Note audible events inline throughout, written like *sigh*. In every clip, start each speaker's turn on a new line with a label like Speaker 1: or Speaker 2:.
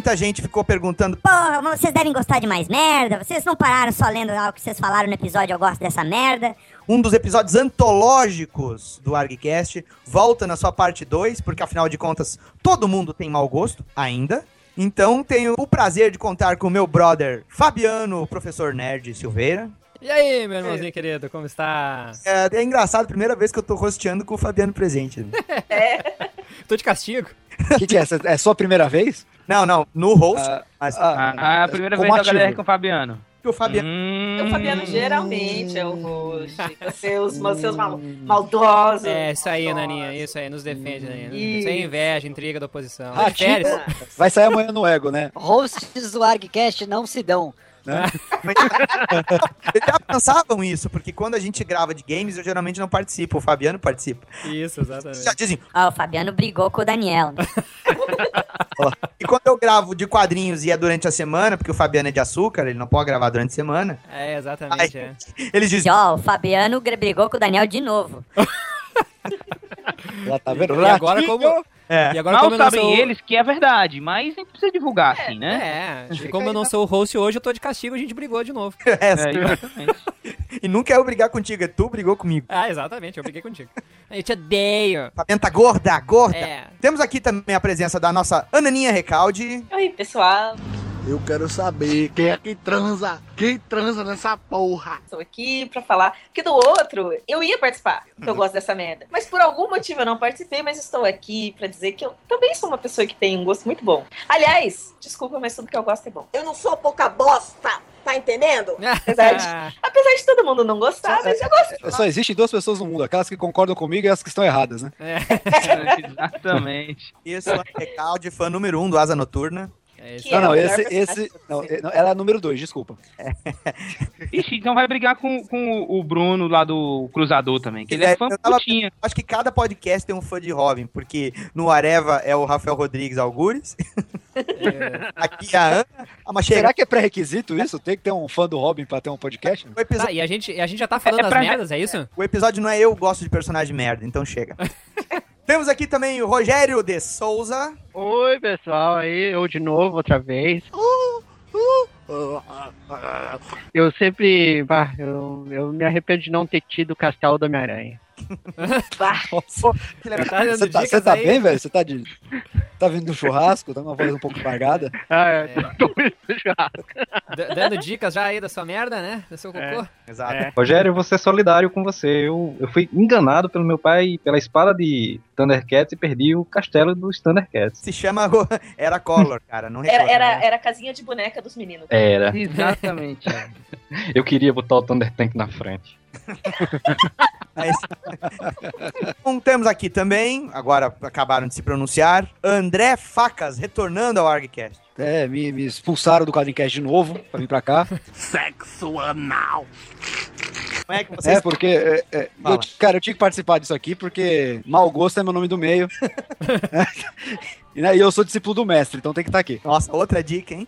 Speaker 1: Muita gente ficou perguntando:
Speaker 2: Porra, vocês devem gostar de mais merda. Vocês não pararam só lendo lá o que vocês falaram no episódio Eu Gosto Dessa Merda.
Speaker 1: um dos episódios antológicos do ArgCast volta na sua parte 2, porque afinal de contas todo mundo tem mau gosto ainda. Então tenho o prazer de contar com o meu brother Fabiano, professor Nerd Silveira.
Speaker 3: E aí, meu irmãozinho querido, como está?
Speaker 1: É, é engraçado, primeira vez que eu tô rosteando com o Fabiano presente. né? *laughs*
Speaker 3: Tô de castigo.
Speaker 4: O *laughs* que, que é? É sua primeira vez?
Speaker 1: Não, não, no host,
Speaker 4: Ah,
Speaker 1: mas
Speaker 4: ah,
Speaker 5: Ah, a primeira vez da
Speaker 4: ativo.
Speaker 5: galera com o Fabiano.
Speaker 1: que o Fabiano.
Speaker 5: Hum,
Speaker 6: O Fabiano geralmente é o host. Seus, seus mal, maldosos.
Speaker 3: É, isso aí,
Speaker 6: maldosos.
Speaker 3: Naninha, isso aí, nos defende, Naninha.
Speaker 6: Isso.
Speaker 3: Sem inveja, intriga da oposição.
Speaker 4: Ah,
Speaker 3: férias.
Speaker 4: Vai sair amanhã no Ego, né?
Speaker 7: Hosts do ArgCast não se dão. *laughs*
Speaker 1: Eles já pensavam isso, porque quando a gente grava de games, eu geralmente não participo, o Fabiano participa.
Speaker 3: Isso,
Speaker 1: Eles
Speaker 3: exatamente.
Speaker 1: já dizem,
Speaker 2: Ó, o Fabiano brigou com o Daniel. né? *laughs*
Speaker 1: e quando eu gravo de quadrinhos e é durante a semana, porque o Fabiano é de açúcar, ele não pode gravar durante a semana,
Speaker 3: É, exatamente, é.
Speaker 1: eles dizem,
Speaker 2: ó, o Fabiano brigou com o Daniel de novo. *laughs*
Speaker 4: Lá tá vendo?
Speaker 3: E agora como...
Speaker 1: é,
Speaker 3: E agora
Speaker 5: Mal sabem
Speaker 3: sou...
Speaker 5: eles que é verdade, mas nem precisa divulgar assim, né?
Speaker 3: É, e como eu não sou o host hoje, eu tô de castigo, a gente brigou de novo. *laughs*
Speaker 1: é,
Speaker 5: É, exatamente.
Speaker 1: e nunca eu brigar contigo, é tu brigou comigo.
Speaker 3: Ah, exatamente, eu briguei contigo. Eu te odeio.
Speaker 1: Tá gorda, gorda.
Speaker 3: É.
Speaker 1: Temos aqui também a presença da nossa Ananinha Recalde.
Speaker 6: Oi, pessoal.
Speaker 8: Eu quero saber quem é que transa. Quem transa nessa porra?
Speaker 6: Estou aqui pra falar que do outro eu ia participar, porque eu gosto dessa merda. Mas por algum motivo eu não participei, mas estou aqui pra dizer que eu também sou uma pessoa que tem um gosto muito bom. Aliás, desculpa, mas tudo que eu gosto é bom.
Speaker 9: Eu não sou pouca bosta, tá entendendo? *laughs*
Speaker 6: Apesar de, apesar de todo mundo não gostar, mas eu gosto.
Speaker 4: Só existem duas pessoas no mundo, aquelas que concordam comigo e as que estão erradas, né?
Speaker 3: É, *laughs*
Speaker 5: exatamente.
Speaker 1: Isso, a Recalde, fã número um do Asa Noturna.
Speaker 3: É.
Speaker 6: Que
Speaker 4: Não,
Speaker 6: é
Speaker 4: não,
Speaker 6: o melhor
Speaker 4: esse, esse. Não, é- não, ela é a número dois, desculpa. *laughs*
Speaker 5: Ixi, então vai brigar com, com o Bruno lá do Cruzador também, que ele
Speaker 1: É,
Speaker 5: é fã
Speaker 1: eu tava-
Speaker 5: putinha.
Speaker 1: Acho que cada podcast tem um fã de Robin, porque no Areva é o Rafael Rodrigues Algures,
Speaker 3: É. *laughs*
Speaker 1: aqui a Ana, a Machega.
Speaker 4: Será que é pré-requisito isso? Tem que ter um fã do Robin pra ter um podcast?
Speaker 1: O episódio,
Speaker 3: Tá, e a gente, a gente já tá falando
Speaker 5: É
Speaker 3: das
Speaker 5: pra-
Speaker 3: merdas, é isso?
Speaker 1: o episódio não é eu gosto de personagem merda, então chega. *laughs* Temos aqui também o Rogério de Souza.
Speaker 10: Oi, pessoal, aí eu de novo, outra vez. Eu sempre. bah, eu, eu me arrependo de não ter tido o castelo do Homem-Aranha. *laughs*
Speaker 6: Bah,
Speaker 3: Tá
Speaker 4: Você tá, tá bem, velho? Você tá de. Tá vindo do churrasco? Tá com uma voz um pouco apagada? *laughs*
Speaker 10: Ah,
Speaker 3: É.
Speaker 10: eu tô chato. *laughs*
Speaker 3: D- Dando dicas já aí da sua merda, né? Do seu cocô.
Speaker 1: Exato.
Speaker 10: É.
Speaker 11: Rogério, eu vou ser solidário com você. Eu, eu fui enganado pelo meu pai pela espada de Thundercats e perdi o castelo dos Thundercats.
Speaker 1: Se chama Era Color, cara, não
Speaker 6: era,
Speaker 1: reclama,
Speaker 6: era,
Speaker 1: né?
Speaker 6: era a casinha de boneca dos meninos.
Speaker 11: Era.
Speaker 5: Exatamente. *laughs*
Speaker 11: Eu queria botar o Thunder Tank na frente. *laughs*
Speaker 1: Mas... Então, temos aqui também, agora acabaram de se pronunciar, André Facas, retornando ao ArgCast.
Speaker 4: É, me, me expulsaram do Quadrincast de novo pra vir pra cá.
Speaker 8: Sexo anal.
Speaker 1: Como é que vocês...
Speaker 4: É, porque. é, é, eu, cara, eu tinha que participar disso aqui porque mau gosto é meu nome do meio. *laughs* e né, eu sou discípulo do mestre, então tem que estar aqui.
Speaker 1: Nossa, outra dica, hein?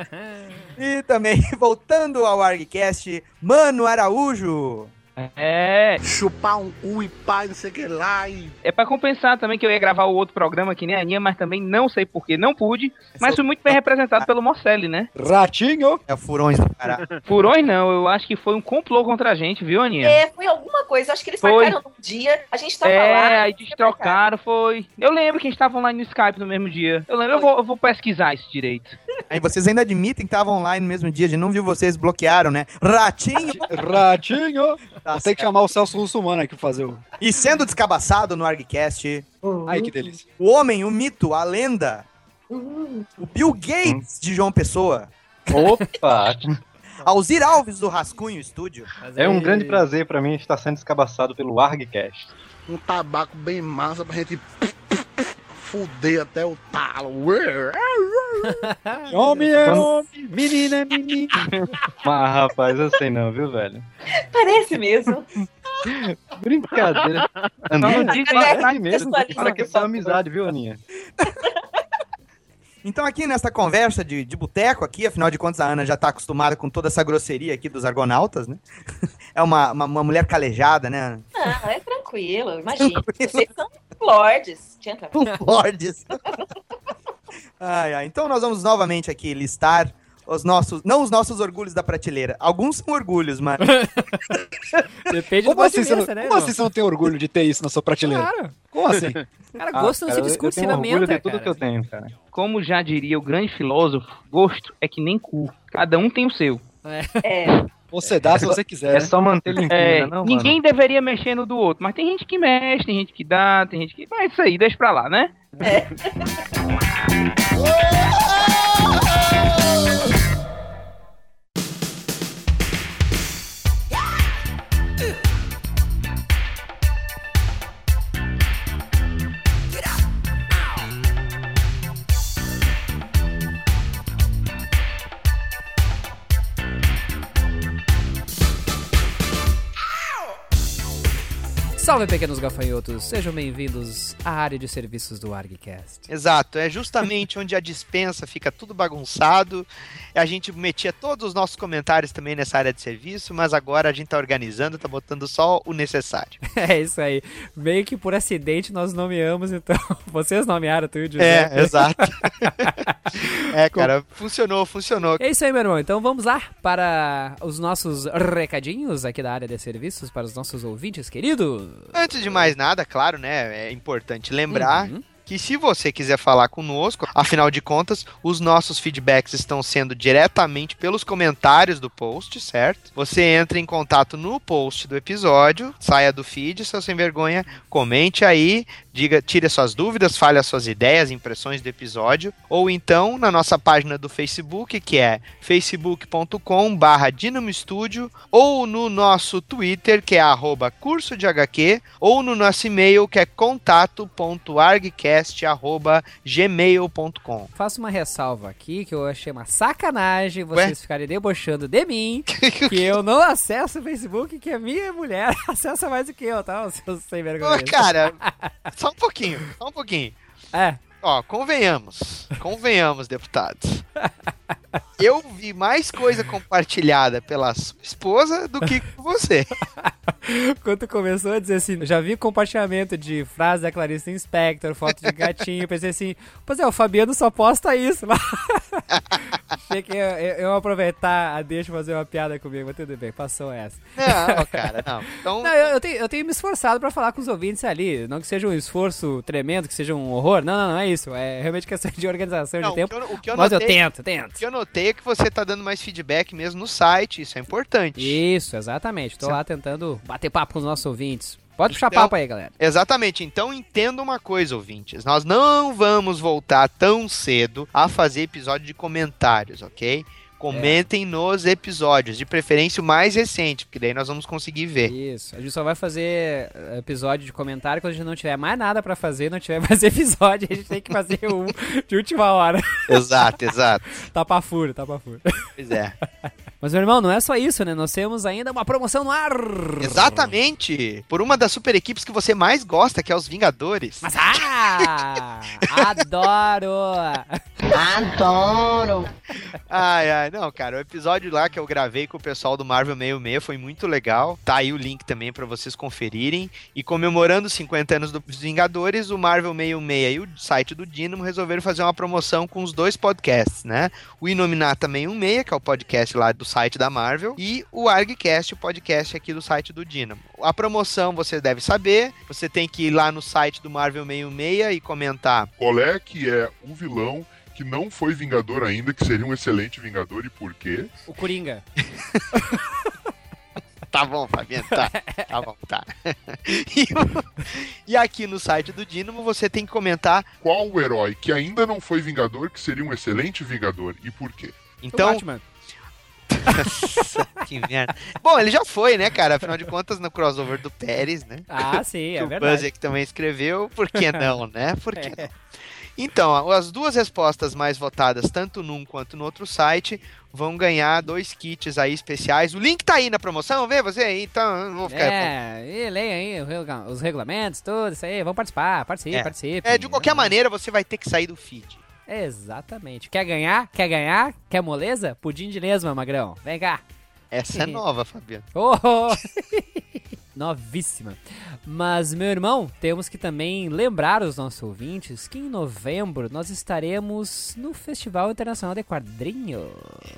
Speaker 1: *laughs* e também, *laughs* voltando ao ArgCast, Mano Araújo.
Speaker 5: É,
Speaker 8: Chupar um cu e pai, não sei o que lá. E...
Speaker 5: é pra compensar também que eu ia gravar o outro programa que nem a Aninha, mas também não sei porquê, não pude. Mas fui muito bem representado pelo Morcelli, né?
Speaker 4: Ratinho!
Speaker 1: É Furões do Pará. *laughs*
Speaker 5: Furões não, eu acho que foi um complô contra a gente, viu, Aninha?
Speaker 6: É, foi alguma coisa. Acho que eles
Speaker 5: Foi.
Speaker 6: marcaram num dia. A gente tava lá.
Speaker 5: É, aí
Speaker 6: tinha
Speaker 5: destrocaram, foi. Eu lembro que a gente tava online no Skype no mesmo dia. Eu lembro, eu vou, eu vou pesquisar isso direito.
Speaker 1: Aí vocês ainda admitem que estavam online no mesmo dia, a gente não viu vocês, bloquearam, né? Ratinho!
Speaker 4: Ratinho!
Speaker 1: Tá
Speaker 4: Vou ter que chamar o Celso Russumano aqui pra fazer o.
Speaker 1: E sendo descabaçado no ArgCast,
Speaker 4: Ai, que delícia.
Speaker 1: o homem, o mito, a lenda, o Bill Gates de João Pessoa,
Speaker 11: Opa! *laughs*
Speaker 1: Alzir Alves do Rascunho Estúdio,
Speaker 11: É um grande prazer pra mim estar sendo escabaçado pelo ArgCast.
Speaker 8: Um tabaco bem massa pra gente fuder até o talo. *laughs*
Speaker 4: Homem é homem, menina é menina. *laughs*
Speaker 11: Mas, rapaz, eu sei não, viu, velho?
Speaker 6: Parece mesmo.
Speaker 11: Brincadeira.
Speaker 5: não
Speaker 6: isso,
Speaker 11: mesmo.
Speaker 6: contextualiza,
Speaker 11: Para que
Speaker 6: por
Speaker 11: essa
Speaker 6: favor.
Speaker 11: amizade, viu, Aninha? *laughs*
Speaker 1: Então aqui nesta conversa de, de boteco aqui, afinal de contas a Ana já tá acostumada com toda essa grosseria aqui dos argonautas, né? *laughs* É uma, uma, uma mulher calejada, né?
Speaker 6: Não, é tranquilo. *laughs* Imagina. Vocês são
Speaker 1: Um Lordes. *laughs* Ai, ai. Então nós vamos novamente aqui listar os nossos, não os nossos orgulhos da prateleira. Alguns são orgulhos, mas *laughs*
Speaker 3: Depende
Speaker 4: Como
Speaker 3: do
Speaker 4: assim, você não,
Speaker 3: né?
Speaker 4: como
Speaker 3: irmão?
Speaker 4: assim você não tem orgulho de ter isso na sua prateleira?
Speaker 3: Claro.
Speaker 4: Como assim? *laughs*
Speaker 3: Cara,
Speaker 11: Ah,
Speaker 3: gosto não
Speaker 11: cara,
Speaker 3: se
Speaker 11: eu-
Speaker 3: discute, se
Speaker 11: tenho orgulho
Speaker 3: lamenta,
Speaker 11: de tudo
Speaker 3: cara.
Speaker 11: que eu tenho, cara.
Speaker 5: Como já diria o grande filósofo, gosto é que nem cu. Cada um tem o seu.
Speaker 6: É.
Speaker 4: Você dá se você *laughs* quiser.
Speaker 11: É só manter limpinho,
Speaker 5: É,
Speaker 11: né, não,
Speaker 5: ninguém deveria mexer no do outro, mas tem gente que mexe, tem gente que dá, tem gente que. Mas isso aí, deixa pra lá, né?
Speaker 3: Salve, pequenos gafanhotos. Sejam bem-vindos à área de serviços do ArgCast.
Speaker 1: Exato, é justamente onde a dispensa fica tudo bagunçado. A gente metia todos os nossos comentários também nessa área de serviço, mas agora a gente tá organizando, tá botando só o necessário. *laughs*
Speaker 3: É isso aí. Meio que por acidente nós nomeamos, então. *laughs* Vocês nomearam tu e o José.
Speaker 1: É, exato. *laughs* é, cara, funcionou, funcionou.
Speaker 3: É isso aí, meu irmão. Então vamos lá para os nossos recadinhos aqui da área de serviços, para os nossos ouvintes queridos.
Speaker 1: Antes de mais nada, claro, né, é importante lembrar
Speaker 3: Uhum.
Speaker 1: que se você quiser falar conosco, afinal de contas, os nossos feedbacks estão sendo diretamente pelos comentários do post, certo? Você entra em contato no post do episódio, saia do feed, seu sem vergonha, comente aí, diga, tire as suas dúvidas, fale as suas ideias, impressões do episódio, ou então na nossa página do Facebook, que é facebook.com barra Studio, ou no nosso Twitter, que é arroba curso de HQ, ou no nosso e-mail, que é contato.argcast.gmail.com.
Speaker 3: Faço uma ressalva aqui que eu achei uma sacanagem vocês ficarem debochando de mim, *laughs* que eu não acesso o Facebook, que a minha mulher *laughs* acessa mais do que eu, tá? Seus sem vergonha.
Speaker 1: Ô, cara, *laughs* só um pouquinho, só um pouquinho.
Speaker 3: É.
Speaker 1: Ó, convenhamos, convenhamos, deputados. *laughs* Eu vi mais coisa compartilhada pela sua esposa do que com você. *laughs*
Speaker 3: Quando começou a dizer assim, já vi compartilhamento de frase da Clarice Inspector, foto de gatinho, pensei assim, pois é, o Fabiano só posta isso lá. *laughs* Achei que eu, eu, eu aproveitar a deixa e fazer uma piada comigo, mas tudo bem, passou essa.
Speaker 1: Não, *laughs* cara, não. Então,
Speaker 3: Não, eu, eu tenho, eu tenho me esforçado pra falar com os ouvintes ali, não que seja um esforço tremendo, que seja um horror, não, não, não é isso, é realmente questão de organização
Speaker 1: Não,
Speaker 3: de tempo,
Speaker 1: eu- eu
Speaker 3: mas eu
Speaker 1: notei-
Speaker 3: tento, tento.
Speaker 1: Que eu notei é que você tá dando mais feedback mesmo no site, isso é importante.
Speaker 3: Isso, exatamente, tô
Speaker 1: Isso.
Speaker 3: lá tentando bater papo com os nossos ouvintes. Pode puxar
Speaker 1: Então-
Speaker 3: papo aí, galera.
Speaker 1: Exatamente. Então entenda uma coisa, ouvintes. Nós não vamos voltar tão cedo a fazer episódio de comentários, ok? Comentem nos episódios, de preferência o mais recente, porque daí nós vamos conseguir ver.
Speaker 3: Isso, a gente só vai fazer eh, episódio de comentário quando a gente não tiver mais nada pra fazer, não tiver *laughs* mais episódio, a gente tem que fazer um *laughs* de última hora.
Speaker 1: Exato, exato. *laughs*
Speaker 3: Tapa furo, tapa furo.
Speaker 1: Pois é.
Speaker 3: Mas, meu irmão, não é só isso, né? Nós temos ainda uma promoção no ar.
Speaker 1: Exatamente. Por uma das super equipes que você mais gosta, que é os Vingadores.
Speaker 3: Mas, ah! Adoro!
Speaker 9: Adoro.
Speaker 1: Ai, ai, não, cara, o episódio lá que eu gravei com o pessoal do Marvel 66 foi muito legal. Tá aí o link também pra vocês conferirem. E comemorando os 50 anos dos Vingadores, o Marvel 66 e o site do Dynamo resolveram fazer uma promoção com os dois podcasts, né? O Inominata 66, que é o podcast lá do site da Marvel, e o ArgCast, o podcast aqui do site do Dynamo. A promoção você deve saber, você tem que ir lá no site do Marvel 66 e comentar
Speaker 12: Qual é que é o vilão que não foi Vingador ainda, que seria um excelente Vingador e por quê?
Speaker 3: O Coringa. *laughs*
Speaker 1: Tá bom, Fabiano, tá. Tá bom, tá. *laughs* E, o- e aqui no site do Dynamo você tem que comentar.
Speaker 12: Qual o herói que ainda não foi Vingador, que seria um excelente Vingador e por quê?
Speaker 1: Então.
Speaker 3: O Batman.
Speaker 1: Nossa, que merda. Bom, ele já foi, né, cara? Afinal de contas, no crossover do Pérez, né?
Speaker 3: Ah, sim, é
Speaker 1: o
Speaker 3: verdade.
Speaker 1: Buzz que também escreveu. Por que não, né? Por que não? Então, as duas respostas mais votadas, tanto num quanto no outro site, vão ganhar dois kits aí especiais. O link tá aí na promoção, vê você aí, então não vou ficar.
Speaker 3: É, e leia aí os regulamentos, tudo isso aí. Vamos participar, participe,
Speaker 1: É.
Speaker 3: participe.
Speaker 1: É, de qualquer maneira, você vai ter que sair do feed.
Speaker 3: Exatamente. Quer ganhar? Quer ganhar? Quer moleza? Pudim de lesma, magrão. Vem cá.
Speaker 1: Essa é *laughs* nova, Fabiano.
Speaker 3: Oh, *laughs* oh. Novíssima. Mas, meu irmão, temos que também lembrar os nossos ouvintes que em novembro nós estaremos no Festival Internacional de Quadrinhos.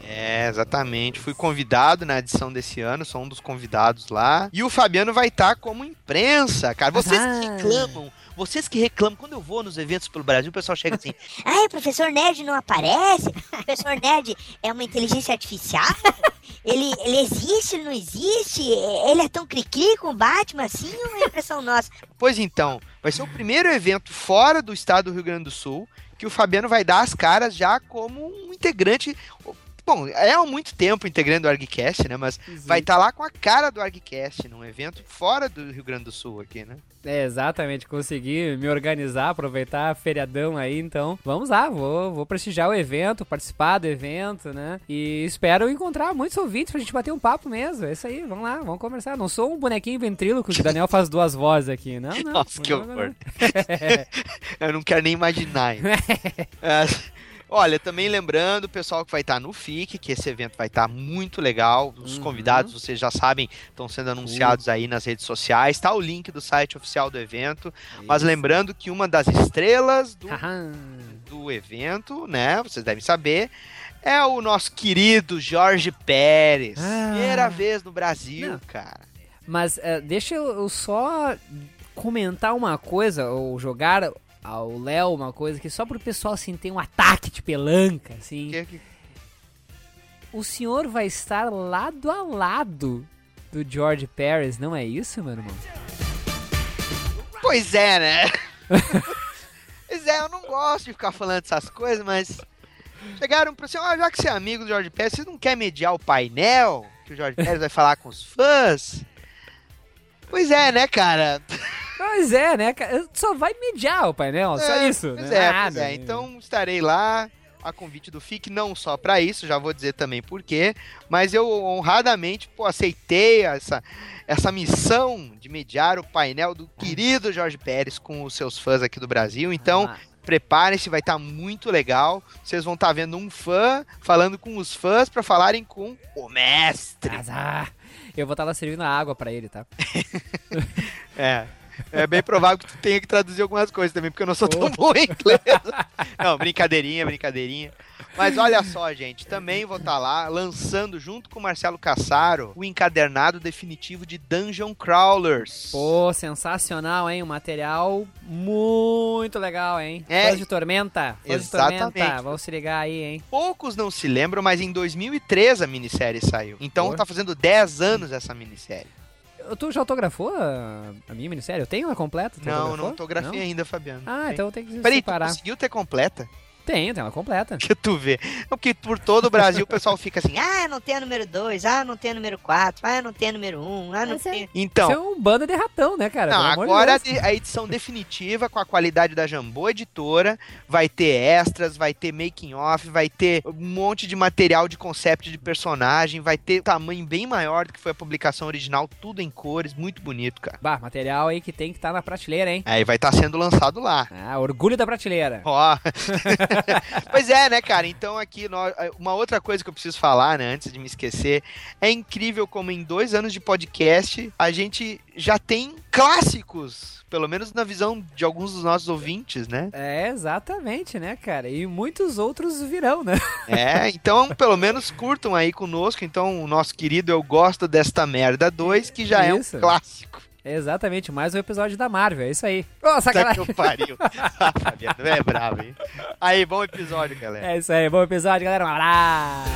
Speaker 1: É, exatamente. Fui convidado na edição desse ano, sou um dos convidados lá. E o Fabiano vai estar como imprensa, cara. Vocês
Speaker 2: Ah.
Speaker 1: que reclamam, vocês que reclamam, quando eu vou nos eventos pelo Brasil, o pessoal chega assim, *laughs*
Speaker 2: Ai, o professor Nerd não aparece? O professor Nerd é uma inteligência artificial? Ele, ele existe, ele não existe? Ele é tão cri-cri com o Batman assim ou é impressão nossa?
Speaker 1: Pois então, vai ser o primeiro evento fora do estado do Rio Grande do Sul que o Fabiano vai dar as caras já como um integrante. Bom, é há muito tempo integrante do ArgCast, né? Mas vai estar lá com a cara do ArgCast num evento fora do Rio Grande do Sul aqui, né?
Speaker 3: É, exatamente, consegui me organizar, aproveitar feriadão aí, então vamos lá, vou, vou prestigiar o evento, participar do evento, né? E espero encontrar muitos ouvintes pra gente bater um papo mesmo. É isso aí, vamos lá, vamos conversar. Não sou um bonequinho ventríloco que o Daniel faz duas vozes aqui, não, não. *laughs*
Speaker 1: Nossa, que
Speaker 3: não,
Speaker 1: horror. *laughs* Eu não quero nem imaginar. *laughs* É, olha, também lembrando o pessoal que vai estar no FIC, que esse evento vai estar muito legal. Os
Speaker 3: Uhum.
Speaker 1: convidados, vocês já sabem, estão sendo anunciados aí nas redes sociais. Tá o link do site oficial do evento. Mas
Speaker 3: Isso.
Speaker 1: lembrando que uma das estrelas do, do evento, né? Vocês devem saber. É o nosso querido Jorge Pérez.
Speaker 3: Ah.
Speaker 1: Primeira vez no Brasil,
Speaker 3: Não.
Speaker 1: cara.
Speaker 3: Mas é, deixa eu eu só comentar uma coisa, ou jogar ao Léo uma coisa que só pro pessoal assim ter um ataque de pelanca, assim.
Speaker 1: Que- que-
Speaker 3: O senhor vai estar lado a lado do George Paris, não é isso, meu irmão?
Speaker 1: Pois é, né? *laughs* pois é, eu não gosto de ficar falando essas coisas, mas chegaram pra você, ó, já que você é amigo do Jorge Pérez, você não quer mediar o painel que o Jorge Pérez vai falar com os fãs? Pois é, né, cara? *laughs*
Speaker 3: Pois é, né? Só vai mediar o painel, só
Speaker 1: É,
Speaker 3: isso.
Speaker 1: Pois
Speaker 3: né?
Speaker 1: é,
Speaker 3: Nada.
Speaker 1: pois é. Então estarei lá a convite do FIC, não só pra isso, já vou dizer também por quê, mas eu honradamente pô, aceitei essa, essa missão de mediar o painel do querido Jorge Pérez com os seus fãs aqui do Brasil. Então,
Speaker 3: Ah,
Speaker 1: preparem-se, vai estar muito legal. Vocês vão estar vendo um fã falando com os fãs pra falarem com o mestre.
Speaker 3: azar. Eu vou estar lá servindo a água pra ele, tá? *laughs*
Speaker 1: É. É bem provável que tu tenha que traduzir algumas coisas também, porque eu não sou tão bom em inglês. Não, brincadeirinha, brincadeirinha. Mas olha só, gente, também vou estar lá lançando junto com o Marcelo Cassaro o encadernado definitivo de Dungeon Crawlers.
Speaker 3: Pô, sensacional, hein? Um material muito legal, hein?
Speaker 1: É.
Speaker 3: Fãs de Tormenta. Fãs de
Speaker 1: Exatamente.
Speaker 3: Tormenta. Vamos se ligar aí, hein?
Speaker 1: Poucos não se lembram, mas em 2013 a minissérie saiu. Então
Speaker 3: Pô.
Speaker 1: tá fazendo 10 anos essa minissérie.
Speaker 3: Tu já autografou a, a minha minissérie? Eu tenho ela completa?
Speaker 1: Não,
Speaker 3: autografou?
Speaker 1: não autografei ainda, Fabiano.
Speaker 3: Ah, então eu tenho que
Speaker 1: Peraí,
Speaker 3: separar.
Speaker 1: conseguiu ter completa?
Speaker 3: Tenho, tenho ela completa.
Speaker 1: Que tu vê. Porque por todo o Brasil o pessoal fica assim, ah,
Speaker 2: não tem a número 2, ah, não tem a número 4, ah, não tem a número 1, ah, não
Speaker 3: Mas é-
Speaker 2: tem...
Speaker 1: então...
Speaker 3: Isso é um bando de ratão, né, cara?
Speaker 1: Não,
Speaker 3: de
Speaker 1: agora
Speaker 3: Deus.
Speaker 1: a edição definitiva com a qualidade da Jambô Editora vai ter extras, vai ter making off, vai ter um monte de material de concept de personagem, vai ter tamanho bem maior do que foi a publicação original, tudo em cores, muito bonito, cara.
Speaker 3: Bah, material aí que tem que estar na prateleira, hein?
Speaker 1: Aí vai estar sendo lançado lá.
Speaker 3: Ah, orgulho da prateleira.
Speaker 1: Ó. *laughs* *laughs* pois é, né, cara? Então aqui, nó- uma outra coisa que eu preciso falar, né, antes de me esquecer, é incrível como em dois anos de podcast a gente já tem clássicos, pelo menos na visão de alguns dos nossos ouvintes, né?
Speaker 3: É, exatamente, né, cara? E muitos outros virão, né? *laughs*
Speaker 1: É, então pelo menos curtam aí conosco. Então o nosso querido Eu Gosto Desta Merda 2, que já é
Speaker 3: Isso.
Speaker 1: um clássico.
Speaker 3: Exatamente, mais um episódio da Marvel, é isso aí. Ô,
Speaker 1: Tá
Speaker 3: sacanagem.
Speaker 1: que pariu. *laughs* Fabiano, é bravo, hein? Aí, bom episódio, galera.
Speaker 3: É isso aí, bom episódio, galera. Um abraço.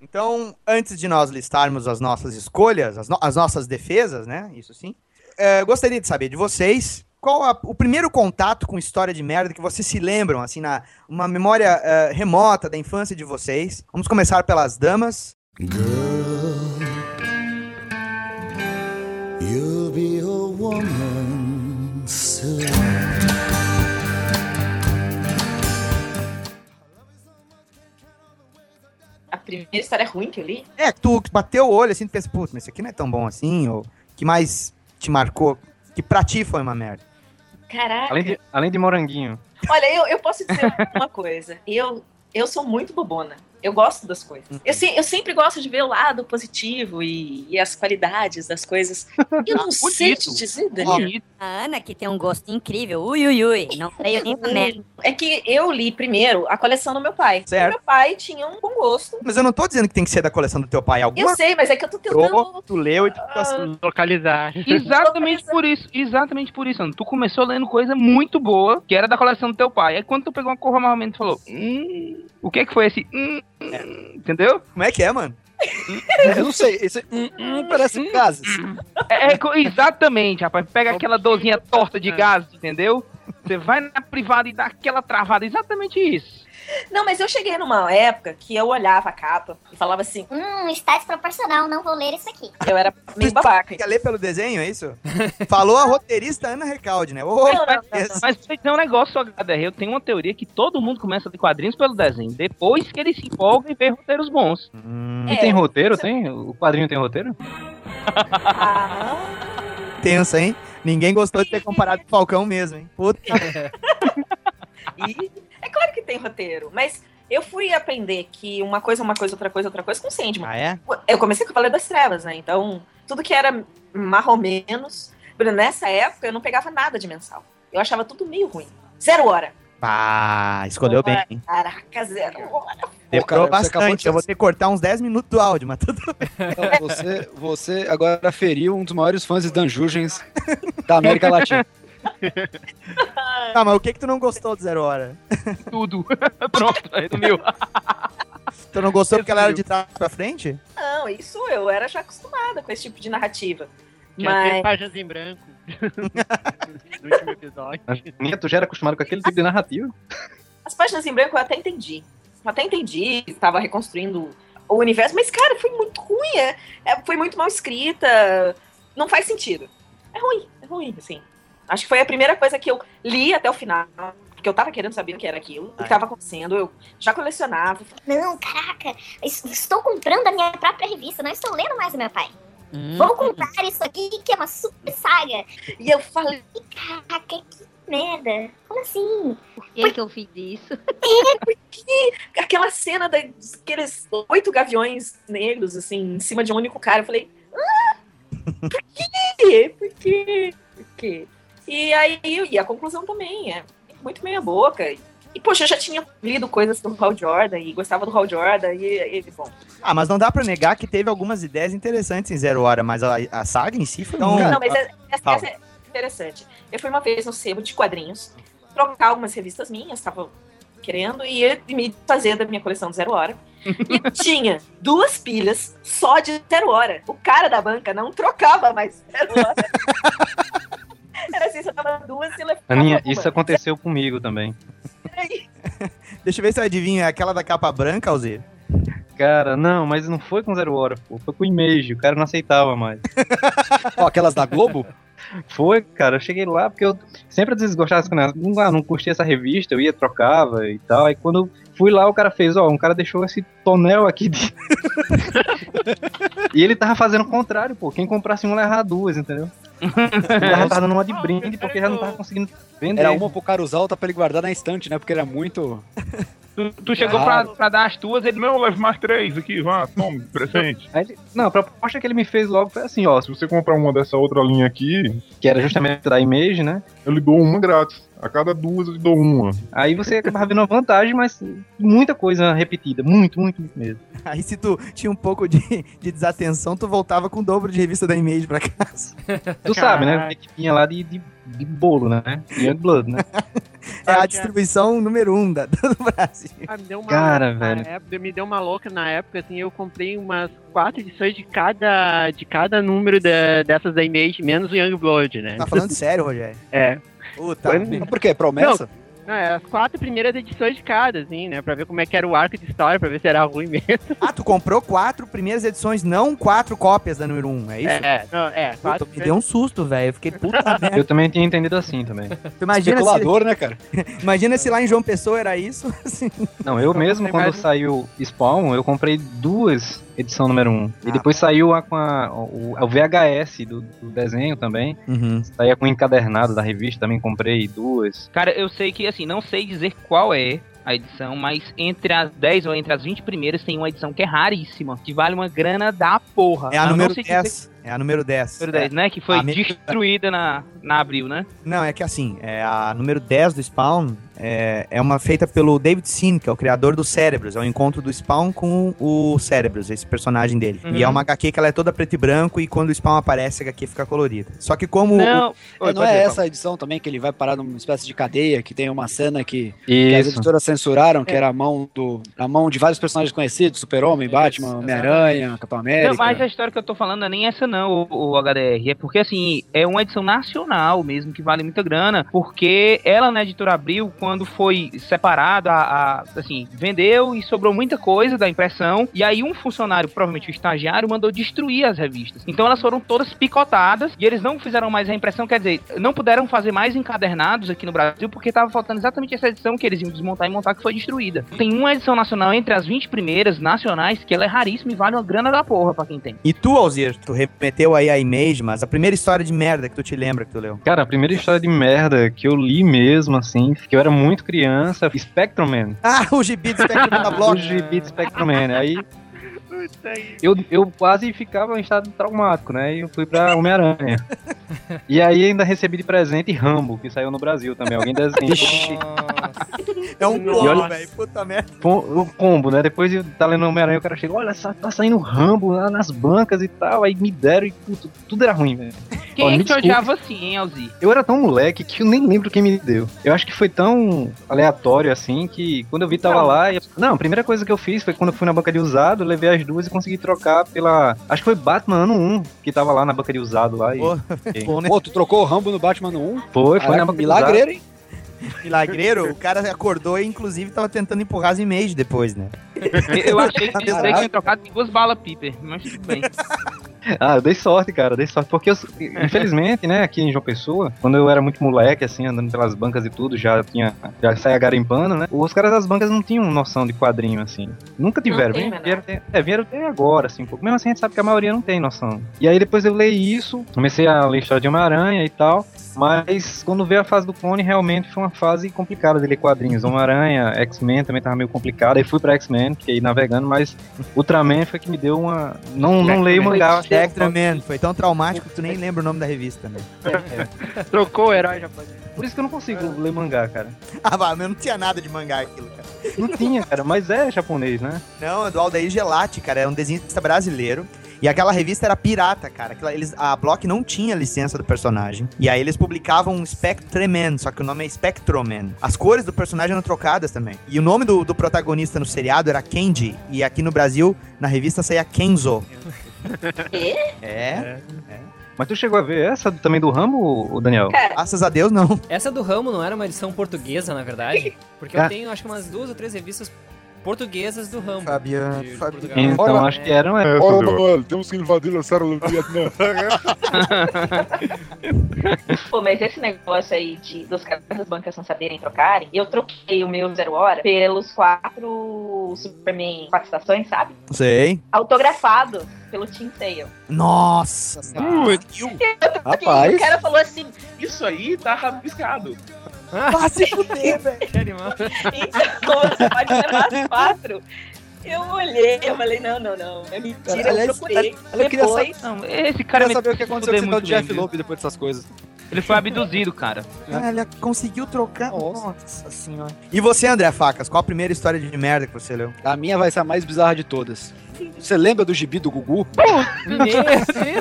Speaker 1: Então, antes de nós listarmos as nossas escolhas, as, no- as nossas defesas, né? Isso sim. é, gostaria de saber de vocês qual a- o primeiro contato com história de merda que vocês se lembram, assim, na uma memória é, remota da infância de vocês. Vamos começar pelas damas.
Speaker 13: You'll be a woman soon.
Speaker 6: A primeira história ruim que eu li?
Speaker 1: É, tu bateu o olho assim, tu pensa, putz, mas isso aqui não é tão bom assim, ou que mais te marcou, que pra ti foi uma merda.
Speaker 6: Caraca.
Speaker 11: Além de, além de moranguinho.
Speaker 6: Olha, eu, eu posso dizer uma coisa. Eu, eu sou muito bobona. Eu gosto das coisas. Eu, se- eu sempre gosto de ver o lado positivo e, e as qualidades das coisas. *laughs* Eu não sei te dizer, Daniel.
Speaker 2: A Ana, que tem um gosto incrível, ui, ui, ui, não leio nem merda.
Speaker 6: É que eu li primeiro a coleção do meu pai.
Speaker 1: Certo.
Speaker 6: Meu pai tinha um bom gosto.
Speaker 1: Mas eu não tô dizendo que tem que ser da coleção do teu pai. Alguma
Speaker 6: Eu sei, mas é que eu tô tentando.
Speaker 1: Tu leu e tu assim.
Speaker 10: Localizar. *laughs*
Speaker 5: Exatamente por isso, exatamente por isso, Ana. Tu começou lendo coisa muito boa, que era da coleção do teu pai. Aí quando tu pegou uma cor mais e falou, hum, o que é que foi esse? Hum, hum", entendeu?
Speaker 1: Como é que é, mano? *laughs*
Speaker 4: Eu não sei, esse hum, hum, parece gases.
Speaker 5: É, é exatamente, rapaz. Pega aquela dorzinha torta de gás, entendeu? Você vai na privada e dá aquela travada, exatamente isso.
Speaker 6: Não, mas eu cheguei numa época que eu olhava a capa e falava assim:
Speaker 14: Hum, está desproporcional, não vou ler isso aqui.
Speaker 6: eu era meio babaca.
Speaker 1: Quer ler pelo desenho, é isso? Falou a roteirista Ana Recalde, né? Ô, esse-
Speaker 5: Mas tem um negócio, HDR, eu tenho uma teoria que todo mundo começa de quadrinhos pelo desenho, depois que ele se empolga e vê roteiros bons.
Speaker 11: E tem roteiro? Tem? O quadrinho tem roteiro?
Speaker 1: Tenso, hein? Ninguém gostou de ter comparado com o Falcão mesmo, hein? Puta. *laughs*
Speaker 6: E é claro que tem roteiro, mas eu fui aprender que uma coisa é uma coisa, outra coisa, outra coisa com Sandman.
Speaker 1: Ah, é?
Speaker 6: Eu comecei com o Cavaleiro das Trevas, né? Então, tudo que era mais ou menos. Nessa época, eu não pegava nada de mensal. Eu achava tudo meio ruim. Zero hora.
Speaker 1: Ah, escolheu bem, hein?
Speaker 6: Caraca, zero hora.
Speaker 1: Demorou bastante.
Speaker 4: de-
Speaker 1: Eu vou ter que cortar uns 10 minutos do áudio, mas tudo bem.
Speaker 4: Então, você, você agora feriu um dos maiores fãs de Danjugens da América Latina. *laughs*
Speaker 1: Tá, mas o que que tu não gostou do Zero Hora? *laughs*
Speaker 5: Tudo. *laughs* Pronto, resumiu.
Speaker 1: Tu não gostou porque ela era de trás pra frente?
Speaker 6: Não, isso eu era já acostumada com esse tipo de narrativa.
Speaker 10: Tinha três
Speaker 6: Mas.
Speaker 10: páginas em branco. *laughs* no último episódio.
Speaker 11: Minha, tu já era acostumado com aquele tipo de narrativa?
Speaker 6: As páginas em branco eu até entendi. Eu até entendi, estava reconstruindo o universo, mas, cara, foi muito ruim. É, é- foi muito mal escrita. Não faz sentido. É ruim, é ruim, assim. Acho que foi a primeira coisa que eu li até o final. Porque eu tava querendo saber o que era aquilo, o que tava acontecendo. Eu já colecionava.
Speaker 14: Não, caraca, es- estou comprando a minha própria revista, não estou lendo mais o meu pai.
Speaker 2: Hum.
Speaker 14: Vou comprar isso aqui, que é uma super saga.
Speaker 6: E eu falei,
Speaker 14: caraca, que merda. Como assim?
Speaker 2: Por que, que eu fiz isso?
Speaker 6: É, *laughs* porque aquela cena daqueles oito gaviões negros, assim, em cima de um único cara, eu falei, ah, por quê? Por quê? Por quê? E aí, e a conclusão também é muito meia boca. E, poxa, eu já tinha lido coisas do Hal Jordan e gostava do Hal Jordan e ele, bom.
Speaker 1: Ah, mas não dá pra negar que teve algumas ideias interessantes em Zero Hora, mas a, a saga em si foi um...
Speaker 6: não, mas é- essa, essa é interessante. Eu fui uma vez no sebo de quadrinhos trocar algumas revistas minhas, tava querendo, e me fazer da minha coleção de Zero Hora. E *laughs* tinha duas pilhas só de Zero Hora. O cara da banca não trocava mais Zero Hora. *laughs* Era assim, você tava duas e
Speaker 11: Aninha,
Speaker 6: uma.
Speaker 11: isso aconteceu comigo também. *laughs*
Speaker 1: Deixa eu ver se eu adivinho, é aquela da capa branca, Alzir?
Speaker 11: Cara, não, mas não foi com Zero Hora, pô. Foi com o Image, o cara não aceitava mais. *laughs*
Speaker 4: Ó, aquelas da Globo?
Speaker 11: Foi, cara, eu cheguei lá porque eu sempre desgostava não, ah, não curtia essa revista, eu ia, trocava e tal. Aí quando fui lá, o cara fez, ó, um cara deixou esse tonel aqui de... *laughs* e ele tava fazendo o contrário, pô. Quem comprasse um levava duas, entendeu? Ele tava dando uma de brinde porque já não tava conseguindo vender.
Speaker 4: Era uma pro cara usar, outra pra ele guardar na estante, né? Porque era muito.
Speaker 5: Tu, tu chegou pra, pra dar as tuas, ele.
Speaker 12: Não, leve mais três aqui, vá, tome, *laughs* presente.
Speaker 11: Aí ele- não, a proposta que ele me fez logo foi assim, ó.
Speaker 12: Se você comprar uma dessa outra linha aqui,
Speaker 11: Que era justamente da Image, né?
Speaker 12: eu lhe dou uma grátis. A cada duas eu lhe dou uma.
Speaker 11: Aí você acabava vendo uma vantagem, mas muita coisa repetida. Muito, muito, muito mesmo. *laughs*
Speaker 1: Aí se tu tinha um pouco de, de desatenção, tu voltava com o dobro de revista da Image pra casa.
Speaker 11: Tu sabe, né? A equipinha lá de, de, de bolo, né? Young Blood, né? *laughs*
Speaker 1: É a distribuição número um da, *laughs* do Brasil.
Speaker 10: Ah, me deu uma
Speaker 11: Cara,
Speaker 10: louca
Speaker 11: velho.
Speaker 10: época- me deu uma louca na época, assim, eu comprei umas quatro edições de cada, de cada número da- dessas da Image, menos o Young Blood, né?
Speaker 1: Tá falando *laughs* sério, Rogério?
Speaker 10: É.
Speaker 1: Puta.
Speaker 10: Foi-.
Speaker 4: Por quê? Promessa?
Speaker 10: Não, é as quatro primeiras edições de cada, assim, né? Pra ver como é que era o arco de história, pra ver se era ruim mesmo.
Speaker 1: Ah, tu comprou quatro primeiras edições, não quatro cópias da número um, é isso?
Speaker 10: É, não, é.
Speaker 1: Puta,
Speaker 10: Quatro
Speaker 1: me deu um susto, velho. Eu fiquei puta *laughs* merda.
Speaker 11: Eu também tinha entendido assim também.
Speaker 1: Tu imagina
Speaker 4: Especulador, né, cara?
Speaker 1: se, *laughs* imagina se lá em João Pessoa era isso. *laughs* assim.
Speaker 11: Não, eu mesmo, quando saiu Spawn, eu comprei duas edição número 1. E depois saiu a, com a, o, o VHS do, do desenho também.
Speaker 1: Uhum.
Speaker 11: Saía com o encadernado da revista, também comprei duas.
Speaker 5: Cara, eu sei que, assim, não sei dizer qual é, a edição, mas entre as 10 ou entre as 20 primeiras tem uma edição que é raríssima, que vale uma grana da porra.
Speaker 1: É a
Speaker 5: Eu não
Speaker 1: número
Speaker 5: sei dizer-
Speaker 1: 10. É a número 10.
Speaker 5: Número 10, né? Que foi
Speaker 1: A me-
Speaker 5: destruída na, na Abril, né?
Speaker 1: Não, é que assim, é a número 10 do Spawn é, é uma feita pelo David Sin, que é o criador do Cérebros. É o encontro do Spawn com o Cérebros, esse personagem dele.
Speaker 4: Uhum.
Speaker 1: E é uma HQ que ela é toda preto e branco e quando o Spawn aparece, a HQ fica colorida. Só que como...
Speaker 4: Não,
Speaker 1: o-
Speaker 4: É, não é essa edição também que ele vai parar numa espécie de cadeia, que tem uma cena que, que as editoras censuraram, que era a mão do a mão de vários personagens conhecidos, Super-Homem, Batman, Homem-Aranha, Capitão América.
Speaker 5: Não, mas a história que eu tô falando não é nem essa não, o, o HDR. É porque, assim, é uma edição nacional mesmo, que vale muita grana, porque ela na editora Abril, quando foi separada, a, a- assim, vendeu e sobrou muita coisa da impressão, e aí um funcionário, provavelmente o estagiário, mandou destruir as revistas. Então elas foram todas picotadas, e eles não fizeram mais a impressão, quer dizer, não puderam fazer mais encadernados aqui no Brasil, porque tava faltando exatamente essa edição que eles iam desmontar e montar, que foi destruída. Tem uma edição nacional entre as 20 primeiras nacionais, que ela é raríssima e vale uma grana da porra pra quem tem.
Speaker 1: E tu, Alzir, tu remeteu aí a Image, mas a primeira história de merda que tu te lembra que tu leu.
Speaker 11: Cara, a primeira história de merda que eu li mesmo, assim, que eu era muito criança, Spectrum Man.
Speaker 1: Ah, o gibi do Spectrum da *laughs*
Speaker 11: O
Speaker 1: Block.
Speaker 11: gibi de Spectrum Man. Aí eu, eu quase ficava em estado traumático, né? E eu fui pra Homem-Aranha. *laughs* E aí ainda recebi de presente Rambo, que saiu no Brasil também. Alguém desenhou.
Speaker 1: É um combo, velho. Puta merda.
Speaker 11: O combo, né? Depois de tá lendo Homem-Aranha, o cara chegou, olha, só tá saindo Rambo lá nas bancas e tal. Aí me deram e puto, tudo era ruim, velho.
Speaker 5: Quem
Speaker 11: Ó,
Speaker 5: é que te odiava assim, hein, Alzi?
Speaker 11: Eu era tão moleque que eu nem lembro quem me deu. Eu acho que foi tão aleatório assim que quando eu vi tava lá. e- Não, a primeira coisa que eu fiz foi quando eu fui na banca de usado, levei as duas e consegui trocar pela. Acho que foi Batman ano 1 que tava lá na banca de usado lá. E...
Speaker 1: Pô, bom, né?
Speaker 4: Pô, tu trocou o Rambo no Batman no 1?
Speaker 11: Foi, foi
Speaker 4: Caraca,
Speaker 11: na
Speaker 4: milagreiro, hein?
Speaker 1: Milagreiro, o cara acordou e inclusive tava tentando empurrar as Image depois, né? *laughs*
Speaker 5: Eu achei que você
Speaker 1: Caralho.
Speaker 5: tinha trocado em duas balas piper, mas tudo bem. *laughs*
Speaker 11: Ah, eu dei sorte, cara, eu dei sorte. Porque, eu, infelizmente, né, aqui em João Pessoa, quando eu era muito moleque, assim, andando pelas bancas e tudo, já tinha, já saía garimpando, né? Os caras das bancas não tinham noção de quadrinho, assim. Nunca tiveram.
Speaker 6: tem,
Speaker 11: vieram, ter- é, vieram ter agora, assim, um pouco. Mesmo assim, a gente sabe que a maioria não tem noção. E aí depois eu leio isso, comecei a ler história de Homem-Aranha e tal. Mas quando veio a fase do clone, realmente foi uma fase complicada de ler quadrinhos. Homem-Aranha, X-Men também tava meio complicado. Aí fui pra X-Men, fiquei navegando, mas Ultraman foi que me deu uma. Não, não leio mangá. acho que-
Speaker 1: Spectrum Man, foi tão traumático que tu nem lembra o nome da revista, né? *laughs*
Speaker 10: Trocou o herói japonês.
Speaker 11: Por isso que eu não consigo ler mangá, cara. *laughs*
Speaker 1: Ah, mas não tinha nada de mangá aquilo, cara.
Speaker 11: Não tinha, cara, mas é japonês, né?
Speaker 1: Não, é do Aldair Gelati, cara, é um desenhista brasileiro. E aquela revista era pirata, cara. Aquela- eles, a Block não tinha licença do personagem. E aí eles publicavam um Spectreman, só que o nome é Spectroman. As cores do personagem eram trocadas também. E o nome do, do protagonista no seriado era Kenji. E aqui no Brasil, na revista, saía Kenzo. É?
Speaker 11: Mas tu chegou a ver essa também do Rambo, o Daniel?
Speaker 1: Graças a Deus, não.
Speaker 3: Essa do Ramo não era uma edição portuguesa, na verdade? *laughs* Porque
Speaker 11: Ah.
Speaker 3: eu tenho, acho que umas duas ou três revistas portuguesas do Rambo.
Speaker 1: Fabiano,
Speaker 3: de
Speaker 1: Fabiano.
Speaker 11: Então acho que eram. É,
Speaker 12: Ora, Manuel, temos que invadir a Serra do Vietnã. *laughs*
Speaker 6: Pô, mas esse negócio aí de, dos caras das bancas não saberem trocarem, eu troquei o meu Zero Hora pelos quatro Superman quatro estações, sabe?
Speaker 1: Sei.
Speaker 6: Autografado pelo Tim Sale.
Speaker 1: Nossa
Speaker 6: O cara falou assim,
Speaker 15: Isso aí tá rabiscado.
Speaker 1: Ah, se fuder, velho.
Speaker 3: Que *laughs* animal.
Speaker 6: então você pode levar as quatro. Eu olhei, eu falei, não, não, não, é mentira, eu
Speaker 4: Aliás,
Speaker 6: procurei.
Speaker 4: eu queria
Speaker 6: Depois,
Speaker 5: Não, esse cara
Speaker 4: Quero
Speaker 5: me
Speaker 4: saber o que aconteceu com de Jeff
Speaker 5: bem?
Speaker 4: Loeb depois dessas coisas.
Speaker 5: Ele foi abduzido, cara.
Speaker 1: Ah, ele conseguiu trocar. Nossa senhora. E você, André Facas, qual a primeira história de merda que você leu?
Speaker 4: A minha vai ser a mais bizarra de todas. Você lembra do gibi do Gugu?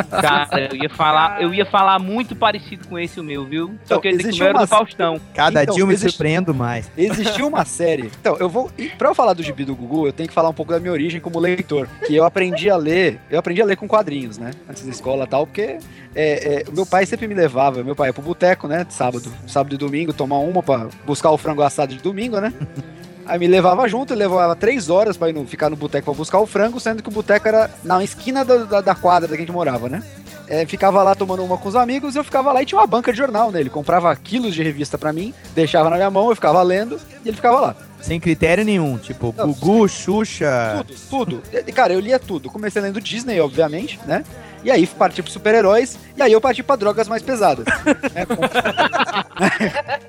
Speaker 5: Cara, eu ia falar, eu ia falar muito parecido com esse o meu, viu? Só
Speaker 4: Então,
Speaker 5: que ele era
Speaker 4: uma-
Speaker 5: do Faustão.
Speaker 1: Cada
Speaker 4: Então,
Speaker 1: dia eu me
Speaker 4: existe-
Speaker 1: surpreendo mais.
Speaker 4: Existiu uma série. Então, eu vou. Pra eu falar do gibi do Gugu, eu tenho que falar um pouco da minha origem como leitor. Que eu aprendi a ler. Eu aprendi a ler com quadrinhos, né? Antes da escola e tal, porque é, é, o meu pai sempre me levava. Meu pai ia pro boteco, né? De sábado, sábado e domingo, tomar uma pra buscar o frango assado de domingo, né? Aí me levava junto, levava três horas pra ir no- ficar no boteco pra buscar o frango, sendo que o boteco era na esquina da, da, da quadra da que a gente morava, né? É, ficava lá tomando uma com os amigos, eu ficava lá e tinha uma banca de jornal nele. Comprava quilos de revista pra mim, deixava na minha mão, eu ficava lendo e ele ficava lá.
Speaker 1: Sem critério nenhum. Tipo, Gugu, Xuxa.
Speaker 4: Tudo, tudo. E, Cara, eu lia tudo. Comecei lendo Disney, obviamente, né? E aí parti pro super-heróis, e aí eu parti pra drogas mais pesadas. né, *laughs* como,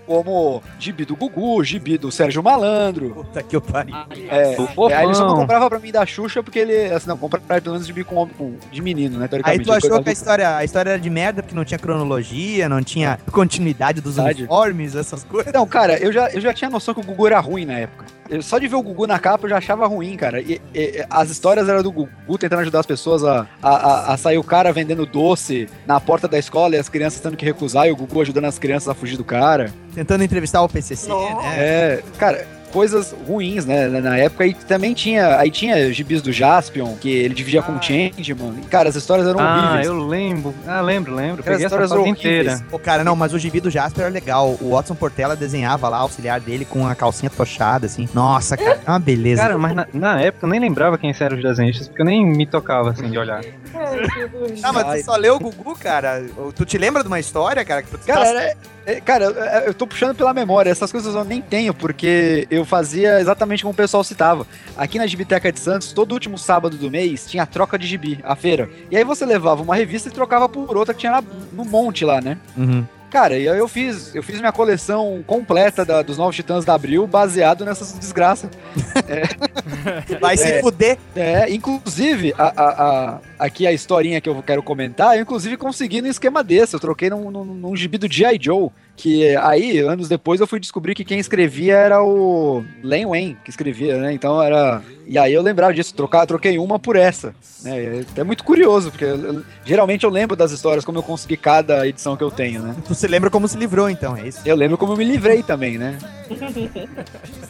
Speaker 4: como gibi do Gugu, gibi do Sérgio Malandro.
Speaker 1: Puta que eu pariu.
Speaker 4: É, é, aí ele só não comprava pra mim da Xuxa porque ele. Assim, não, compra pelo menos gibi com, com- de menino, né?
Speaker 1: Aí tu achou que a história, a história era de merda porque não tinha cronologia, não tinha continuidade dos
Speaker 4: Verdade.
Speaker 1: uniformes, essas coisas.
Speaker 4: Não, cara, eu já, eu já tinha noção que o Gugu era ruim na época. Eu- só de ver o Gugu na capa eu já achava ruim, cara. E, e- as histórias eram do Gugu tentando ajudar as pessoas a, a, a- a sair o cara vendendo doce na porta da escola e as crianças tendo que recusar e o Gugu ajudando as crianças a fugir do cara.
Speaker 1: Tentando entrevistar o PCC, né?
Speaker 4: É, cara, coisas ruins, né, na- época. E também tinha, aí tinha gibis do Jaspion, que ele dividia com o Changeman. E, cara, as histórias eram
Speaker 11: Ah,
Speaker 4: horríveis.
Speaker 11: eu lembro. Ah, lembro, lembro.
Speaker 4: Aquelas
Speaker 11: Peguei essa
Speaker 4: histórias
Speaker 11: fase
Speaker 4: horríveis.
Speaker 11: inteira.
Speaker 1: Pô, cara, não, mas o gibi do Jasper era legal. O Watson Portela desenhava lá, auxiliar dele, com a calcinha tochada, assim. Nossa, cara, é uma beleza.
Speaker 11: Cara, mas na, na época eu nem lembrava quem eram os desenhistas, porque eu nem me tocava assim de olhar.
Speaker 1: Ah, mas tu só leu o Gugu, cara? Tu te lembra de uma história, cara? Que tu
Speaker 4: Cara,
Speaker 1: tá-
Speaker 4: era- é, cara, eu- eu tô puxando pela memória. Essas coisas eu nem tenho, porque eu fazia exatamente como o pessoal citava. Aqui na Gibiteca de Santos, todo último sábado do mês tinha troca de gibi, a feira. E aí você levava uma revista e trocava por outra que tinha no monte lá, né?
Speaker 1: Uhum.
Speaker 4: Cara, e aí eu fiz, eu fiz minha coleção completa da- dos Novos Titãs da Abril baseado nessas desgraças. *laughs*
Speaker 1: Vai se
Speaker 4: É.
Speaker 1: fuder.
Speaker 4: É, inclusive, a, a- a- aqui a historinha que eu quero comentar, eu inclusive consegui num esquema desse. Eu troquei num, num, num gibi do G.I. Joe. Que aí, anos depois, eu fui descobrir que quem escrevia era o Len Wayne, que escrevia, né? Então era. E aí eu lembrava disso, trocar, troquei uma por essa. Né? É até muito curioso, porque eu- geralmente eu lembro das histórias, como eu consegui cada edição que eu tenho, né?
Speaker 1: Tu se lembra como se livrou, então, é isso?
Speaker 4: Eu lembro como eu me livrei também, né?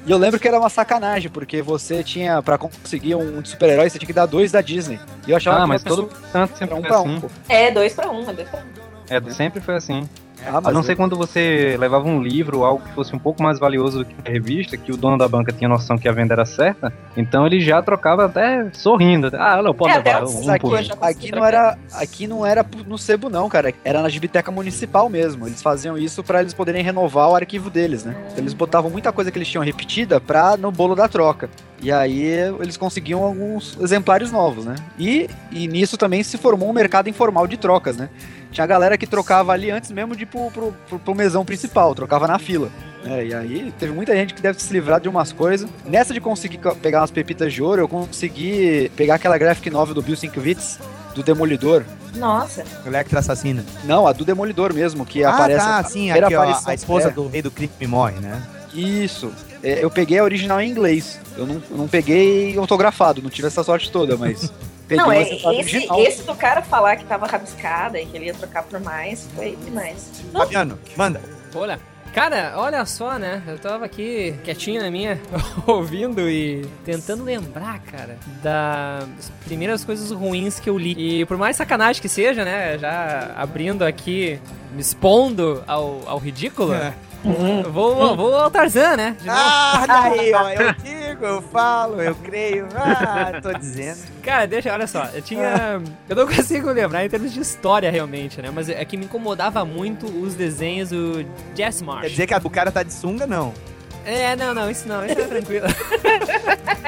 Speaker 4: E eu lembro que era uma sacanagem, porque você tinha, pra conseguir um de super-herói, você tinha que dar dois da Disney. E eu achava
Speaker 11: Ah,
Speaker 4: que
Speaker 11: mas todo tanto sempre
Speaker 4: era um
Speaker 11: foi
Speaker 4: pra
Speaker 11: assim.
Speaker 4: um. pô.
Speaker 6: É, dois pra um, é dois pra um.
Speaker 11: É, sempre foi assim.
Speaker 4: Ah,
Speaker 11: A
Speaker 4: mas
Speaker 11: não ser quando você levava um livro ou algo que fosse um pouco mais valioso do que a revista, que o dono da banca tinha noção que a venda era certa, então ele já trocava até sorrindo. Ah, não, pode
Speaker 6: É,
Speaker 11: levar
Speaker 6: o
Speaker 11: um
Speaker 4: aqui, aqui não era, aqui não era no sebo não, cara. Era na biblioteca municipal mesmo. Eles faziam isso pra eles poderem renovar o arquivo deles, né? Então, eles botavam muita coisa que eles tinham repetida pra no bolo da troca. E aí eles conseguiam alguns exemplares novos, né? E, e nisso também se formou um mercado informal de trocas, né? Tinha galera que trocava ali antes mesmo de ir pro, pro, pro, pro mesão principal, trocava na fila. É, e aí teve muita gente que deve se livrar de umas coisas. Nessa de conseguir co- pegar umas pepitas de ouro, eu consegui pegar aquela graphic novel do Bill Sienkiewicz, do Demolidor.
Speaker 6: Nossa.
Speaker 1: Electra assassina.
Speaker 4: Não, a do Demolidor mesmo, que
Speaker 1: ah,
Speaker 4: aparece
Speaker 1: tá,
Speaker 4: a
Speaker 1: sim,
Speaker 4: primeira
Speaker 1: aqui, ó, a esposa
Speaker 4: É,
Speaker 1: do rei do crime morre, né?
Speaker 4: Isso. É, eu peguei a original em inglês. Eu não, eu não peguei autografado, não tive essa sorte toda, mas *laughs* peguei
Speaker 6: Não, é, esse, esse do cara falar que tava rabiscada e que ele ia trocar por mais foi demais.
Speaker 1: Fabiano, manda.
Speaker 3: Olha, cara, olha só, né? Eu tava aqui quietinho na minha, *laughs* ouvindo e tentando lembrar, cara, das primeiras coisas ruins que eu li. E por mais sacanagem que seja, né? Já abrindo aqui, me expondo ao, ao ridículo. Eu Vou, vou ao Tarzan, né?
Speaker 1: Ah, daí, ó, eu *laughs* digo, eu falo, eu creio. Ah, tô dizendo.
Speaker 3: Cara, deixa, olha só, eu tinha. Eu não consigo lembrar em termos de história realmente, né? Mas é que me incomodava muito os desenhos do Jess Marsh.
Speaker 1: Quer dizer que a- o cara tá de sunga, não.
Speaker 3: É, não, não, isso não, isso é tranquilo. *laughs*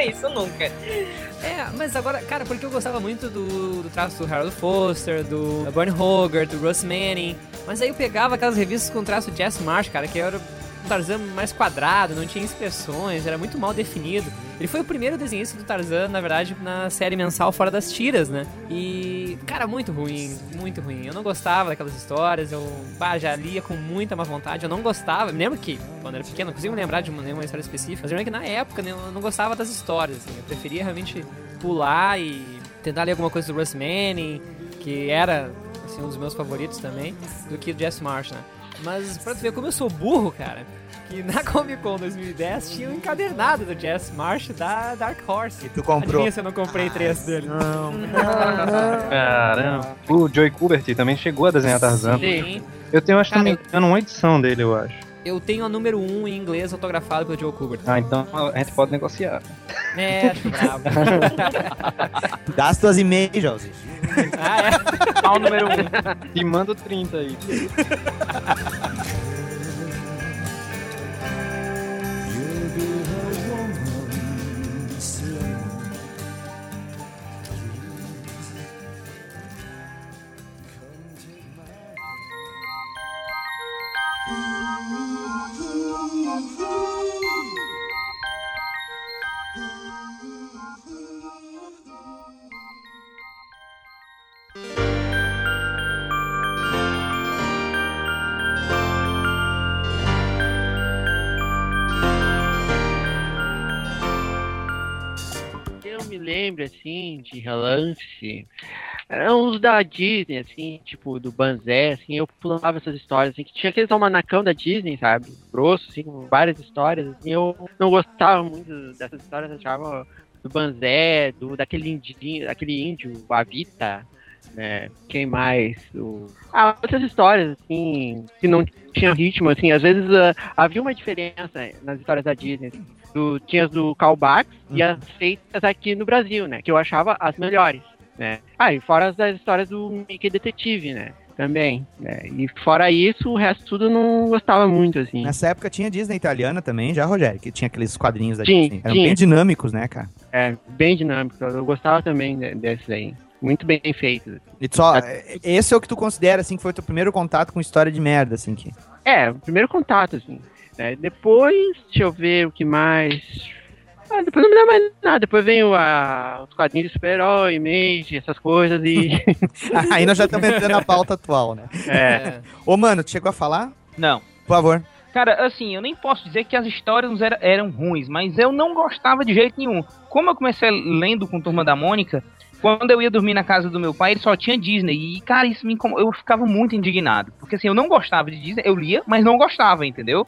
Speaker 6: Isso nunca.
Speaker 3: É, mas agora, cara, porque eu gostava muito do, do traço do Harold Foster, do Bernie Hogarth, do Russ Manning. Mas aí eu pegava aquelas revistas com traço Jess Marsh, cara, que era Tarzan mais quadrado, não tinha expressões, era muito mal definido. Ele foi o primeiro desenhista do Tarzan, na verdade, na série mensal Fora das Tiras, né? E, cara, muito ruim, muito ruim. Eu não gostava daquelas histórias, eu bah, já lia com muita má vontade, eu não gostava. Me lembro que, quando era pequeno, não consigo me lembrar de uma- nenhuma história específica, mas eu lembro que na época né, eu não gostava das histórias, assim, eu preferia realmente pular e tentar ler alguma coisa do Russ Manning, que era assim, um dos meus favoritos também, do que o Jess Marsh, né? Mas pra tu ver como eu sou burro, cara, que na Comic Con 2010 tinha um encadernado do Jess Marsh da Dark Horse. E
Speaker 1: tu comprou?
Speaker 3: Adivinha se eu não comprei três dele?
Speaker 1: Não. *laughs*
Speaker 11: Caramba. O Joey Kubert também chegou a desenhar Tarzan.
Speaker 3: Sim.
Speaker 11: Eu tenho, acho que
Speaker 3: Cara,
Speaker 11: não me engano, uma edição dele, eu acho.
Speaker 3: Eu tenho a número 1 um em inglês autografado pelo Joe Kubert.
Speaker 11: Ah, então a gente pode negociar.
Speaker 3: É, *laughs* acho brabo. *laughs*
Speaker 1: Dá as tuas e-mails, Josi.
Speaker 3: ah, é?
Speaker 5: Pau número 1. Um.
Speaker 11: E manda o 30 aí. *laughs*
Speaker 10: lembro, assim, de relance. Eram uns da Disney, assim, tipo, do Banzé, assim, eu pulava essas histórias, assim, que tinha aqueles almanacão da Disney, sabe? Grosso, assim, com várias histórias, assim, eu não gostava muito dessas histórias, achava do Banzé, do, daquele indinho, daquele índio, Avita, né? Quem mais? O... Ah, outras histórias, assim, que não tinham ritmo, assim, às vezes ah, havia uma diferença nas histórias da Disney, assim, do, tinha as do Callbacks e as feitas aqui no Brasil, né? Que eu achava as melhores, né? Ah, e fora as das histórias do Mickey Detetive, né? Também, né? E fora isso, o resto tudo eu não gostava muito, assim.
Speaker 1: Nessa época tinha Disney italiana também, já, Rogério, que tinha aqueles quadrinhos da
Speaker 10: Tinha,
Speaker 1: Disney. Eram
Speaker 10: tinha.
Speaker 1: bem dinâmicos, né, cara?
Speaker 10: É, bem dinâmico. Eu gostava também de- desses aí. Muito bem feitos.
Speaker 1: E só, é- esse é o que tu considera, assim, que foi o teu primeiro contato com história de merda, assim, que...
Speaker 10: É, o primeiro contato, assim. né? Depois, deixa eu ver o que mais. Ah, depois não me dá mais nada. Depois vem o, a- os quadrinhos de super-herói, Mage, essas coisas e. *laughs*
Speaker 1: Aí nós já estamos entrando na pauta atual, né?
Speaker 10: É.
Speaker 1: Ô, mano, tu chegou a falar?
Speaker 5: Não.
Speaker 1: Por favor.
Speaker 5: Cara, assim, eu nem posso dizer que as histórias era- eram ruins, mas eu não gostava de jeito nenhum. Como eu comecei lendo com Turma da Mônica, quando eu ia dormir na casa do meu pai, ele só tinha Disney. E, cara, isso me incomodou. Eu ficava muito indignado. Porque, assim, eu não gostava de Disney, eu lia, mas não gostava, entendeu?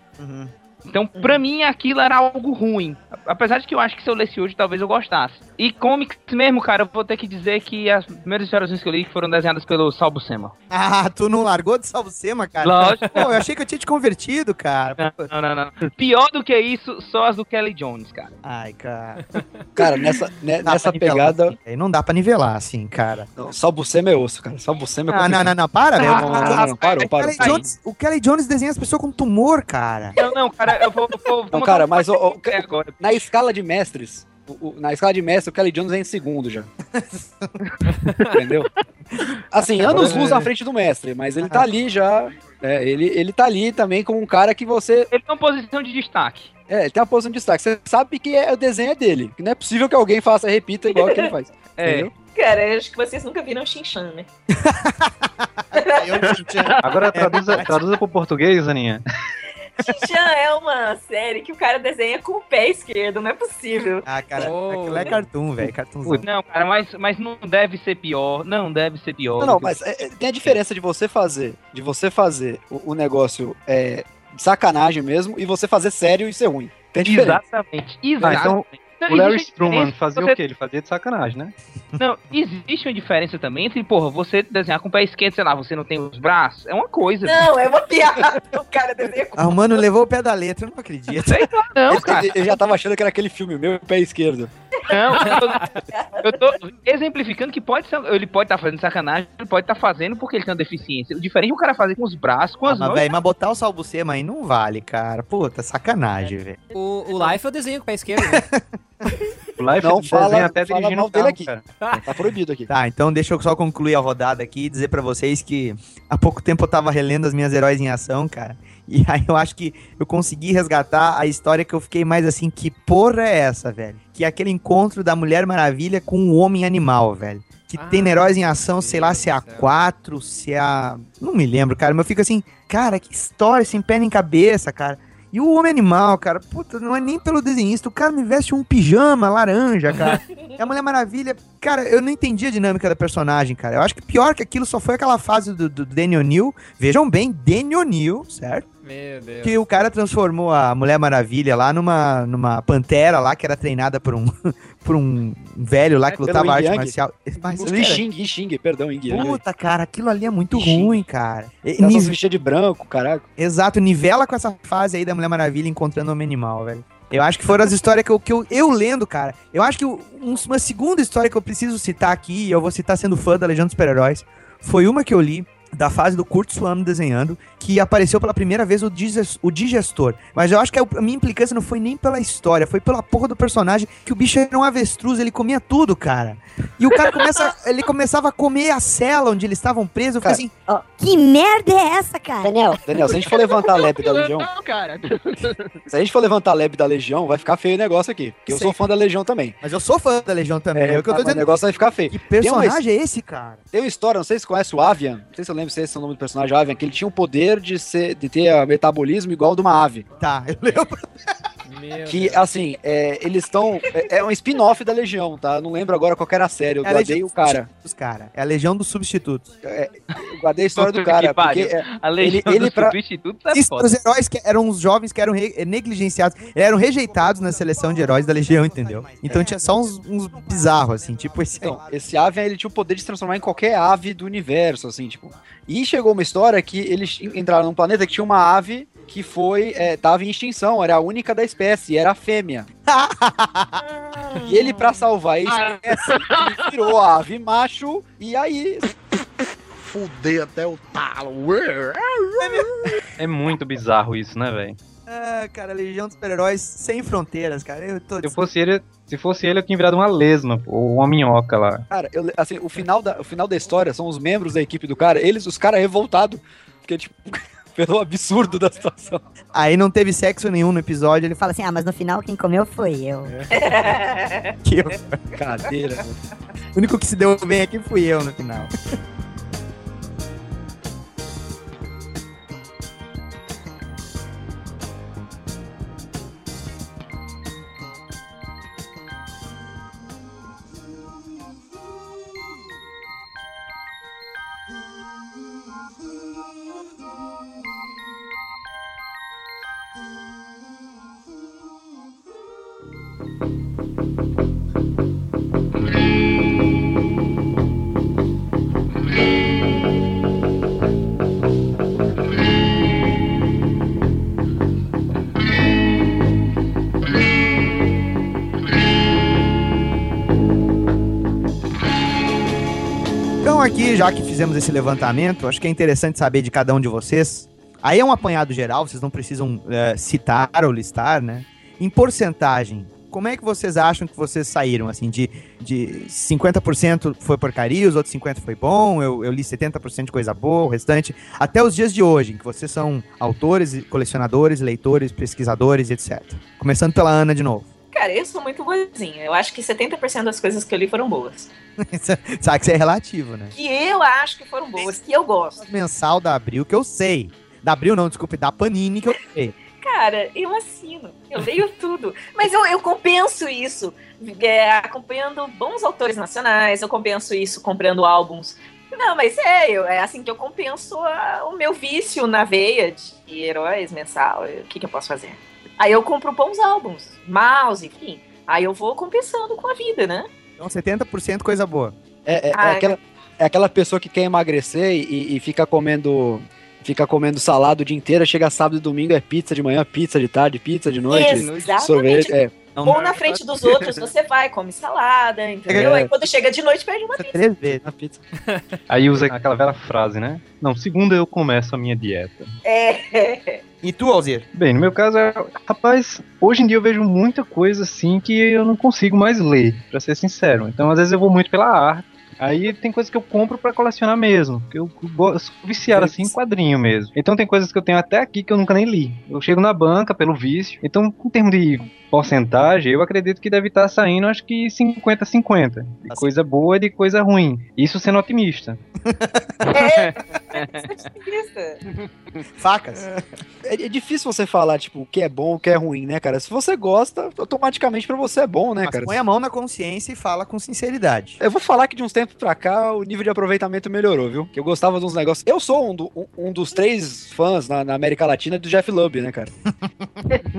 Speaker 5: Então, pra mim, aquilo era algo ruim. Apesar de que eu acho que se eu lesse hoje, talvez eu gostasse. E comics mesmo, cara, eu vou ter que dizer que as primeiras histórias que eu li foram desenhadas pelo Sal Buscema.
Speaker 1: Ah, tu não largou de Salvo Sema, cara?
Speaker 5: Lógico.
Speaker 1: Pô, eu achei que eu tinha te convertido, cara.
Speaker 5: Não, não, não. Pior do que isso, só as do Kelly Jones, cara.
Speaker 1: Ai, cara.
Speaker 4: Cara, nessa, ne- nessa
Speaker 1: nivelar,
Speaker 4: pegada.
Speaker 1: assim, aí não dá pra nivelar, assim, cara.
Speaker 4: Não, só Bucema é osso, cara. Bucema é
Speaker 1: Ah, não, não, não, para, velho.
Speaker 4: Não, não, não, não, parou,
Speaker 1: O
Speaker 4: parou.
Speaker 1: Kelly, Jones, o Kelly Jones desenha as pessoas com tumor, cara.
Speaker 5: Não, não, cara, eu vou. vou, vou
Speaker 4: Não, cara, mas ó, ó, na escala de mestres, o- o- na escala de mestre, o Kelly Jones é em segundo já. *laughs* Entendeu? Assim, anos luz à frente do mestre, mas ele tá ali já. é, ele, ele tá ali também como um cara que você.
Speaker 5: Ele tem uma posição de destaque.
Speaker 4: É, ele tem uma posição de destaque. Você sabe que é, o desenho é dele. Que não é possível que alguém faça, repita igual que ele faz. *laughs*
Speaker 5: É.
Speaker 4: Entendeu?
Speaker 6: Cara, eu acho que vocês nunca viram Shinchan, né? *laughs*
Speaker 11: Agora traduza, traduza pro português, Aninha.
Speaker 6: Shinchan é uma série que o cara desenha com o pé esquerdo, não é possível.
Speaker 1: Ah, cara, aquilo é cartoon, velho. Cartoonzão.
Speaker 5: Não, cara, mas, mas não deve ser pior. Não deve ser pior.
Speaker 4: Não, não, mas é, é, tem a diferença de você fazer, de você fazer o, o negócio é, de sacanagem mesmo e você fazer sério e ser ruim. Tem diferença.
Speaker 5: Exatamente,
Speaker 11: Ah,
Speaker 5: exatamente.
Speaker 11: então
Speaker 5: Não,
Speaker 11: o Larry Struman fazia
Speaker 5: você-
Speaker 11: o quê? Ele fazia de sacanagem, né?
Speaker 5: Não, existe uma diferença também entre, porra, você desenhar com o pé esquerdo, sei lá, você não tem os braços, é uma coisa.
Speaker 6: Não, é uma piada. O cara desenha com
Speaker 1: Ah, o mano levou o pé da letra, eu não acredito.
Speaker 5: Não, cara.
Speaker 4: ele já tava achando que era aquele filme, o meu pé esquerdo.
Speaker 5: Não, eu tô, eu tô exemplificando que pode ser, ele pode estar fazendo sacanagem, ele pode estar fazendo porque ele tem uma deficiência. O diferente é o cara fazer com os braços, com
Speaker 1: Ah,
Speaker 5: as
Speaker 1: mas,
Speaker 5: mãos.
Speaker 1: velho, mas botar o Salbucema aí não vale, cara. Puta, sacanagem, velho.
Speaker 3: O, o Life eu desenho com o pé esquerdo. né?
Speaker 11: O Life
Speaker 4: Não fala,
Speaker 11: até
Speaker 4: fala
Speaker 11: dirigindo
Speaker 4: mal
Speaker 11: o
Speaker 4: dele aqui.
Speaker 11: cara.
Speaker 4: Tá proibido aqui.
Speaker 1: Tá, então deixa eu só concluir a rodada aqui e dizer pra vocês que há pouco tempo eu tava relendo as minhas heróis em ação, cara. E *laughs* aí eu acho que eu consegui resgatar a história que eu fiquei mais assim, que porra é essa, velho? Que é aquele encontro da Mulher Maravilha com o Homem Animal, velho. Que tem na Heróis em Ação, sei lá, se é a 4, se é a... Não me lembro, cara, mas eu fico assim, cara, que história sem pé nem cabeça, cara. E o Homem Animal, cara, puta, não é nem pelo desenhista, o cara me veste um pijama laranja, cara. *laughs* É a Mulher Maravilha. Cara, eu não entendi a dinâmica da personagem, cara. Eu acho que pior que aquilo só foi aquela fase do, do Danny O'Neill. Vejam bem, Danny O'Neill, certo?
Speaker 3: Meu Deus.
Speaker 1: Que o cara transformou a Mulher Maravilha lá numa, numa pantera lá, que era treinada por um, *laughs* por um velho lá que
Speaker 4: Pelo
Speaker 1: lutava arte marcial. Mas,
Speaker 4: Xing, Xing, perdão, Yin Yang.
Speaker 1: Puta, cara, aquilo ali é muito ruim, cara. Nive-
Speaker 4: vestia de branco, caraca.
Speaker 1: Exato, nivela com essa fase aí da Mulher Maravilha encontrando o Homem Animal, velho. Eu acho que foram as histórias que eu, que eu, eu lendo, cara. Eu acho que um- uma segunda história que eu preciso citar aqui, e eu vou citar sendo fã da Legião dos Super-Heróis, foi uma que eu li, da fase do Kurt Swan desenhando, que apareceu pela primeira vez o, diges- o digestor. Mas eu acho que a minha implicância não foi nem pela história, foi pela porra do personagem, que o bicho era um avestruz, ele comia tudo, cara. E o cara começa, *laughs* ele começava a comer a cela onde eles estavam presos, eu falei assim,
Speaker 2: Que merda é essa, cara?
Speaker 7: Daniel,
Speaker 4: Daniel, se a gente for levantar a lebre da Legião,
Speaker 10: Não, cara.
Speaker 4: se a gente for levantar a lebre da Legião, vai ficar feio o negócio aqui. Porque eu
Speaker 1: Sei.
Speaker 4: sou fã da Legião também.
Speaker 1: mas eu sou fã da Legião também, é, o que eu tô
Speaker 4: o
Speaker 1: dizendo.
Speaker 4: negócio vai ficar feio.
Speaker 1: Que
Speaker 4: Tem uma,
Speaker 1: personagem é esse, cara?
Speaker 4: tem uma história, não sei se você conhece o Avian, não sei se eu lembro se esse é o nome do personagem, Avian, que ele tinha o poder de, ser, de ter ah, metabolismo igual ao de uma ave.
Speaker 1: Tá, eu lembro. *laughs*
Speaker 3: Meu
Speaker 4: Que, assim, é, eles estão. É, é um spin-off da Legião, tá? Eu não lembro agora qual que era a série. Eu
Speaker 1: É
Speaker 4: guardei o cara.
Speaker 1: dos cara. É a Legião dos Substitutos.
Speaker 4: Eu guardei a história do cara.
Speaker 5: que
Speaker 4: Porque é,
Speaker 5: A legião
Speaker 4: ele, ele
Speaker 5: dos
Speaker 4: pra,
Speaker 5: substitutos é
Speaker 1: Isso,
Speaker 5: foda.
Speaker 1: os heróis que eram os jovens que eram re- negligenciados, eram rejeitados na seleção de heróis da Legião, entendeu? Então tinha só uns, uns bizarros, assim, tipo esse.
Speaker 4: Então, esse Avian, ele tinha o poder de se transformar em qualquer ave do universo, assim, tipo. E chegou uma história que eles entraram num planeta que tinha uma ave que foi, é, tava em extinção, era a única da espécie, era a fêmea. *laughs* e ele, pra salvar a espécie, ele virou a ave macho, e aí...
Speaker 8: Fudei até o talo.
Speaker 11: É muito bizarro isso, né, velho?
Speaker 1: Ah, cara, Legião dos Super-Heróis sem fronteiras, cara. Eu tô.
Speaker 11: Se fosse ele, se fosse ele, eu tinha virado uma lesma, ou uma minhoca lá.
Speaker 4: Cara, eu, assim, o final, da, o final da história são os membros da equipe do cara, eles, os caras revoltados, porque, tipo, *laughs* pelo absurdo da situação.
Speaker 1: Aí não teve sexo nenhum no episódio, ele
Speaker 2: Fala assim, ah, mas no final quem comeu foi eu. *laughs*
Speaker 1: que eu,
Speaker 4: Cadeira, mano.
Speaker 1: o único que se deu bem aqui fui eu no final. Aqui, já que fizemos esse levantamento, acho que é interessante saber de cada um de vocês. Aí é um apanhado geral, vocês não precisam é, citar ou listar, né? Em porcentagem, como é que vocês acham que vocês saíram? Assim, de, de 50% foi porcaria, os outros 50% foi bom, eu, eu li 70% de coisa boa, o restante. Até os dias de hoje, em que vocês são autores, colecionadores, leitores, pesquisadores, etc. Começando pela Ana de novo.
Speaker 6: Cara, eu sou muito boazinha. Eu acho que 70% das coisas que eu li foram boas. *laughs*
Speaker 1: Sabe que isso é relativo, né?
Speaker 6: Que eu acho que foram boas, que eu gosto.
Speaker 1: Mensal da Abril que eu sei. Da Abril não, desculpe, da Panini que eu sei.
Speaker 6: Cara, eu assino. Eu leio tudo. Mas eu, eu compenso isso é, acompanhando bons autores nacionais. Eu compenso isso comprando álbuns. Não, mas é, eu, é assim que eu compenso a- o meu vício na veia de heróis mensal. O que, que eu posso fazer? Aí eu compro bons álbuns, mouse, enfim. Aí eu vou compensando com a vida, né?
Speaker 1: Então 70% coisa boa.
Speaker 4: É, é- é
Speaker 6: Ah, é.
Speaker 4: aquela, é aquela pessoa que quer emagrecer e, e fica comendo. Fica comendo salada o dia inteiro, chega sábado e domingo é pizza de manhã, pizza de tarde, pizza de noite,
Speaker 6: Exatamente.
Speaker 4: sorvete. É.
Speaker 6: Ou na frente dos outros você vai, come salada, entendeu?
Speaker 11: É.
Speaker 6: Aí quando chega de noite, pede uma pizza.
Speaker 1: Três vezes.
Speaker 4: pizza. *laughs*
Speaker 11: Aí usa aquela velha frase, né? Não, segunda eu começo a minha dieta.
Speaker 6: É.
Speaker 1: E tu, Alzir?
Speaker 11: Bem, no meu caso, é- rapaz, hoje em dia eu vejo muita coisa assim que eu não consigo mais ler, pra ser sincero. Então, às vezes eu vou muito pela arte. Aí tem coisas que eu compro pra colecionar mesmo, porque eu, eu sou viciado assim em quadrinho mesmo. Então tem coisas que eu tenho até aqui que eu nunca nem li. Eu chego na banca pelo vício. Então, em termos de porcentagem, eu acredito que deve estar saindo acho que 50-50. De coisa boa e de coisa ruim. Isso sendo otimista. *laughs*
Speaker 1: Facas.
Speaker 4: É, é difícil você falar, tipo, o que é bom, o que é ruim, né, cara? Se você gosta, automaticamente pra você é bom, né,
Speaker 1: Mas
Speaker 4: cara?
Speaker 1: põe a mão na consciência e fala com sinceridade.
Speaker 4: Eu vou falar que de uns tempos pra cá o nível de aproveitamento melhorou, viu? Que eu gostava de uns negócios. Eu sou um, do- um- um dos três fãs na, na América Latina do Jeff Lubb, né, cara? *laughs*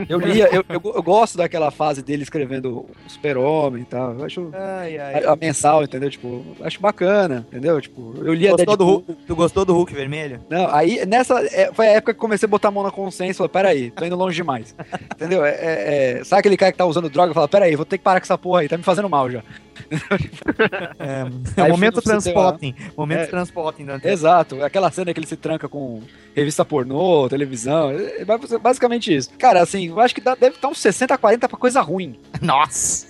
Speaker 4: Eu lia, eu, eu, eu gosto daquela fase dele escrevendo o Super-Homem e tal. Eu acho
Speaker 1: Ai, ai.
Speaker 4: a, a mensal, entendeu? Tipo, acho bacana, entendeu? Tipo, eu lia
Speaker 1: Gostou do. Hulk, tu gostou do Hulk vermelho?
Speaker 4: Não, aí nessa é, foi a época que comecei a botar a mão na consciência e falei, peraí, tô indo longe demais. *laughs* Entendeu? É, é, é, sabe aquele cara que tá usando droga e fala, peraí, vou ter que parar com essa porra aí, tá me fazendo mal já.
Speaker 1: É, é o momento
Speaker 4: no cinema.
Speaker 1: transporting. Momento
Speaker 4: É.
Speaker 1: transporting da Antena.
Speaker 4: Exato, aquela cena que ele se tranca com revista pornô, televisão, é é basicamente isso. Cara, assim, eu acho que dá- deve estar uns 60 a 40 pra coisa ruim. *laughs*
Speaker 1: Nossa!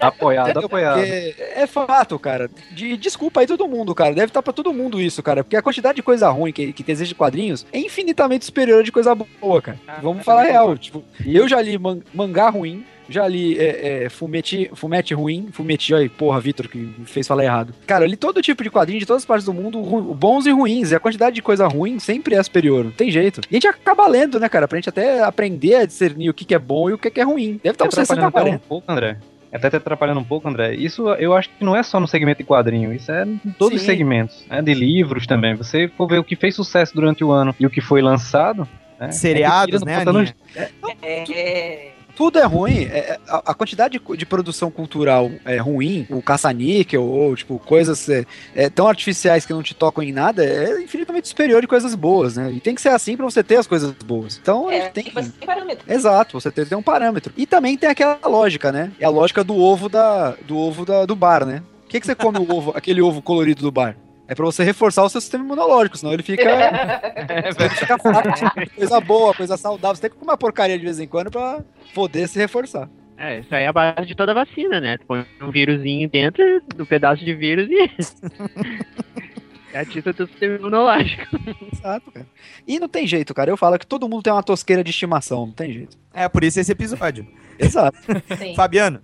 Speaker 11: Apoiado,
Speaker 4: Entendeu?
Speaker 11: apoiado.
Speaker 4: Porque é fato, cara. De, desculpa aí todo mundo, cara. Deve estar pra todo mundo isso, cara. Porque a quantidade de coisa ruim que, que existe de quadrinhos é infinitamente superior a de coisa boa, cara. Vamos falar real. Tipo, eu já li man- mangá ruim. Já li é, é, fumete, fumete ruim, fumete, aí, porra, Vitor, que me fez falar errado. Cara, eu li todo tipo de quadrinho de todas as partes do mundo, ru- bons e ruins, e a quantidade de coisa ruim sempre é superior, não tem jeito. E a gente acaba lendo, né, cara, pra gente até aprender a discernir o que, que é bom e o que, que é ruim. Deve estar
Speaker 11: Tá
Speaker 4: uns 60 a
Speaker 11: atrapalhando até um
Speaker 4: 40.
Speaker 11: pouco, André. Até te atrapalhando um pouco, André. Isso eu acho que não é só no segmento de quadrinho, isso é em todos os
Speaker 4: Sim.
Speaker 11: segmentos. né? De livros também. Você for ver o que fez sucesso durante o ano e o que foi lançado. né?
Speaker 1: Seriados,
Speaker 11: É
Speaker 1: né, Aninha?
Speaker 6: É.
Speaker 4: Tudo é ruim. é- a, a quantidade de, de produção cultural é ruim, o caça-níquel, ou tipo, coisas é, é, tão artificiais que não te tocam em nada, é infinitamente superior de coisas boas, né? E tem que ser assim pra você ter as coisas boas. Então,
Speaker 6: É,
Speaker 4: tem
Speaker 6: tipo assim, parâmetro.
Speaker 4: Exato, você tem, tem um parâmetro. E também tem aquela lógica, né? É a lógica do ovo da do ovo da, do bar, né? O que, que você come o ovo, *laughs* aquele ovo colorido do bar? É pra você reforçar o seu sistema imunológico, senão ele fica, *laughs* ele fica fraco. Coisa boa, coisa saudável. Você tem que comer uma porcaria de vez em quando pra poder se reforçar.
Speaker 10: É, isso aí é a base de toda vacina, né? Tu põe um vírusinho dentro do pedaço de vírus e. *laughs* é atiça teu sistema imunológico.
Speaker 4: Exato, cara. E não tem jeito, cara. Eu falo que todo mundo tem uma tosqueira de estimação, não tem jeito.
Speaker 1: É, por isso esse episódio.
Speaker 4: Exato.
Speaker 6: Sim. *laughs*
Speaker 1: Fabiano,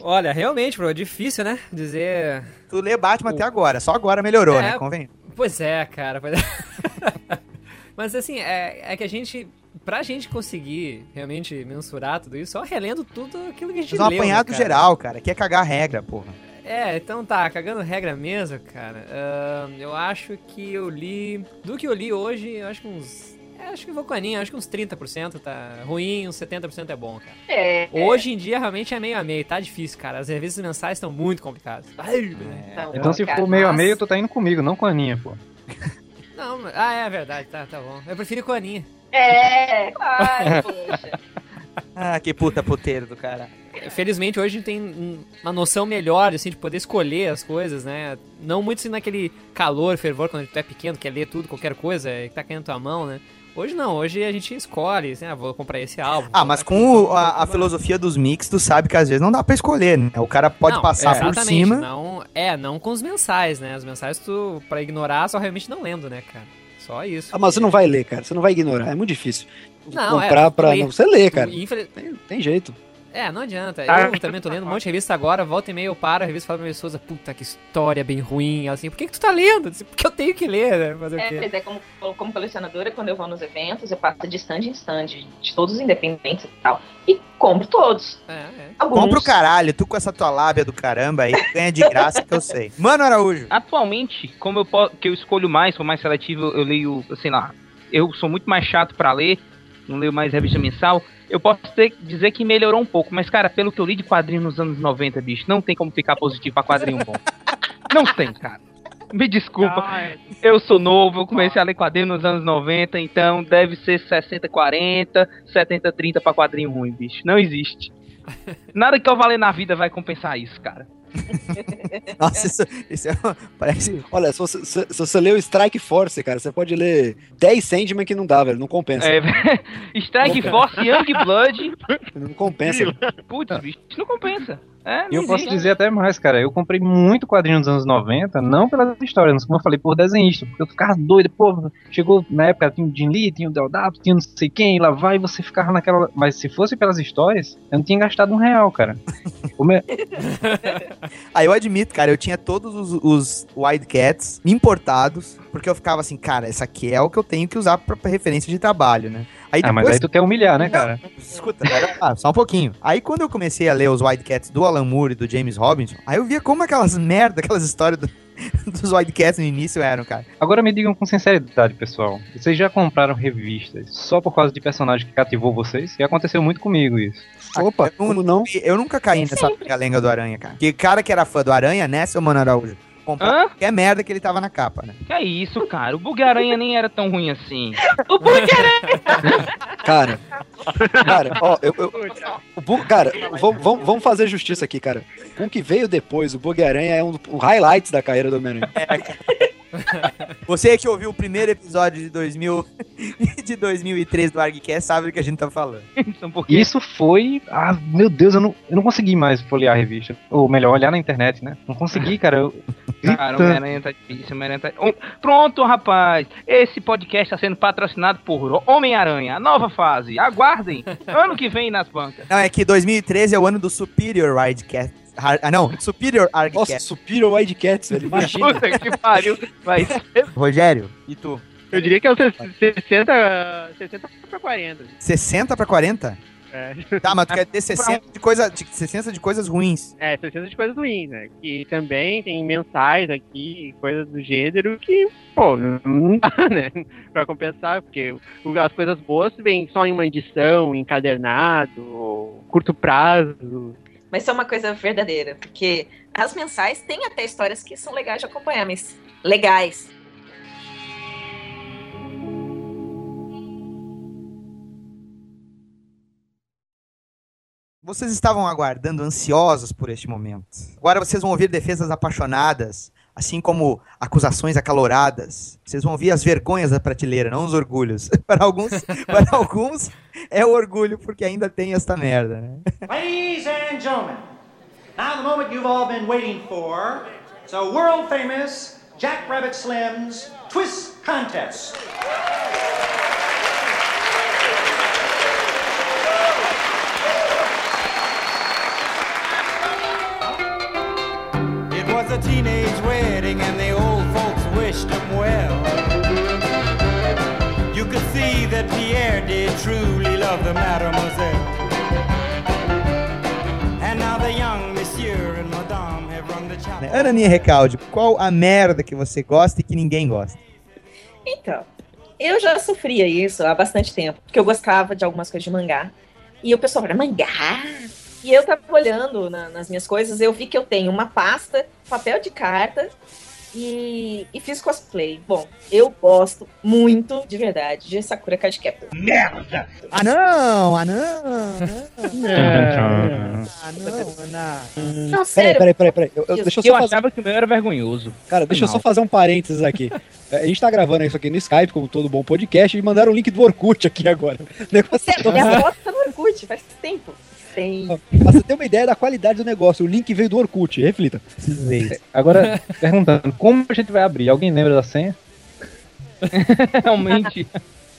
Speaker 3: Olha, realmente, bro, é difícil, né? Dizer.
Speaker 1: tu lê Batman até agora, só agora melhorou,
Speaker 3: É.
Speaker 1: né? Convém.
Speaker 3: Pois é, cara. pois é. *laughs* Mas assim, é, é que a gente. Pra gente conseguir realmente mensurar tudo isso, só relendo tudo aquilo que a gente
Speaker 1: Fazer um
Speaker 3: leu,
Speaker 1: apanhado
Speaker 3: né, cara?
Speaker 1: geral, cara. Quer cagar a regra, porra.
Speaker 3: É, então tá, cagando regra mesmo, cara. ahn, eu acho que eu li. Do que eu li hoje, eu acho que uns. É, acho que vou com a Aninha, acho que uns 30% tá ruim, uns 70% é bom, cara.
Speaker 6: É.
Speaker 3: Hoje em dia realmente é meio a meio, tá difícil, cara. As revistas mensais estão muito complicadas. Ai,
Speaker 6: Então,
Speaker 11: Então se for meio a meio, tu tá indo comigo, não com a Aninha, pô. *laughs*
Speaker 3: Não, mas- ah, é verdade, tá, tá bom. Eu prefiro com a Aninha.
Speaker 6: É, claro, *laughs* poxa.
Speaker 1: Ah, que puta puteiro do cara.
Speaker 3: Felizmente hoje a gente tem um- uma noção melhor, assim, de poder escolher as coisas, né? Não muito assim naquele calor, fervor, quando tu é pequeno, quer ler tudo, qualquer coisa, é, que tá caindo na tua mão, né? Hoje não, hoje a gente escolhe, assim, ah, vou comprar esse álbum.
Speaker 1: Ah, mas com o- a, a filosofia dos mix, tu sabe que às vezes não dá pra escolher, né? O cara pode
Speaker 3: Não,
Speaker 1: passar por
Speaker 3: exatamente,
Speaker 1: cima.
Speaker 3: Não, é, não com os mensais, né? Os mensais tu, pra ignorar, só realmente não lendo, né, cara? Só isso.
Speaker 4: Ah, mas você não vai ler, cara. Você não vai ignorar. É muito difícil.
Speaker 3: Não,
Speaker 4: Comprar
Speaker 3: é,
Speaker 4: pra. Não, você lê, cara.
Speaker 3: Infel-
Speaker 4: Tem, tem jeito.
Speaker 3: É, não adianta.
Speaker 10: Ah.
Speaker 3: Eu também tô lendo um monte de revista agora, volta e meia eu paro, a revista fala pra minha esposa, puta, que história bem ruim. Ela assim, por que, que tu tá lendo? Porque eu tenho que ler, né? Fazer o
Speaker 6: É,
Speaker 3: quê?
Speaker 6: mas é como, como colecionadora, quando eu vou nos eventos, eu passo de stand em stand, de todos os independentes e tal. E compro todos.
Speaker 3: É, é.
Speaker 6: Alguns.
Speaker 1: Compra o caralho, tu com essa tua lábia do caramba aí, ganha de graça que eu sei. *laughs* Mano Araújo,
Speaker 5: Atualmente, como eu, que eu escolho mais, sou mais seletivo, eu leio, sei lá, eu sou muito mais chato pra ler, não leio mais revista mensal. Eu posso ter, dizer que melhorou um pouco, mas cara, pelo que eu li de quadrinho nos anos 90, bicho, não tem como ficar positivo pra quadrinho bom. Não tem, cara. Me desculpa, eu sou novo, eu comecei a ler quadrinho nos anos 90, então deve ser 60-40, 70-30 pra quadrinho ruim, bicho. Não existe. Nada que eu valer na vida vai compensar isso, cara. *laughs*
Speaker 1: nossa, isso, isso é uma- parece...
Speaker 4: Olha, se você, se, se você ler o Strike Force, cara, você pode ler 10 Sandman que não dá, velho. Não compensa.
Speaker 5: É, *laughs* Strike Force, Young Blood,
Speaker 4: Não compensa.
Speaker 5: putz, bicho, não compensa. É,
Speaker 11: E eu posso dizer até mais, cara. Eu comprei muito quadrinho nos anos 90, não pelas histórias, mas como eu falei, por desenhista. Porque eu ficava doido, pô, chegou na época, tinha o Jim Lee, tinha o Del Dapo, tinha não sei quem, lá vai, e você ficava naquela. Mas se fosse pelas histórias, eu não tinha gastado um real, cara. *laughs* O me-
Speaker 1: Ah, eu admito, cara, eu tinha todos os, os Wildcats importados, porque eu ficava assim, cara, essa aqui é o que eu tenho que usar pra, referência de trabalho, né? Aí
Speaker 11: Ah, mas aí tu quer humilhar, né, cara?
Speaker 1: Escuta, pera, ah, só um pouquinho. Aí quando eu comecei a ler os Wildcats do Alan Moore e do James Robinson, aí eu via como aquelas merda, aquelas histórias do- *laughs* dos Wildcats no início eram, cara.
Speaker 11: Agora me digam com sinceridade, pessoal. Vocês já compraram revistas só por causa de personagem que cativou vocês? E aconteceu muito comigo isso.
Speaker 4: Opa,
Speaker 1: como não? Eu nunca caí nessa lenga do Aranha, cara. Que cara que era fã do Aranha, né, seu Mano Araújo? Comprava qualquer merda que ele tava na capa, né?
Speaker 5: Que é isso, cara? O Bug-Aranha nem era tão ruim assim. O Bug-Aranha! *laughs*
Speaker 4: Cara, cara, ó, eu, eu- o Bu- cara, vamos, fazer justiça aqui, cara. Com o que veio depois, o Bug-Aranha é um, um highlights da carreira do Homem-Aranha. *laughs*
Speaker 1: Você que ouviu o primeiro episódio de 2000 *laughs* de 2003 do ArgCast sabe do que a gente tá falando.
Speaker 11: Isso foi. Ah, meu Deus, eu não, eu não consegui mais folhear a revista. Ou melhor, olhar na internet, né? Não consegui, cara. Eu... *laughs*
Speaker 5: Cara, o Homem-Aranha tá difícil, o Homem-Aranha tá... Oh, Pronto, rapaz. Esse podcast está sendo patrocinado por Homem-Aranha, a nova fase. Aguardem. Ano que vem nas bancas.
Speaker 1: Não, é que 2013 é o ano do Superior Wildcat. Har- Ah, não, Superior ArgCast.
Speaker 4: Nossa, Superior Wildcats, velho. Imagina.
Speaker 5: Puta que pariu. Ser... *laughs*
Speaker 1: Rogério, e tu?
Speaker 10: Eu diria que é o 60, 60 pra 40.
Speaker 1: 60 pra 40?
Speaker 10: É.
Speaker 1: Tá, mas tu quer ter 60 de, coisa, de 60 de coisas ruins.
Speaker 10: É, 60 de coisas ruins, né? Que também tem mensais aqui, coisas do gênero que, pô, não dá, *laughs* né? Pra compensar, porque as coisas boas vêm só em uma edição, encadernado, curto prazo.
Speaker 6: Mas é uma coisa verdadeira, porque as mensais têm até histórias que são legais de acompanhar, mas legais.
Speaker 1: Vocês estavam aguardando ansiosos por este momento. Agora vocês vão ouvir defesas apaixonadas, assim como acusações acaloradas. Vocês vão ouvir as vergonhas da prateleira, não os orgulhos. *laughs* para alguns, *laughs* para alguns é o orgulho porque ainda tem esta merda, né?
Speaker 16: Ladies and gentlemen, now the moment you've all been waiting for. It's a world famous Jack Rabbit Slim's Twist Contest.
Speaker 17: A teenage wedding and the old folks wished him well. You could see that Pierre did truly love the mademoiselle. And now the young monsieur and madame have rung the chapel.
Speaker 1: Ana Aninha Recalde, qual a merda que você gosta e que ninguém gosta?
Speaker 6: Então, eu já sofria isso há bastante tempo, porque eu gostava de algumas coisas de mangá. E o pessoal falava, mangá? E eu tava olhando na- nas minhas coisas, eu vi que eu tenho uma pasta, papel de carta e, e fiz cosplay. Bom, eu gosto muito, de verdade, de Sakura Card Captor. Merda!
Speaker 1: Ah não, ah não, ah não, Ana.
Speaker 6: Não,
Speaker 4: Peraí,
Speaker 6: sério.
Speaker 4: peraí, peraí, peraí. Eu, eu- deixa eu
Speaker 5: Eu
Speaker 4: só fazer.
Speaker 5: achava que o meu era vergonhoso.
Speaker 4: Cara, deixa eu
Speaker 5: Não.
Speaker 4: só fazer um parênteses aqui. É, A gente tá gravando isso aqui no Skype, como todo bom podcast, e mandaram o link do Orkut aqui agora. *laughs* O negócio
Speaker 6: Sério, minha *laughs* foto tá no Orkut, faz tempo. Tem.
Speaker 4: Pra você ter uma ideia da qualidade do negócio, o link veio do Orkut, reflita.
Speaker 11: Agora, perguntando, como a gente vai abrir? Alguém lembra da senha? *laughs*
Speaker 5: Realmente.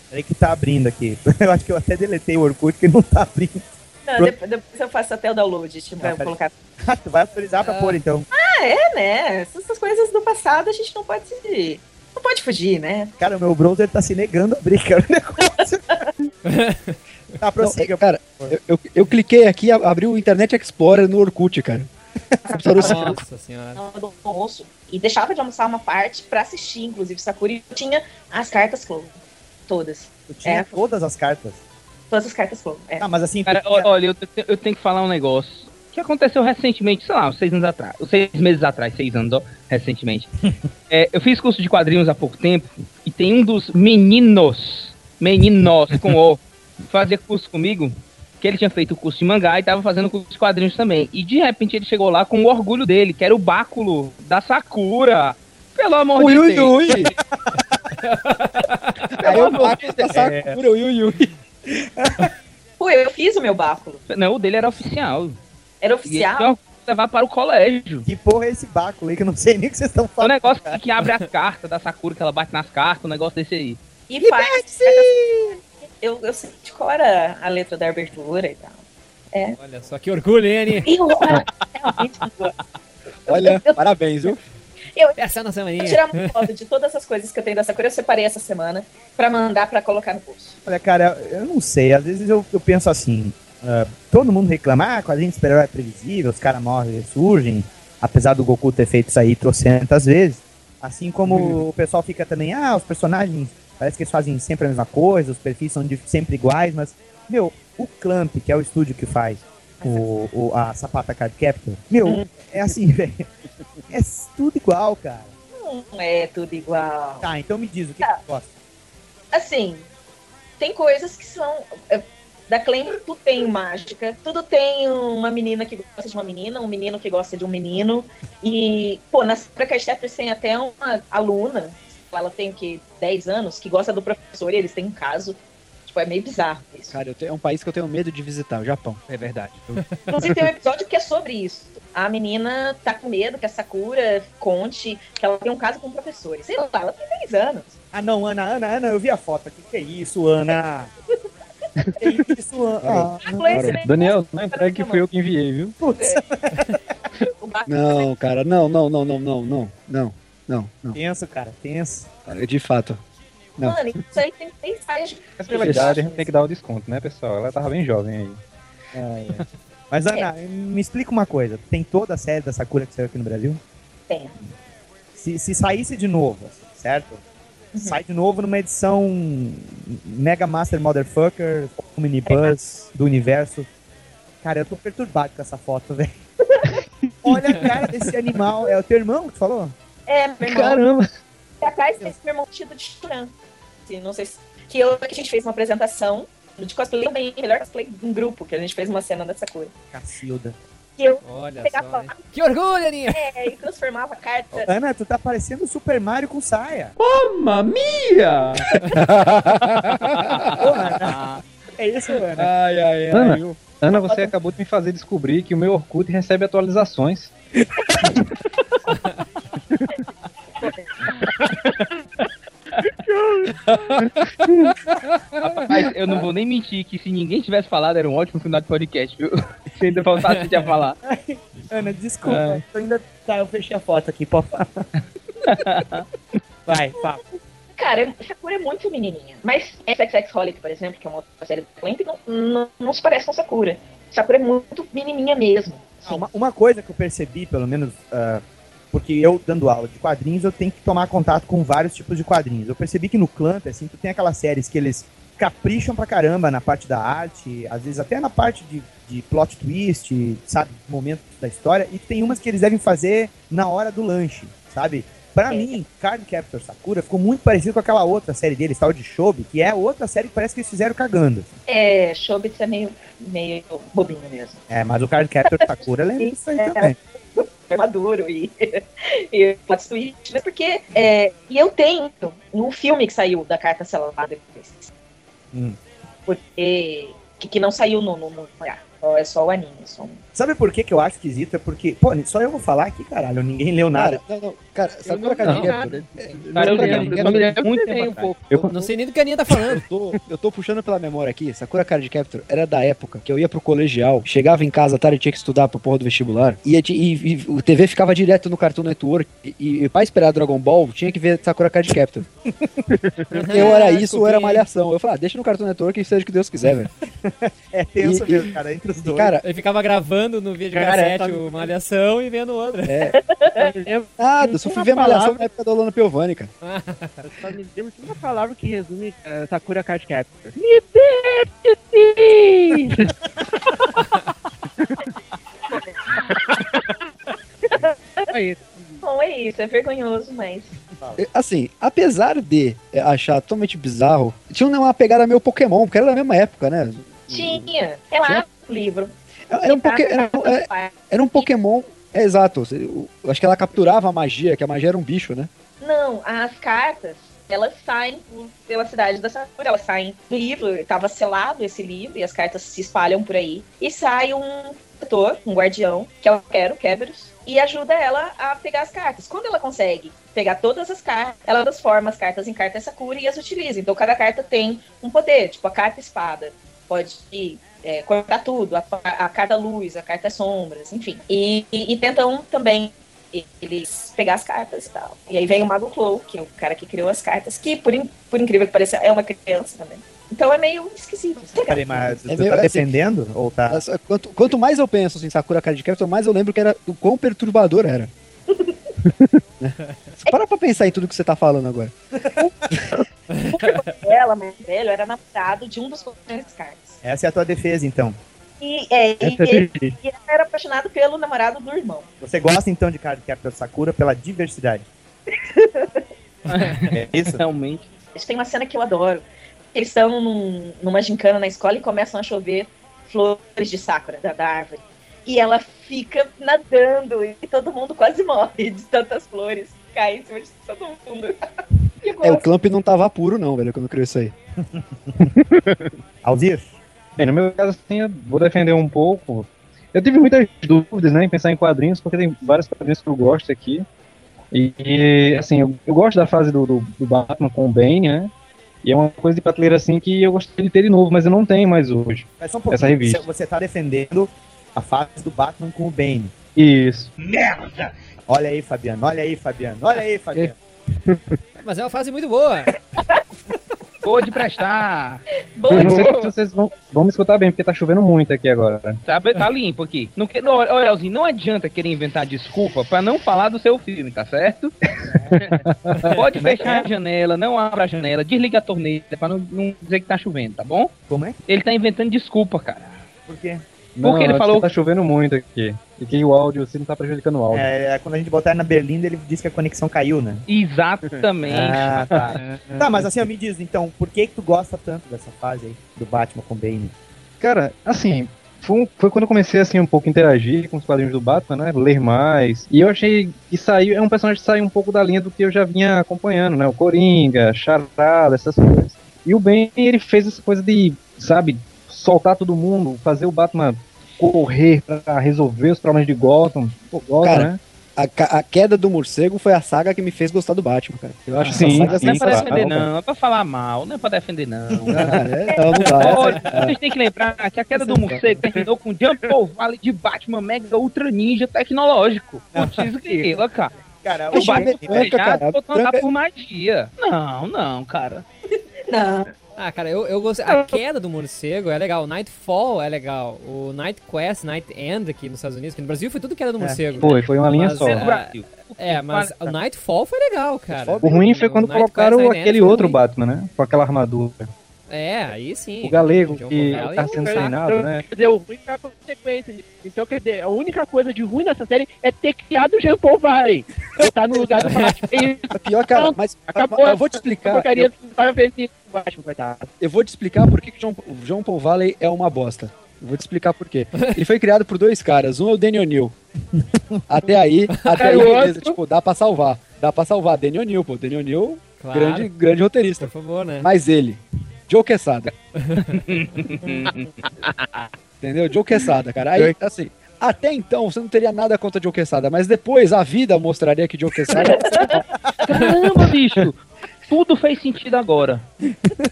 Speaker 1: Peraí que tá abrindo aqui. *laughs* Eu acho que eu até deletei o Orkut que não tá abrindo.
Speaker 6: Não, depois, depois eu faço até o download, tipo,
Speaker 1: Ah,
Speaker 6: colocar.
Speaker 1: Ah, *laughs* tu vai autorizar pra pôr então.
Speaker 6: Ah, é, né? Essas coisas do passado a gente não pode. Não pode fugir, né?
Speaker 1: Cara, o meu browser tá se negando a abrir, cara, o negócio. Tá, prossiga.
Speaker 4: Não, cara, eu, eu, eu cliquei aqui, a- abriu o Internet Explorer no Orkut, cara. *laughs*
Speaker 3: Nossa senhora.
Speaker 6: E deixava de almoçar uma parte pra assistir, inclusive, Sakura. E eu tinha as cartas Clover. Todas.
Speaker 1: Eu tinha
Speaker 6: É.
Speaker 1: todas as cartas.
Speaker 6: Todas as cartas Clover. É.
Speaker 1: Ah, mas assim,
Speaker 5: Cara, olha, eu, te- eu tenho que falar um negócio que aconteceu recentemente, sei lá, seis anos atrás, seis meses atrás, seis anos, ó, recentemente. *laughs* É, eu fiz curso de quadrinhos há pouco tempo e tem um dos meninos, meninos com O, fazia curso comigo, que ele tinha feito o curso de mangá e tava fazendo curso de quadrinhos também. E de repente ele chegou lá com o orgulho dele, que era o báculo da Sakura. Pelo amor
Speaker 4: Ui,
Speaker 5: de
Speaker 4: ui,
Speaker 5: Deus.
Speaker 4: ui. Aí eu
Speaker 5: amor
Speaker 4: bato da Sakura, ui, ui, ui.
Speaker 6: Pô, eu fiz o meu báculo.
Speaker 5: Não, o dele era oficial.
Speaker 6: Era oficial.
Speaker 5: levar para o colégio.
Speaker 1: Que porra é esse báculo aí que eu não sei nem o que vocês estão
Speaker 5: É um
Speaker 1: falando.
Speaker 5: negócio que, que abre as cartas da Sakura, que ela bate nas cartas, um negócio desse aí.
Speaker 6: E faz. Eu, eu sei de cor a, a letra da abertura e tal. É.
Speaker 3: Olha só que orgulho, hein?
Speaker 6: E eu, realmente, *laughs*
Speaker 4: Olha, parabéns, viu?
Speaker 6: Eu,
Speaker 3: Essa é a nossa
Speaker 6: eu
Speaker 3: mania.
Speaker 6: tirar uma *laughs* foto de todas as coisas que eu tenho da Sakura, eu separei essa semana pra mandar pra colocar no bolso.
Speaker 1: Olha, cara, eu não sei. Às vezes eu, eu penso assim: ah, todo mundo reclama, ah, quadrinho de super-herói é previsível, os caras morrem e ressurgem, apesar do Goku ter feito isso aí trocentas vezes. Assim como o pessoal fica também, ah, os personagens parece que eles fazem sempre a mesma coisa, os perfis são de- sempre iguais, mas, meu, o Clamp, que é o estúdio que faz o, o- a Sapata Card Captor, meu, é assim, *laughs* velho. É tudo igual, cara.
Speaker 6: Não é tudo igual.
Speaker 1: Tá, então me diz o que, que tu gosta.
Speaker 6: Assim, tem coisas que são. é, Da Claim, tudo tem mágica, tudo tem uma menina que gosta de uma menina, um menino que gosta de um menino. E, pô, na Sakura Chapters tem até uma aluna, ela tem o que, 10 anos, que gosta do professor e eles têm um caso. Tipo, é meio bizarro isso.
Speaker 4: Cara, tenho- é um país que eu tenho medo de visitar, o Japão.
Speaker 11: É verdade.
Speaker 6: Inclusive tem um episódio que é sobre isso. A menina tá com medo que a Sakura conte que ela tem um caso com o professor. E Sei lá, ela tem 10 anos.
Speaker 1: Ah, não, Ana, Ana, Ana, eu vi a foto aqui. Que isso, Ana? que isso, Ana?
Speaker 11: Cara, Daniel, não entrega que fui eu que enviei, viu?
Speaker 1: Putz. *laughs*
Speaker 4: Não, cara, não, não, não, não, não, não, não, não.
Speaker 1: Tenso, cara, tenso.
Speaker 4: Cara, de fato. Não.
Speaker 6: Mano, isso aí tem 6 páginas.
Speaker 11: Mas pela idade a gente tem que dar o desconto, né, pessoal? Ela tava bem jovem aí.
Speaker 1: Ai, ai. *laughs* Mas, Ana, me explica uma coisa. Tem toda a série da Sakura que saiu aqui no Brasil?
Speaker 6: Tem.
Speaker 1: Se, se saísse de novo, certo? Sai de novo numa edição Mega Master Motherfucker, Omnibus do universo. Cara, eu tô perturbado com essa foto, velho. *laughs* Olha a cara desse animal. É o teu irmão que tu falou?
Speaker 6: É, meu irmão.
Speaker 11: Caramba!
Speaker 6: E atrás tem esse meu irmão vestido de. Assim, não sei se. Que eu que a gente fez uma apresentação de cosplay bem melhor cosplay de um grupo, que a gente fez uma cena da Sakura.
Speaker 1: Cacilda.
Speaker 6: Que eu
Speaker 3: Olha
Speaker 6: pegava
Speaker 3: só? Que orgulho, Aninha!
Speaker 6: é, e transformava a carta.
Speaker 1: Ana, tu tá parecendo o Super Mario com saia.
Speaker 11: Mamma mia!
Speaker 1: É isso, Ana.
Speaker 4: Ai, ai, ai.
Speaker 11: Ana,
Speaker 4: eu-
Speaker 11: Ana, você acabou de me fazer descobrir que o meu Orkut recebe atualizações. *laughs*
Speaker 5: Rapaz, eu não vou nem mentir que se ninguém tivesse falado, era um ótimo final de podcast, viu? *laughs* Se ainda faltasse já falar.
Speaker 1: Ana, desculpa.
Speaker 5: Ai.
Speaker 1: Eu ainda tá, eu fechei a foto aqui, pode falar. *laughs* Vai, fala.
Speaker 6: Cara, Sakura é muito menininha. Mas SXX Holic, por exemplo, que é uma outra série do Clamp, não, não, não se parece com Sakura. Sakura é muito menininha mesmo.
Speaker 1: Ah, uma, uma coisa que eu percebi, pelo menos, ah, porque eu dando aula de quadrinhos, eu tenho que tomar contato com vários tipos de quadrinhos. Eu percebi que no Clamp, assim, tu tem aquelas séries que eles capricham pra caramba na parte da arte, às vezes até na parte de, de plot twist, sabe, momentos da história, e tem umas que eles devem fazer na hora do lanche, sabe? Pra mim, Card Captor Sakura ficou muito parecido com aquela outra série deles, tal de Shobi, que é outra série que parece que eles fizeram cagando.
Speaker 6: É, Shobits é meio, meio bobinho mesmo.
Speaker 1: É, mas o Card Captor *laughs* Sakura lembra disso aí também. *laughs*
Speaker 6: É maduro e, *laughs* e plot twist, mas porque é, e eu tenho um filme que saiu da carta selada depois,
Speaker 1: Hum.
Speaker 6: porque que, que não saiu no, no, no ah, é só o anime, é só um
Speaker 1: Sabe por que, que eu acho esquisito? É porque, pô, só eu vou falar aqui, caralho, ninguém leu nada.
Speaker 4: Cara, não, não, cara, Sakura
Speaker 3: não-
Speaker 4: Card
Speaker 3: não.
Speaker 4: Captor.
Speaker 5: Cara, eu
Speaker 4: Sakura
Speaker 5: lembro, eu me lembro muito tempo
Speaker 6: um
Speaker 5: atrás.
Speaker 11: Eu,
Speaker 3: Não sei nem do que a Aninha tá falando.
Speaker 4: Eu tô, eu tô puxando pela memória aqui, Sakura Card Captor era da época que eu ia pro colegial, chegava em casa à tarde tinha que estudar pro porra do vestibular, e, e, e o TV ficava direto no Cartoon Network, e, e, e pra esperar Dragon Ball, tinha que ver Sakura Card Captor. *laughs* eu era isso ou era malhação. Eu falei, ah, deixa no Cartoon Network e seja o que Deus quiser, velho. *laughs*
Speaker 1: É tenso
Speaker 4: E-
Speaker 1: mesmo, cara, entre os dois.
Speaker 4: cara,
Speaker 3: Ele ficava gravando no vídeo
Speaker 4: Cara,
Speaker 3: cassete
Speaker 4: tá-
Speaker 3: o Malhação e vendo outra.
Speaker 4: é. Nada, *laughs* eu só fui ver malhação na época da Lona Piovani, cara.
Speaker 10: Só me lembro de uma palavra que resume uh, Sakura Card Captor. *laughs* Aí,
Speaker 6: Bom, é isso, é vergonhoso, mas.
Speaker 4: Assim, apesar de é, achar totalmente bizarro, tinha uma pegada meio Pokémon, porque era da mesma época, né?
Speaker 6: Tinha. É lá no livro.
Speaker 4: Era um, poké- era, era- era um Pokémon. É, exato. Acho que ela capturava a magia, que a magia era um bicho, né?
Speaker 6: Não, as cartas, elas saem pela cidade da Sakura, elas saem do livro, estava selado esse livro, e as cartas se espalham por aí. E sai um protetor, um guardião, que é o Quero, Kerberos, e ajuda ela a pegar as cartas. Quando ela consegue pegar todas as cartas, ela transforma as cartas em cartas Sakura e as utiliza. Então cada carta tem um poder, tipo a carta espada. Pode é, cortar tudo, a, a carta luz, a carta sombras, enfim. E, e, e tentam também eles pegar as cartas e tal. E aí vem o Mago Clow, que é o cara que criou as cartas, que por, in- por incrível que pareça é uma criança também. Então é meio esquisito.
Speaker 1: Peraí, mas você
Speaker 4: É meio
Speaker 1: tá
Speaker 4: assim-
Speaker 1: defendendo? Ou tá.
Speaker 4: Nossa, Quanto, quanto mais eu penso em Sakura Card Captor, mais eu lembro que era do quão perturbador era. *laughs* Para pra pensar em tudo que você tá falando agora. *laughs*
Speaker 6: Ela, mais velho, era namorado de um dos de cartas.
Speaker 1: Essa é a tua defesa, então.
Speaker 6: E, é, e,
Speaker 1: é
Speaker 6: ele, e ele era apaixonado pelo namorado do irmão.
Speaker 1: Você gosta então de Card Captor Sakura pela diversidade. *laughs* é isso?
Speaker 5: Realmente.
Speaker 6: Eles têm uma cena que eu adoro. Eles estão num, numa gincana na escola e começam a chover flores de sakura da, da árvore. E ela fica nadando e todo mundo quase morre de tantas flores. Cai em cima de todo mundo.
Speaker 4: É, o. Clamp não tava puro, não, velho, quando criou isso aí. *laughs*
Speaker 1: Alzir?
Speaker 11: Bem, no meu caso, assim, eu vou defender um pouco. Eu tive muitas dúvidas, né, em pensar em quadrinhos, porque tem vários quadrinhos que eu gosto aqui. E, assim, eu, eu gosto da fase do, do, do Batman com o Bane, né? E é uma coisa de prateleira, assim, que eu gostaria de ter de novo, mas eu não tenho mais hoje.
Speaker 1: Mas só um
Speaker 11: Essa revista.
Speaker 1: Você, você tá defendendo a fase do Batman com o Bane.
Speaker 11: Isso.
Speaker 1: Merda! Olha aí, Fabiano. Olha aí, Fabiano. Olha aí, Fabiano. *laughs*
Speaker 3: Mas é uma fase muito boa. *laughs*
Speaker 5: Boa de prestar.
Speaker 11: Eu não sei se vocês vão, vão me escutar bem, porque tá chovendo muito aqui agora.
Speaker 5: Tá, tá limpo aqui. Não, que- não, olha, Elzinho, não adianta querer inventar desculpa pra não falar do seu filme, tá certo? *laughs* Pode fechar a janela, não abra a janela, desliga a torneira pra não, não dizer que tá chovendo, tá bom?
Speaker 1: Como é?
Speaker 5: Ele tá inventando desculpa, cara.
Speaker 1: Por quê?
Speaker 5: Porque ele
Speaker 11: acho
Speaker 5: falou-
Speaker 11: que tá chovendo muito aqui. Que o áudio, assim, não tá prejudicando o áudio.
Speaker 1: É, quando a gente botar na Berlinda, ele disse que a conexão caiu, né?
Speaker 5: Exatamente.
Speaker 1: Ah, tá. *laughs* tá, mas assim, me diz, então, por que que tu gosta tanto dessa fase aí, do Batman com o Bane?
Speaker 11: Cara, assim, foi, um- foi quando eu comecei assim um pouco a interagir com os quadrinhos do Batman, né? Ler mais. E eu achei que saiu, é um personagem que saiu um pouco da linha do que eu já vinha acompanhando, né? O Coringa, Charada, essas coisas. E o Ben, ele fez essa coisa de, sabe, soltar todo mundo, fazer o Batman correr pra resolver os problemas de Gotham. Pô, Gotham,
Speaker 4: Cara,
Speaker 11: né?
Speaker 4: a, a queda do morcego foi a saga que me fez gostar do Batman, cara. Eu acho
Speaker 11: Sim,
Speaker 4: essa saga
Speaker 5: Não é pra defender, não. É pra falar mal, não é pra defender, não. *laughs*
Speaker 4: é, não, não dá.
Speaker 5: Olha, vocês têm que lembrar que a queda do morcego terminou com Jump Valley de Batman Mega Ultra Ninja tecnológico. Cara.
Speaker 1: Cara,
Speaker 5: o
Speaker 1: o
Speaker 5: Batman foi
Speaker 1: Branca, cara,
Speaker 5: por magia. Não, não, cara.
Speaker 6: Não.
Speaker 3: Ah, cara, eu, eu gostei. A queda do morcego é legal. O Nightfall é legal. O Night Quest, Night End aqui nos Estados Unidos, que no Brasil foi tudo queda do morcego.
Speaker 11: Foi, foi uma linha
Speaker 3: Mas,
Speaker 11: só.
Speaker 3: É, é, mas o Nightfall foi legal, cara.
Speaker 11: O ruim foi quando
Speaker 3: O Quest,
Speaker 11: colocaram
Speaker 3: End
Speaker 11: aquele outro
Speaker 3: ruim.
Speaker 11: Batman, né? Com aquela armadura.
Speaker 3: É, aí sim.
Speaker 11: O galego que tá
Speaker 3: é
Speaker 11: sendo treinado, né?
Speaker 10: Quer dizer, o ruim a consequência. Então, quer dizer, a única coisa de ruim nessa série é ter criado o Jean Paul Valley. Botar no lugar do *laughs* Batman.
Speaker 4: Pior, cara, mas
Speaker 10: Acabou.
Speaker 4: eu vou te explicar. Eu, vou te explicar por que, que John, o John Paul Valley é uma bosta. Eu vou te explicar por quê. Ele foi criado por dois caras. Um é o Danny O'Neill. *laughs* Até aí, até aí,
Speaker 10: o
Speaker 4: beleza. Tipo, dá pra salvar. Dá pra salvar. Danny O'Neill, pô. Danny O'Neill,
Speaker 3: Claro.
Speaker 4: grande, grande roteirista.
Speaker 3: Por favor, né?
Speaker 4: Mas ele, Joe Quesada. *laughs* Entendeu? Joe Quesada, cara. Aí, assim, até então você não teria nada contra Joe Quesada, mas depois a vida mostraria que Joe Quesada.
Speaker 5: Caramba, bicho. Tudo fez sentido agora.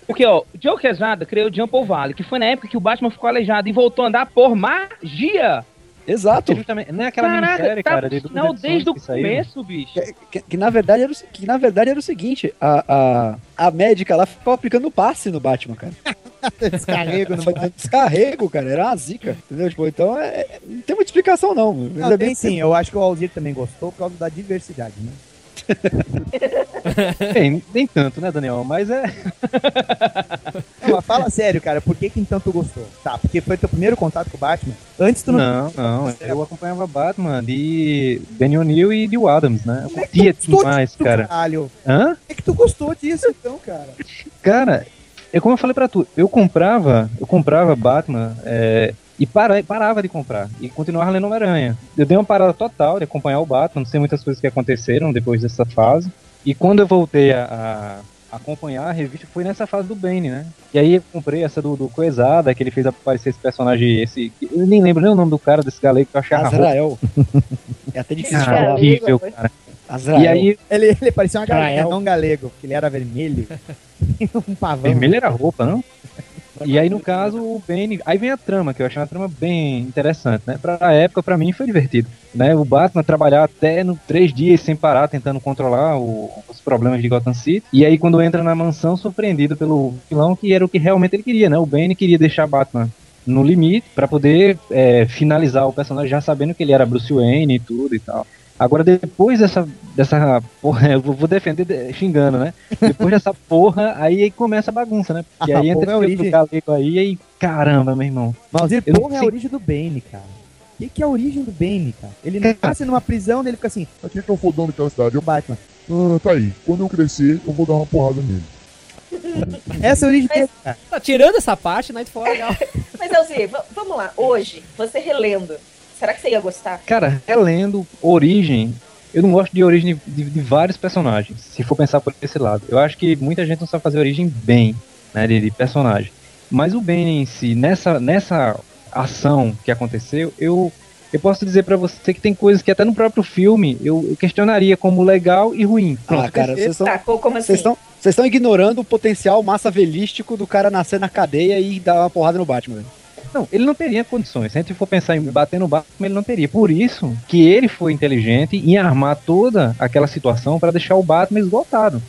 Speaker 5: Porque, ó, Joe Quesada criou o Jump Valley, que foi na época que o Batman ficou aleijado e voltou a andar por magia.
Speaker 4: Exato.
Speaker 11: Não é aquela
Speaker 5: Caraca,
Speaker 11: minissérie,
Speaker 5: tá
Speaker 11: cara, de edições
Speaker 5: desde o
Speaker 11: que
Speaker 5: começo, bicho.
Speaker 4: Que, que na verdade era o, que na verdade era o seguinte, a, a, a médica lá ficava aplicando passe no Batman, cara. *laughs*
Speaker 1: Descarrego no
Speaker 4: Foi dando Descarrego, cara, era uma zica, entendeu? Tipo, então é, é- não tem muita explicação não. Mas
Speaker 1: Não, tem
Speaker 4: bem
Speaker 1: sim, eu acho que o Alzir também gostou por causa da diversidade, né? *laughs*
Speaker 11: Bem, nem tanto, né, Daniel? Mas é. *laughs*
Speaker 1: Não, mas fala sério, cara, por que que então tu gostou? Tá, porque foi teu primeiro contato com o Batman? Antes tu não...
Speaker 11: Não, não. Eu acompanhava Batman de Danny O'Neill e de Adams, né? Eu
Speaker 1: é
Speaker 11: curtia demais,
Speaker 1: disso,
Speaker 11: cara.
Speaker 1: Caralho?
Speaker 11: Hã?
Speaker 1: É que tu gostou disso então, cara?
Speaker 11: Cara, é como eu falei pra tu, eu comprava, eu comprava Batman é, e para, parava de comprar e continuava lendo Homem-Aranha. Eu dei uma parada total de acompanhar o Batman, não sei muitas coisas que aconteceram depois dessa fase. E quando eu voltei a, a acompanhar a revista, foi nessa fase do Bane, né? E aí eu comprei essa do, do Coesada, que ele fez aparecer esse personagem, esse. Eu nem lembro nem o nome do cara desse galego que eu achei
Speaker 4: Azrael. É até difícil de
Speaker 11: Cara,
Speaker 4: falar.
Speaker 11: horrível, cara.
Speaker 4: Azrael.
Speaker 11: E aí,
Speaker 1: Ele, ele parecia uma galego, não um galego, porque ele era vermelho. *laughs* um pavão.
Speaker 11: vermelho era roupa, não? E aí, no caso, o Bane. Aí vem a trama, que eu achei uma trama bem interessante, né? Pra época, pra mim, foi divertido. Né? O Batman trabalhar até no três dias sem parar, tentando controlar o- os problemas de Gotham City. E aí, quando entra na mansão, surpreendido pelo vilão, que era o que realmente ele queria, né? O Bane queria deixar Batman no limite pra poder é, finalizar o personagem já sabendo que ele era Bruce Wayne e tudo e tal. Agora, depois dessa, dessa porra, *laughs* eu vou defender de- xingando, né? Depois dessa *laughs* porra, aí, começa a bagunça, né? Porque *laughs*
Speaker 18: Ah,
Speaker 11: aí entra
Speaker 18: é a
Speaker 11: esse
Speaker 18: origem.
Speaker 11: galego aí, aí, caramba, meu irmão.
Speaker 18: Malzir, porra é a origem do Bane, cara. O que, que é a origem do Bane, cara? Ele nasce numa prisão, ele fica assim,
Speaker 12: Aqui que é o fodão daquela cidade. Eu...
Speaker 18: Batman.
Speaker 12: Ah, tá aí. Quando eu crescer, eu vou dar uma porrada nele.
Speaker 18: Essa é a origem dele, cara.
Speaker 3: Tá, tirando essa parte, Nightfall é legal.
Speaker 6: Mas, Elzi, vamos lá. Hoje, você relendo, será que você ia gostar?
Speaker 11: Cara, relendo Origem, eu não gosto de origem de, de vários personagens, se for pensar por esse lado. Eu acho que muita gente não sabe fazer origem bem, né, de, de personagem. Mas o Bane em si, nessa, nessa ação que aconteceu, eu, eu posso dizer pra você que tem coisas que até no próprio filme eu, eu questionaria como legal e ruim. Pronto,
Speaker 4: Ah, cara, vocês estão.
Speaker 6: Tá, assim?
Speaker 4: Vocês estão, vocês estão ignorando o potencial massa velístico do cara nascer na cadeia e dar uma porrada no Batman, velho.
Speaker 11: Não, ele não teria condições. Se a gente for pensar em bater no Batman, ele não teria. Por isso que ele foi inteligente em armar toda aquela situação para deixar o Batman esgotado.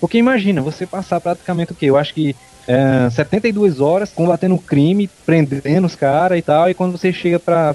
Speaker 11: Porque imagina, você passar praticamente o quê? Eu acho que é, 72 horas combatendo crime, prendendo os caras e tal, e quando você chega pra.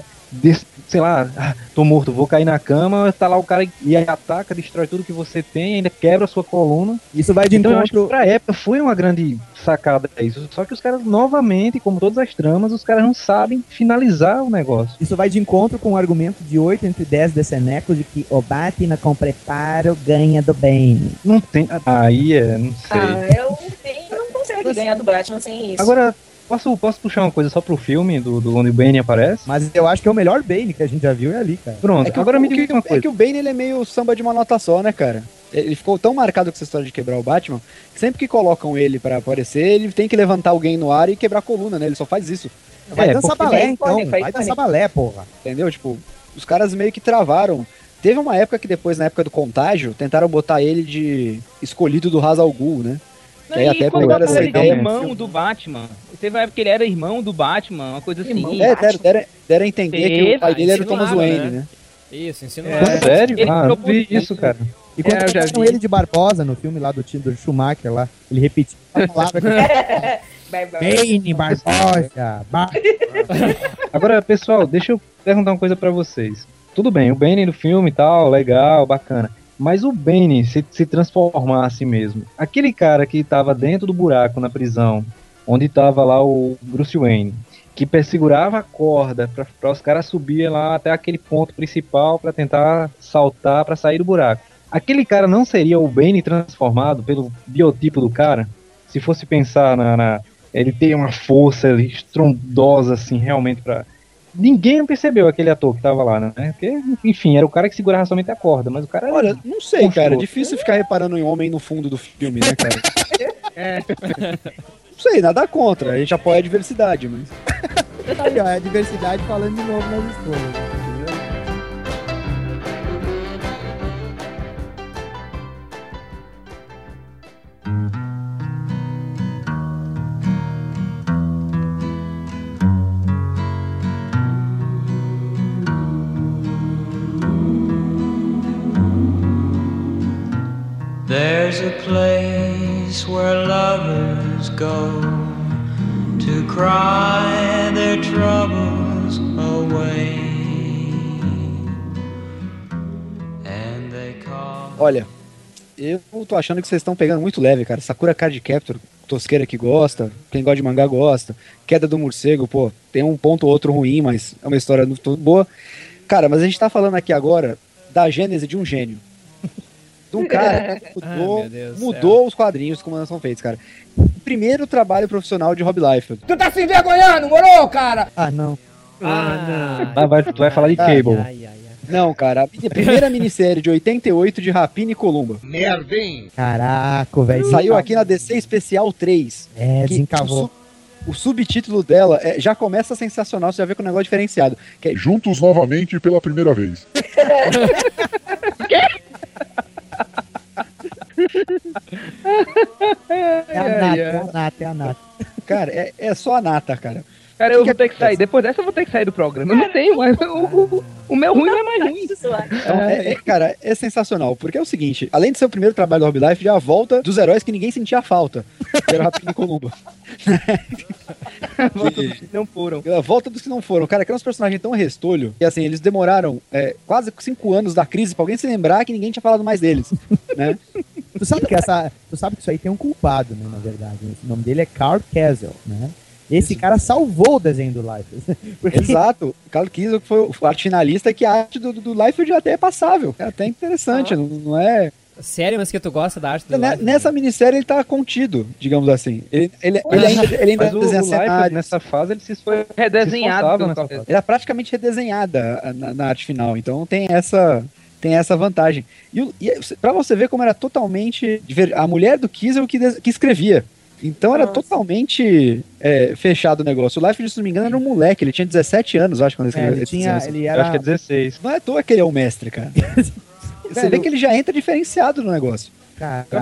Speaker 11: Sei lá, ah, tô morto, vou cair na cama, tá lá o cara e aí ataca, destrói tudo que você tem, ainda quebra a sua coluna.
Speaker 18: Isso vai de
Speaker 11: então, eu acho
Speaker 18: encontro.
Speaker 11: que pra época foi uma grande sacada isso. Só que os caras, novamente, como todas as tramas, os caras não sabem finalizar o negócio.
Speaker 18: Isso vai de encontro com o argumento de 8 entre 10 decenecos de que o Batman com preparo ganha do Bane.
Speaker 11: Não tem. Aí é, não sei.
Speaker 6: Ah, eu bem, não consegue ganhar do Batman sem isso.
Speaker 11: Agora, posso, posso puxar uma coisa só pro filme do, do onde o Bane aparece?
Speaker 18: Mas eu acho que é o melhor Bane que a gente já viu é ali, cara.
Speaker 11: Pronto,
Speaker 4: É que,
Speaker 11: agora
Speaker 4: o,
Speaker 11: me diga uma
Speaker 4: é
Speaker 11: coisa.
Speaker 4: que o Bane ele é meio samba de uma nota só, né, cara? Ele ficou tão marcado com essa história de quebrar o Batman, que sempre que colocam ele pra aparecer, ele tem que levantar alguém no ar e quebrar a coluna, né? Ele só faz isso.
Speaker 18: Vai
Speaker 11: É,
Speaker 18: dançar balé,
Speaker 6: Faz
Speaker 18: então.
Speaker 6: icônico, faz
Speaker 18: Vai dançar balé, porra.
Speaker 4: Entendeu? Tipo, os caras meio que travaram. Teve uma época que depois, na época do contágio, tentaram botar ele de escolhido do Ra's al Ghul, né? Que aí
Speaker 5: e
Speaker 4: até pegaram essa
Speaker 5: ele
Speaker 4: ideia.
Speaker 5: irmão do Batman. Teve uma época que ele era irmão do Batman, uma coisa assim.
Speaker 4: É, deram, deram, deram a entender que
Speaker 5: Teve,
Speaker 4: o pai dele era o Thomas Wayne,
Speaker 3: né?
Speaker 4: né?
Speaker 3: Isso, ensino
Speaker 11: É, sério?
Speaker 5: Ele
Speaker 11: Ah, não vi isso, cara.
Speaker 18: E quando
Speaker 5: É, eu vi.
Speaker 18: ele de Barbosa no filme lá do, time do Schumacher lá, ele repetiu a palavra que. Bane, *laughs* Barbosa, Bar...
Speaker 11: Agora, pessoal, deixa eu perguntar uma coisa pra vocês. Tudo bem, o Bane no filme e tal, legal, bacana. Mas o Bane se, se transformasse mesmo. Aquele cara que tava dentro do buraco na prisão, onde tava lá o Bruce Wayne, que segurava a corda para os caras subirem lá até aquele ponto principal para tentar saltar para sair do buraco. Aquele cara não seria o Bane transformado pelo biotipo do cara? Se fosse pensar na, na- ele tem uma força estrondosa assim, realmente para Ninguém percebeu aquele ator que tava lá, né? Porque, enfim, era o cara que segurava somente a corda, mas o cara era
Speaker 4: Olha, não sei, cara.
Speaker 11: monstruoso.
Speaker 4: Difícil ficar reparando em homem no fundo do filme, né, cara? *laughs*
Speaker 5: É.
Speaker 4: Não sei, nada contra. A gente apoia a diversidade, mas.
Speaker 18: Aí, ó, *laughs* é a diversidade falando de novo nas escolas.
Speaker 13: There's a place where lovers go to cry their troubles away. And they call.
Speaker 4: Olha, eu tô achando que vocês estão pegando muito leve, cara. Sakura Card Captor, tosqueira que gosta, quem gosta de mangá gosta. Queda do morcego, pô, tem um ponto ou outro ruim, mas é uma história muito boa. Cara, mas a gente tá falando aqui agora da gênese de um gênio. Um cara que *laughs* mudou,
Speaker 3: Deus do
Speaker 4: mudou os quadrinhos como eles são feitos, cara. Primeiro trabalho profissional de Rob Liefeld.
Speaker 19: Tu tá se envergonhando, moro, cara?
Speaker 18: Ah, não.
Speaker 3: Ah,
Speaker 11: Vai, vai- tu vai falar de Cable.
Speaker 3: ai, ai, ai.
Speaker 4: Não, cara, a primeira minissérie de 88 de Rapina e Columba.
Speaker 8: Merda, hein?
Speaker 18: Caraca, velho.
Speaker 4: Saiu aqui na DC Especial 3.
Speaker 18: É, desencavou.
Speaker 4: O, o subtítulo dela é- já começa sensacional, você já vê com um negócio diferenciado. Que é
Speaker 12: Juntos novamente pela primeira vez. *laughs* *laughs*
Speaker 18: É a nata, é a nata, é a nata.
Speaker 4: Cara, é, é só a nata, cara.
Speaker 5: Cara, eu vou ter que sair. Depois dessa eu vou ter que sair do programa. Eu não tenho mais. *laughs* O, o, o meu ruim não é mais ruim.
Speaker 4: Então, é- é- cara, é sensacional, porque é o seguinte, além de ser o primeiro trabalho do Hobby Life, já a volta dos heróis que ninguém sentia falta, que *laughs* era o Rapino e Columba. *laughs*
Speaker 5: não foram.
Speaker 4: A volta dos que não foram. Cara, que uns personagens tão restolho, que assim, eles demoraram é, quase cinco anos da crise pra alguém se lembrar que ninguém tinha falado mais deles, né?
Speaker 18: Tu sabe que essa, tu sabe que isso aí tem um culpado, né, na verdade. O nome dele é Carl Castle, né? Esse cara salvou o desenho do Life. *laughs* Porque-
Speaker 4: Exato. O Carlos Kiesel que foi o arte finalista que a arte do, do, Life até é passável. É até interessante, não, não é...
Speaker 3: Sério, mas que tu gosta da arte do
Speaker 4: Ne-
Speaker 3: Life?
Speaker 4: Nessa minissérie ele tá contido, digamos assim. Ele, ele, ele ainda, ele ainda
Speaker 11: Mas o,
Speaker 4: desenha
Speaker 11: o Life,
Speaker 4: cenários.
Speaker 11: nessa fase, ele se foi
Speaker 5: redesenhado Carl.
Speaker 4: Ela é praticamente redesenhada na, na arte final, então tem essa tem essa vantagem. E, e para você ver como era totalmente a mulher do Kiesel que, des- que escrevia. Então era totalmente é, fechado o negócio. O Life, se não me engano, era um moleque, ele tinha 17 anos, acho, quando ele
Speaker 18: É,
Speaker 4: escreveu.
Speaker 18: ele
Speaker 4: esse
Speaker 18: tinha- ele era- Eu acho que é
Speaker 11: 16.
Speaker 4: Não é à toa que ele é o mestre, cara. *laughs* Você vê que ele já entra diferenciado no negócio.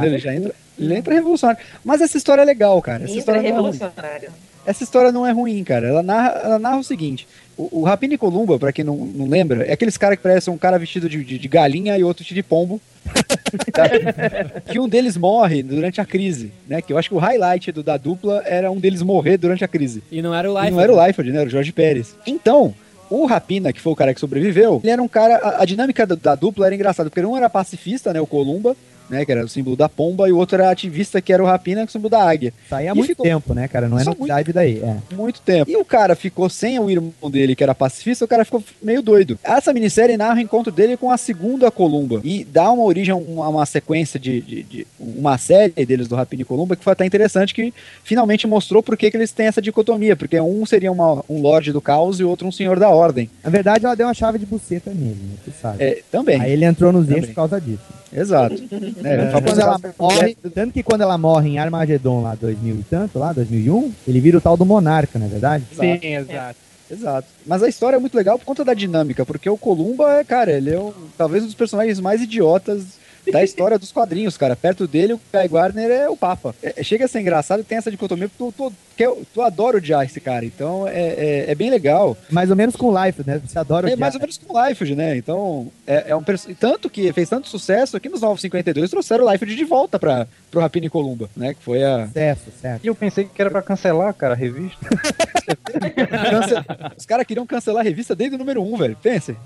Speaker 4: Ele já entra, ele entra revolucionário. Mas essa história é legal, cara. Essa
Speaker 6: Entra
Speaker 4: história é
Speaker 6: revolucionário.
Speaker 4: Essa história não é ruim, cara. Ela narra, ela narra o seguinte: o, o Rapina e Columba, pra quem não, não lembra, é aqueles caras que parecem um cara vestido de, de- de galinha e outro de pombo. *laughs* Que um deles morre durante a crise, né? Que eu acho que o highlight do- da dupla era um deles morrer durante a crise.
Speaker 3: E não era o Life.
Speaker 4: não era o Liefeld, né? Era o Jorge Pérez. Então, o Rapina, que foi o cara que sobreviveu, ele era um cara. A, a dinâmica da, da dupla era engraçada, porque um era pacifista, né? O Columba, né? Que era o símbolo da pomba, e o outro era ativista, que era o Rapina, que é o símbolo da águia.
Speaker 18: Isso aí há
Speaker 4: E
Speaker 18: muito
Speaker 4: ficou-
Speaker 18: tempo, né, cara? Não é novidade daí. É.
Speaker 4: muito tempo. E o cara ficou sem o irmão dele, que era pacifista, o cara ficou meio doido. Essa minissérie narra o encontro dele com a segunda Columba e dá uma origem a uma, uma sequência de, de- de- uma série deles do Rapina e Columba que foi até interessante, que finalmente mostrou por que que eles têm essa dicotomia, porque um seria uma- um Lorde do Caos e o outro um Senhor da Ordem.
Speaker 18: Na verdade, ela deu uma chave de buceta nele, né? Tu sabe.
Speaker 4: É, também.
Speaker 18: Aí ele entrou nos eixos por causa disso.
Speaker 4: Exato. É,
Speaker 18: Tanto,
Speaker 4: pra
Speaker 18: que quando ela morre, tanto que quando ela morre em Armagedon lá 2000 e tanto, lá 2001, ele vira o tal do monarca, não é verdade?
Speaker 10: Sim, exato.
Speaker 4: Exato. Mas a história é muito legal por conta da dinâmica, porque o Columba é, cara, ele é um- talvez um dos personagens mais idiotas da história dos quadrinhos, cara. Perto dele, o Guy Gardner é o Papa. É- chega a ser engraçado e tem essa dicotomia, porque tu, eu, tu adora odiar esse cara, então é, é, é bem legal.
Speaker 18: Mais ou menos com o Life, né? Você adora
Speaker 4: É
Speaker 18: odiar.
Speaker 4: mais ou menos como o Liefeld, né? Então, é, é um Tanto que fez tanto sucesso que nos 952 trouxeram o Liefeld de volta pra, pro Rapina e Columba, né? Que foi a.
Speaker 18: Sucesso, certo.
Speaker 11: E eu pensei que era pra cancelar, cara, a revista. *laughs*
Speaker 4: Cance- Os caras queriam cancelar a revista desde o número 1, velho. Pensem.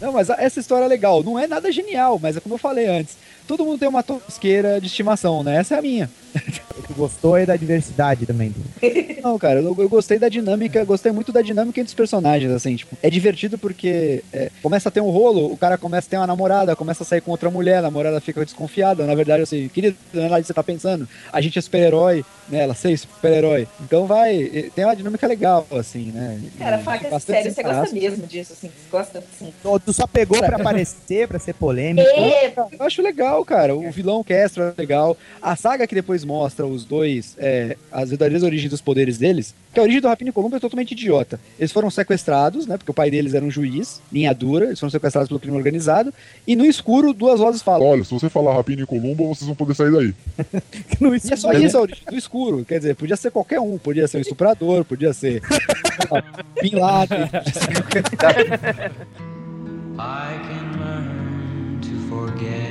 Speaker 4: Não, mas essa história é legal. Não é nada genial, mas é como eu falei antes. Todo mundo tem uma tosqueira de estimação, né? Essa é a minha. *laughs*
Speaker 18: Tu gostou aí da diversidade também. *laughs*
Speaker 4: Não, cara, eu, eu gostei da dinâmica, gostei muito da dinâmica entre os personagens, assim, tipo, é divertido porque é, começa a ter um rolo, o cara começa a ter uma namorada, começa a sair com outra mulher, a namorada fica desconfiada, na verdade, assim, querido, é nada que você tá pensando, a gente é super-herói, né, ela sei super-herói, então vai, tem uma dinâmica legal, assim, né.
Speaker 6: Cara, fala que é sério, você gosta mesmo disso, assim, você gosta assim.
Speaker 18: Tu, tu só pegou pra aparecer, pra ser polêmico.
Speaker 6: É,
Speaker 4: Eu acho legal, cara. O vilão Castro é legal. A saga que depois mostra os dois, é, as verdadeiras origens dos poderes deles, que a origem do Rapina e Columba é totalmente idiota. Eles foram sequestrados, né? Porque o pai deles era um juiz, linha dura, eles foram sequestrados pelo crime organizado, e no escuro, duas vozes falam.
Speaker 12: Olha, se você falar Rapina e Columba, vocês vão poder sair daí. *laughs*
Speaker 4: E é só isso a origem do escuro. Quer dizer, podia ser qualquer um. Podia ser um estuprador, podia ser *laughs* Bin Laden, podia ser qualquer...
Speaker 13: I can learn to forget.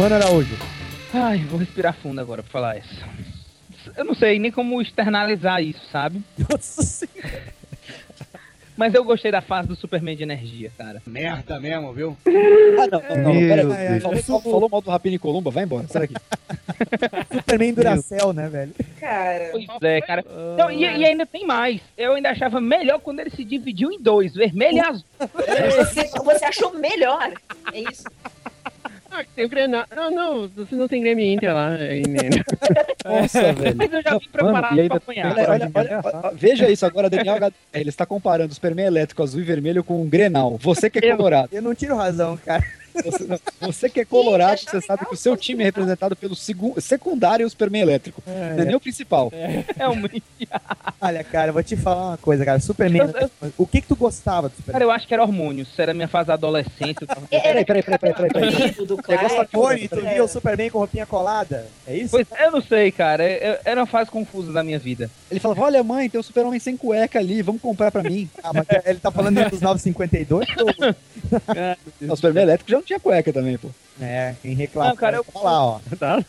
Speaker 18: Mano Araújo.
Speaker 5: Ai, vou respirar fundo agora pra falar isso. Eu não sei nem como externalizar isso, sabe?
Speaker 18: Nossa senhora.
Speaker 5: Mas eu gostei da fase do Superman de energia, cara.
Speaker 19: Merda mesmo, viu?
Speaker 4: Ah, não, não, não. Pera, aí. falou, falou, falou mal do Rapina e Columba, vai embora. Sai daqui. *laughs*
Speaker 18: Superman Duracell, né, velho?
Speaker 6: cara.
Speaker 5: Pois é, cara. Não, e, e ainda tem mais. Eu ainda achava melhor quando ele se dividiu em dois, vermelho e azul.
Speaker 6: Você, você achou melhor. É isso.
Speaker 10: Ah, tem o Grenal. Não, não, você não tem Grêmio Inter lá. aí, né? *laughs*
Speaker 4: Nossa, *laughs* velho.
Speaker 5: Mas eu já vim
Speaker 11: Mano,
Speaker 5: preparado
Speaker 11: ainda
Speaker 5: pra apanhar.
Speaker 4: Olha, olha, olha, olha, veja isso agora, Daniel HDR. Ele está comparando o Superman elétrico azul e vermelho com um Grenal. Você que é colorado.
Speaker 18: Eu não tiro razão, cara.
Speaker 4: Você, não, você que é colorado, você sabe que o seu time é representado pelo segundo, secundário e o Superman elétrico.
Speaker 1: É.
Speaker 4: Não é nem o principal.
Speaker 5: É um *laughs*
Speaker 1: Olha, cara, eu vou te falar uma coisa, cara. Superman. O que que tu gostava do Superman?
Speaker 5: Cara, eu acho que era hormônio. Isso era minha fase adolescente. Eu tava... *laughs*
Speaker 4: Peraí, peraí, peraí, peraí, peraí. peraí.
Speaker 1: Negócio
Speaker 6: Clark.
Speaker 1: Tony, tu viu o Superman com roupinha colada? É isso?
Speaker 5: Pois eu não sei, cara. Eu- Era uma fase confusa da minha vida.
Speaker 4: Ele falava: Olha, mãe, tem o Super-Homem sem cueca ali, vamos comprar pra mim. *laughs*
Speaker 1: Ah, mas ele tá falando dos 952? ou-
Speaker 4: o Superman elétrico já não tinha cueca também, pô.
Speaker 1: É, quem reclama.
Speaker 5: Não, cara, eu-
Speaker 1: Tá lá, ó. *laughs*
Speaker 11: Tá?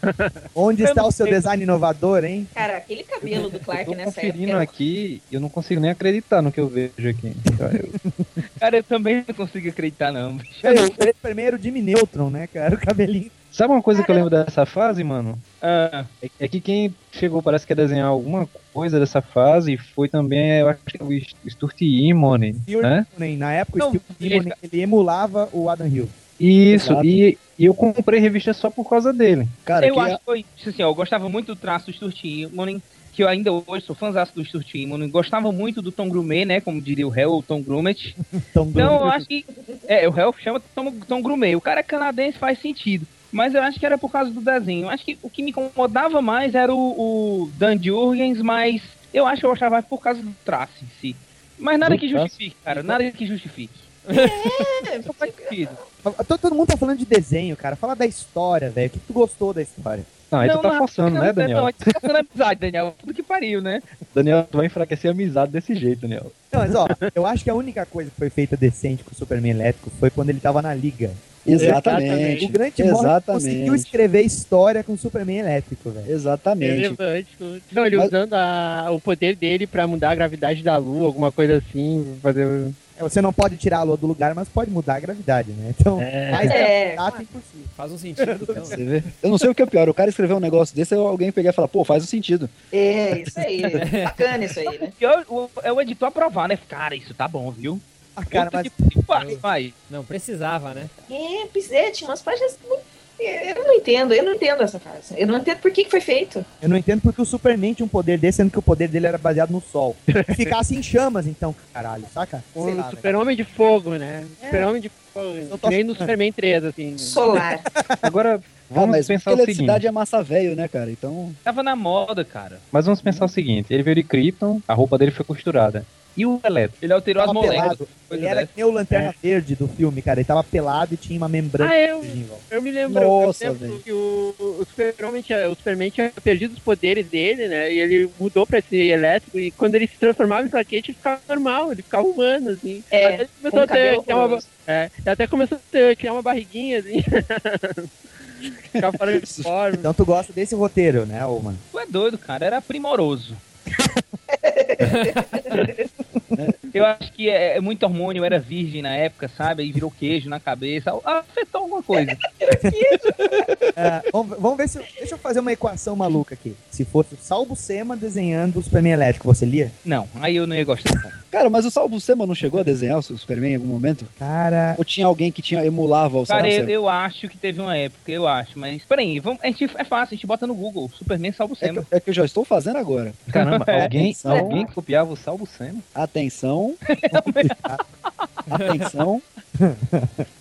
Speaker 1: Onde
Speaker 5: Eu
Speaker 1: está o seu
Speaker 5: sei.
Speaker 1: design inovador, hein?
Speaker 6: Cara, aquele cabelo do Clark
Speaker 11: Tô
Speaker 6: nessa
Speaker 11: conferindo
Speaker 6: época.
Speaker 11: aqui e eu não consigo nem acreditar no que eu vejo aqui. Eu- *laughs*
Speaker 5: Cara, eu também não consigo acreditar, não. bicho.
Speaker 1: É, o Superman era o Jimmy Neutron, né, cara? O cabelinho.
Speaker 11: Sabe uma coisa que eu lembro dessa fase, mano?
Speaker 5: Ah,
Speaker 11: É, é que quem chegou, parece que a desenhar alguma coisa dessa fase foi também, eu acho que o Stuart Immonen, né?
Speaker 1: Na época, o Steve Immonen, ele emulava o Adam Hill.
Speaker 11: Isso,
Speaker 4: Exato.
Speaker 11: e, e eu comprei revista só por causa dele.
Speaker 4: Cara,
Speaker 5: eu
Speaker 4: que
Speaker 5: acho que foi. Assim, ó, eu gostava muito do traço do Stuart Immonen, que eu ainda hoje sou fãzaço do Stuart Immonen. Gostava muito do Tom Grumet, né? Como diria o Hell, o Tom Grumet. *laughs*
Speaker 1: Então,
Speaker 5: Então eu acho que. É, o Hell chama Tom, Tom Grumet. O cara é canadense faz sentido. Mas eu acho que era por causa do desenho. Eu acho que o que me incomodava mais era o, o Dan Jurgens, mas eu acho que eu gostava mais por causa do traço em si. Mas nada
Speaker 11: Do
Speaker 5: que
Speaker 11: traço?
Speaker 5: justifique, cara. Nada que justifique.
Speaker 6: É,
Speaker 5: Só faz sentido. *laughs*
Speaker 1: todo, mundo tá falando de desenho, cara. Fala da história, velho. O que tu gostou da história?
Speaker 11: Não, aí tu
Speaker 5: Não,
Speaker 11: tá
Speaker 5: não,
Speaker 11: forçando,
Speaker 5: não,
Speaker 11: né, Daniel?
Speaker 5: Não, a gente tá forçando a amizade, Daniel. Tudo que pariu, né?
Speaker 11: Daniel, tu vai enfraquecer a amizade desse jeito, Daniel.
Speaker 1: Não, mas ó, eu acho que a única coisa que foi feita decente com o Superman elétrico foi quando ele tava na liga.
Speaker 4: Exatamente.
Speaker 1: O Grant Morrison
Speaker 4: Exatamente.
Speaker 1: conseguiu escrever história com o Superman elétrico, velho.
Speaker 4: Exatamente.
Speaker 10: Relevante. Não, ele
Speaker 4: Mas-
Speaker 10: usando a- o poder dele pra mudar a gravidade da Lua, alguma coisa assim, fazer...
Speaker 1: É, Você não pode tirar a lua do lugar, mas pode mudar a gravidade, né? Então,
Speaker 10: É.
Speaker 1: mais
Speaker 6: É,
Speaker 1: gravidade impossível.
Speaker 3: Faz um sentido, então.
Speaker 4: Você vê? Eu não sei o que é pior, o cara escreveu um negócio desse, aí alguém pegar e falar, pô, faz o sentido.
Speaker 6: É, isso aí. *laughs* Bacana isso aí, né?
Speaker 5: E eu- o- é o editor aprovar, né? Cara, isso tá bom, viu?
Speaker 1: Ah, cara, mas.
Speaker 3: Não, precisava, né?
Speaker 6: É, é, tinha umas páginas muito... Eu não entendo, eu não entendo essa fase. Eu não entendo por que, que foi feito.
Speaker 1: eu não entendo porque o Superman tinha um poder desse, sendo que o poder dele era baseado no sol. Se *laughs* ficasse em chamas, então, caralho, saca?
Speaker 10: O
Speaker 1: velho.
Speaker 10: super-homem de fogo, né? Super-homem de fogo.
Speaker 1: Eu tô
Speaker 10: nem no. Superman 3, assim.
Speaker 6: Solar. *laughs*
Speaker 11: Agora,
Speaker 4: Ah,
Speaker 11: vamos
Speaker 4: mas
Speaker 11: pensar o seguinte.
Speaker 4: é massa velho, né, cara? Então.
Speaker 5: Tava na moda, cara.
Speaker 11: Mas vamos pensar o seguinte, ele veio de Krypton, a roupa dele foi costurada. E o elétrico?
Speaker 5: Ele alterou as
Speaker 1: Tava
Speaker 5: moléculas.
Speaker 1: pelado. Ele era que nem o Lanterna Verde do filme, cara. Ele tava pelado e tinha uma membrana.
Speaker 10: Ah, eu, eu me lembro,
Speaker 4: Nossa,
Speaker 10: eu lembro que o, o, Superman tinha, o Superman tinha perdido os poderes dele, né? E ele mudou pra esse elétrico e quando ele se transformava em plaquete, ele ficava normal, ele ficava humano, assim.
Speaker 6: É,
Speaker 10: até ele começou
Speaker 6: com
Speaker 10: a ter, criar uma, é, e até começou a ter, criar uma barriguinha, assim. *laughs* Ficava fora de forma.
Speaker 1: Então tu gosta desse roteiro, né, ô, mano?
Speaker 5: Tu é doido, cara. Era primoroso. *laughs* *laughs* Eu acho que é, é muito hormônio, era virgem na época, sabe? Aí virou queijo na cabeça. Afetou alguma coisa.
Speaker 1: É, *laughs* vamos, vamos ver se. Deixa eu fazer uma equação maluca aqui. Se fosse o Salvo Sema desenhando o Superman elétrico, você lia?
Speaker 5: Não, aí eu não ia gostar.
Speaker 4: Cara, mas o Salvo Sema não chegou a desenhar o Superman em algum momento?
Speaker 1: Cara.
Speaker 4: Ou tinha alguém que tinha emulava o
Speaker 5: Cara,
Speaker 4: Salvo
Speaker 5: eu, eu acho que teve uma época, eu acho. Mas, peraí, vamos, a gente, é fácil, a gente bota no Google. Superman salvo
Speaker 4: É que,
Speaker 5: Sema.
Speaker 4: é que eu já estou fazendo agora.
Speaker 11: Caramba, *laughs* alguém,
Speaker 4: Atenção.
Speaker 11: alguém copiava o Salvo Sema?
Speaker 4: Atenção. *laughs* Atenção.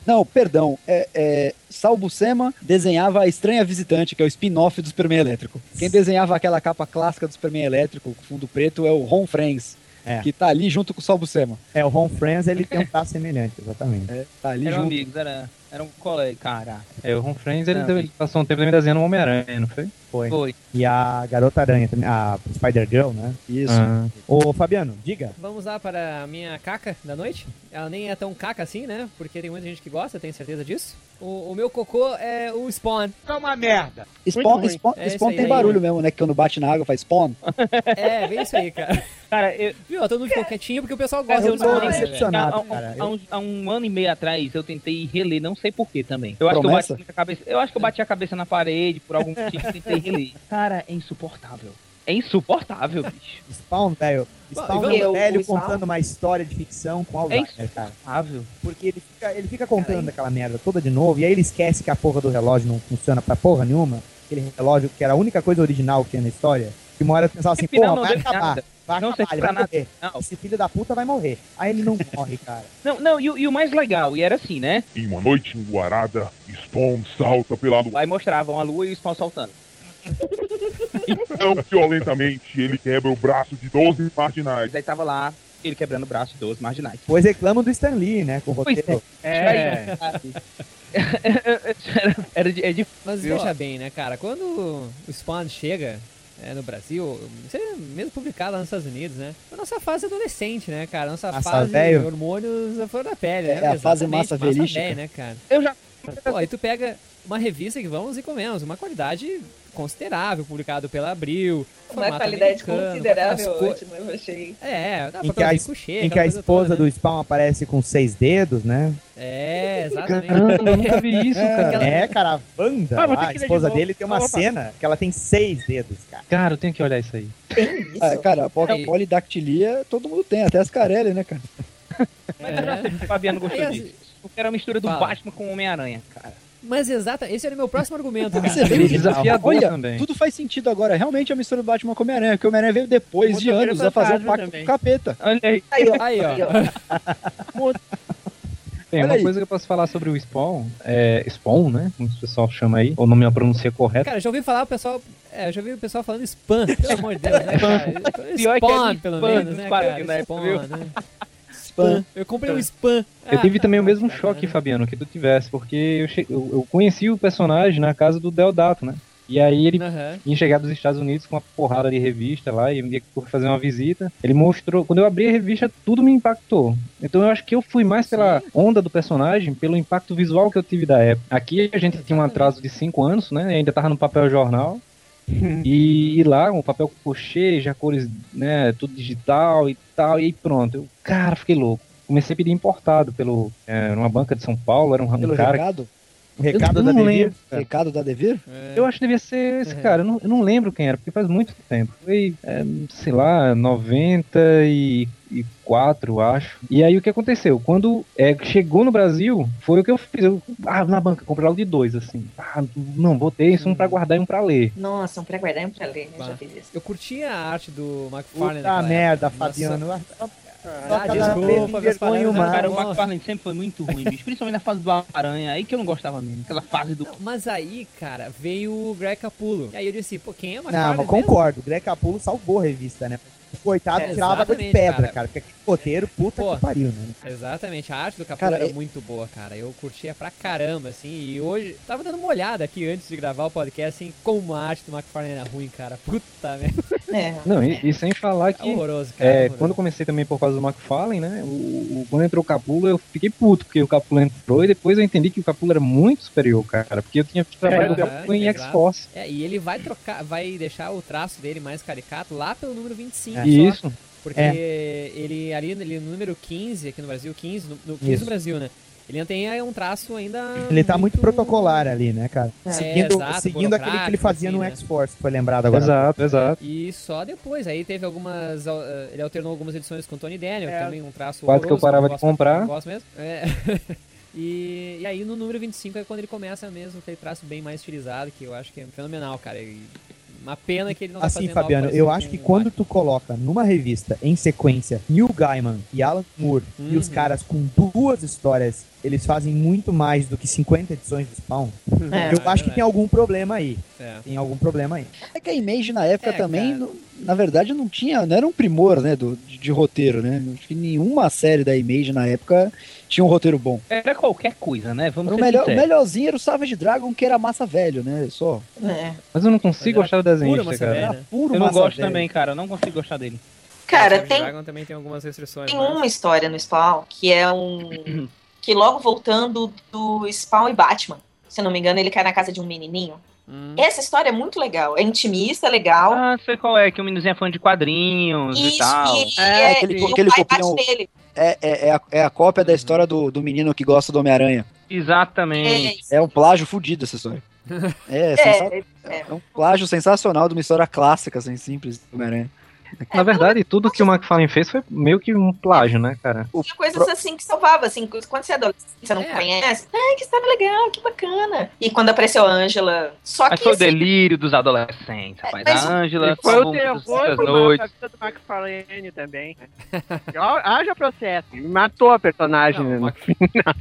Speaker 4: Não, perdão. É, é, Salvo Sema desenhava a Estranha Visitante, que é o spin-off do Superman Elétrico. Quem desenhava aquela capa clássica do Superman Elétrico, com fundo preto, é o Ron Friends.
Speaker 1: É.
Speaker 4: Que tá ali junto com o Salvo Sema.
Speaker 1: É, o Ron Friends, ele tem um traço semelhante, exatamente.
Speaker 4: É, tá ali
Speaker 5: Eram
Speaker 4: junto.
Speaker 5: amigos, era, era um colega, cara.
Speaker 11: É, o Ron Friends, ele,
Speaker 5: Não,
Speaker 11: ele passou um tempo também desenhando o Homem-Aranha, não foi?
Speaker 1: Foi.
Speaker 5: Foi.
Speaker 1: E a Garota Aranha também, a Spider-Girl, né?
Speaker 4: Isso.
Speaker 11: Ah.
Speaker 1: Ô, Fabiano, diga.
Speaker 3: Vamos lá para a minha caca da noite. Ela nem é tão caca assim, né? Porque tem muita gente que gosta, tenho certeza disso. O, o meu cocô é o Spawn.
Speaker 8: É uma merda.
Speaker 4: Spawn. Spawn,
Speaker 3: É
Speaker 4: Spawn tem
Speaker 3: aí,
Speaker 4: barulho
Speaker 3: né?
Speaker 4: mesmo, né? Que quando bate na água faz Spawn. *laughs*
Speaker 3: É, bem isso aí, cara.
Speaker 5: Cara, eu,
Speaker 3: Viu? Todo mundo ficou quietinho porque o pessoal
Speaker 5: Cara,
Speaker 3: gosta
Speaker 5: eu
Speaker 3: Spawn. né,
Speaker 1: decepcionado, cara.
Speaker 5: há um, há um ano e meio atrás eu tentei reler, não sei porquê também. Eu acho que eu bati a cabeça. Eu acho que eu bati a cabeça na parede por algum motivo e tentei reler. Cara, é insuportável. É insuportável, bicho.
Speaker 1: Spawn, velho. Spawn é um velho
Speaker 6: Spawn-
Speaker 1: contando uma história de ficção com
Speaker 5: É
Speaker 1: Alzheimer, cara.
Speaker 5: insuportável.
Speaker 1: Porque ele fica, ele fica contando aquela merda toda de novo, e aí ele esquece que a porra do relógio não funciona pra porra nenhuma. Aquele relógio que era a única coisa original que tinha na história.
Speaker 18: Que uma hora eu pensava assim,
Speaker 5: não
Speaker 18: vai acabar.
Speaker 5: nada.
Speaker 18: Vai
Speaker 5: Não
Speaker 18: acabar, vai
Speaker 5: nada.
Speaker 18: morrer. Esse filho da puta vai morrer. Aí ele não morre, cara. *laughs*
Speaker 5: Não, não, e, o- e o mais legal, e era assim, né?
Speaker 12: Em uma noite enluarada, Spawn salta pela lua.
Speaker 5: Aí mostravam a lua e o spawn saltando.
Speaker 12: Tão violentamente, ele quebra o braço de 12 marginais.
Speaker 5: Aí tava lá, ele quebrando o braço dos marginais.
Speaker 18: Pois reclamam do Stan Lee, né? Com o roteiro.
Speaker 3: É. *laughs*
Speaker 5: Era de, é de
Speaker 3: Mas
Speaker 5: viu?
Speaker 3: veja bem, né, cara? Quando o Spawn chega é, no Brasil, é mesmo publicado lá nos Estados Unidos, né? A nossa fase adolescente, né, cara? Nossa
Speaker 18: Massa
Speaker 3: fase de hormônios à flor da pele,
Speaker 18: É
Speaker 3: né?
Speaker 18: a fase
Speaker 3: Exatamente,
Speaker 18: massa velhística.
Speaker 3: velho, né, cara?
Speaker 5: Eu já.
Speaker 3: Pô, aí tu pega uma revista que vamos e comemos, uma qualidade considerável, publicado pela Abril.
Speaker 6: Uma qualidade considerável,
Speaker 3: co-
Speaker 6: ótimo, eu achei.
Speaker 3: É, dá
Speaker 18: Em que, a,
Speaker 3: ricochê,
Speaker 18: em que a esposa
Speaker 3: toda, né?
Speaker 18: do Spawn aparece com seis dedos, né?
Speaker 3: É, exatamente.
Speaker 11: Caramba, eu nunca vi isso, cara. *laughs*
Speaker 18: É, cara, a Wanda,
Speaker 11: Ah,
Speaker 18: lá, a
Speaker 11: que ver de
Speaker 18: esposa
Speaker 11: novo.
Speaker 18: dele tem uma
Speaker 11: Opa.
Speaker 18: cena que ela tem seis dedos, cara.
Speaker 11: Cara, eu tenho que olhar isso aí.
Speaker 4: Ah, cara, a polidactilia todo mundo tem, até as Carelli, né, cara?
Speaker 5: Mas eu já sei que o Fabiano gostou disso. Porque era a mistura do
Speaker 3: Fala.
Speaker 5: Batman com o Homem-Aranha, cara.
Speaker 3: Mas exata, esse era o meu próximo argumento, *laughs* cara.
Speaker 4: Você
Speaker 11: é
Speaker 4: que-
Speaker 11: desafiador
Speaker 4: Olha,
Speaker 11: também.
Speaker 4: tudo faz sentido agora. Realmente é a mistura do Batman com o Homem-Aranha, porque o Homem-Aranha veio depois de anos a fazer um
Speaker 10: fantasma
Speaker 4: pacto
Speaker 10: também.
Speaker 4: com o capeta.
Speaker 5: Olha aí.
Speaker 6: Aí, ó.
Speaker 3: Aí, ó.
Speaker 11: Tem
Speaker 4: Olha
Speaker 11: uma
Speaker 4: aí.
Speaker 11: coisa que eu posso falar sobre o Spawn, é Spawn, né? Como o pessoal chama aí, ou não minha pronúncia correta.
Speaker 3: Cara, já ouvi falar o pessoal. É, eu já ouvi o pessoal falando spam, pelo amor de Deus, né, *laughs* cara?
Speaker 5: Pior que é
Speaker 3: Spawn, pelo menos, né, cara? Spawn, né? Spam. Eu comprei um spam.
Speaker 11: Eu tive
Speaker 3: Ah,
Speaker 11: também o
Speaker 3: tá
Speaker 11: mesmo choque? Fabiano, que tu tivesse, porque eu, che- eu, conheci o personagem na casa do Deodato, né? E aí ele
Speaker 3: Aham.
Speaker 11: tinha chegado dos Estados Unidos com uma porrada de revista lá, e ia fazer uma visita. Ele mostrou, quando eu abri a revista, tudo me impactou. Então eu acho que eu fui mais pela onda do personagem, pelo impacto visual que eu tive da época. Aqui a gente tinha um atraso de 5 anos, né? Ainda tava no papel jornal. E, e lá, um papel cochê, já cores, né, tudo digital e tal, e aí pronto. Eu, cara, fiquei louco. Comecei a pedir importado pelo, é, numa banca de São Paulo, era um, um
Speaker 4: Pelo
Speaker 11: cara...
Speaker 4: recado?
Speaker 18: O recado
Speaker 11: Eu
Speaker 18: da Devir.
Speaker 4: Recado da Devir?
Speaker 3: É.
Speaker 11: Eu acho que devia ser esse
Speaker 3: É.
Speaker 11: cara. Eu não, eu não lembro quem era, porque faz muito tempo. Foi, é, sei lá, 94, acho. E aí o que aconteceu? Quando é, chegou no Brasil, foi o que eu fiz. Eu, ah, na banca, comprei logo de dois, assim. Ah, não, botei isso um pra guardar e um pra ler.
Speaker 6: Nossa, um pré-guardar e um pré-ler, né? Já fiz isso.
Speaker 3: Eu curti a arte do McFarlane.
Speaker 18: Puta merda,
Speaker 3: época. Nossa. Ah, desculpa,
Speaker 18: vergonha humana.
Speaker 5: Cara, o. McFarlane sempre foi muito ruim, bicho. Principalmente na fase do Aranha, aí que eu não gostava mesmo. Aquela fase do.
Speaker 3: Mas aí, cara, veio o Greg Capullo. E aí eu disse, pô, quem é o
Speaker 18: Não,
Speaker 3: McFarlane
Speaker 18: mas concordo. O Greg Capullo salvou a revista, né? O coitado
Speaker 3: É,
Speaker 18: tirava água de pedra,
Speaker 3: cara.
Speaker 18: cara. Porque aquele roteiro, puta
Speaker 3: Pô.
Speaker 18: que pariu, né?
Speaker 3: Exatamente, a arte do
Speaker 4: Cara,
Speaker 3: era
Speaker 4: é-
Speaker 3: muito boa, cara. Eu curtia pra caramba, assim. E hoje, tava dando uma olhada aqui antes de gravar o podcast, assim, como a arte do McFarlane era ruim, cara. Puta *laughs* merda.
Speaker 6: É.
Speaker 11: Não, e, e sem falar
Speaker 3: É
Speaker 11: que.
Speaker 3: horroroso, cara.
Speaker 11: É,
Speaker 3: horroroso.
Speaker 11: quando eu comecei também por causa do McFarlane, né? O, o- quando entrou o Capula, eu fiquei puto, porque o Capula entrou e depois eu entendi que o Capula era muito superior, cara. Porque eu tinha trabalhado do
Speaker 3: Aham,
Speaker 11: Capula em
Speaker 3: exato.
Speaker 11: X-Force.
Speaker 3: É, e ele vai trocar, vai deixar o traço dele mais caricato lá pelo número 25 só.
Speaker 11: Isso.
Speaker 3: Porque
Speaker 18: É.
Speaker 3: ele ali ele, no número 15, aqui no Brasil, 15, no, no 15
Speaker 18: Isso.
Speaker 3: no Brasil, né? Ele tem aí um traço ainda.
Speaker 18: Ele tá muito protocolar ali, né, cara?
Speaker 3: É,
Speaker 18: seguindo
Speaker 3: exato,
Speaker 18: seguindo aquele que ele fazia
Speaker 3: burocrático,
Speaker 18: no
Speaker 3: assim, né?
Speaker 18: X-Force, foi lembrado agora.
Speaker 11: Exato, exato.
Speaker 3: E só depois, aí teve algumas. uh, Ele alternou algumas edições com o Tony Daniel,
Speaker 6: É.
Speaker 3: também um traço.
Speaker 11: Quase que eu parava
Speaker 3: não
Speaker 11: de
Speaker 3: gosto-
Speaker 11: comprar.
Speaker 3: gosto mesmo. É. *laughs* e, e aí no número 25 é quando ele começa mesmo aquele traço bem mais estilizado, que eu acho que é fenomenal, cara. E uma pena que ele não tá
Speaker 18: Assim,
Speaker 3: fazendo algo
Speaker 18: Fabiano, eu acho
Speaker 3: com
Speaker 18: que quando tu coloca numa revista, em sequência, Neil Gaiman e Alan Moore, e os
Speaker 3: Uhum.
Speaker 18: caras com duas histórias, eles fazem muito mais do que 50 edições do Spawn,
Speaker 6: É.
Speaker 18: eu acho que tem algum problema aí.
Speaker 3: É.
Speaker 18: Tem algum problema aí.
Speaker 4: É que a Image na época
Speaker 3: É,
Speaker 4: também,
Speaker 3: cara.
Speaker 4: não- na verdade, não tinha, não era um primor, né, do, de, de roteiro, né? Acho que nenhuma série da Image na época tinha um roteiro bom.
Speaker 5: Era qualquer coisa, né? Vamos
Speaker 4: O, melhor, o melhorzinho era o Savage Dragon, que era massa velho, né? Só.
Speaker 6: É.
Speaker 11: Mas eu não consigo
Speaker 3: Mas era
Speaker 11: gostar do desenho, cara.
Speaker 3: velha.
Speaker 4: Era puro
Speaker 5: Eu não gosto
Speaker 4: velho.
Speaker 5: também, cara. Eu não consigo gostar dele.
Speaker 6: Cara,
Speaker 3: Savage
Speaker 6: tem,
Speaker 3: Dragon também tem algumas restrições.
Speaker 6: tem
Speaker 3: né?
Speaker 6: uma história no Spawn que é um. *clears throat* que logo voltando do Spawn e Batman. Se eu não me engano, ele cai na casa de um menininho.
Speaker 3: Hum.
Speaker 6: Essa história é muito legal. É intimista, é legal.
Speaker 5: Ah, sei qual é, que o meninozinho é fã de quadrinhos e
Speaker 6: Isso,
Speaker 5: tal.
Speaker 6: e,
Speaker 4: É,
Speaker 6: é,
Speaker 4: aquele-
Speaker 6: e o
Speaker 4: aquele
Speaker 6: pai
Speaker 4: copião-
Speaker 6: bate nele.
Speaker 4: É, é, é, a, é a cópia da história do, do menino que gosta do Homem-Aranha.
Speaker 5: Exatamente.
Speaker 6: É,
Speaker 4: É um plágio fudido essa história. *laughs* É, sensa-
Speaker 6: é, é.
Speaker 4: é um plágio sensacional de uma história clássica, assim, simples do Homem-Aranha.
Speaker 11: Na verdade, tudo que o McFarlane fez foi meio que um plágio, né, cara?
Speaker 6: Tinha coisas assim que salvava, assim, quando você é adolescente, você não conhece. Ai, que história legal, que bacana. E quando apareceu a Angela, só
Speaker 5: Mas
Speaker 6: que
Speaker 5: foi o
Speaker 6: assim,
Speaker 5: delírio dos adolescentes, rapaz.
Speaker 6: mas
Speaker 5: a
Speaker 6: o-
Speaker 5: Ângela
Speaker 10: Foi o terror
Speaker 5: muitas
Speaker 10: foi
Speaker 5: noites.
Speaker 10: a vida do McFarlane também. *laughs* Haja processo. Matou a personagem
Speaker 3: Não,
Speaker 10: no
Speaker 3: o
Speaker 10: final.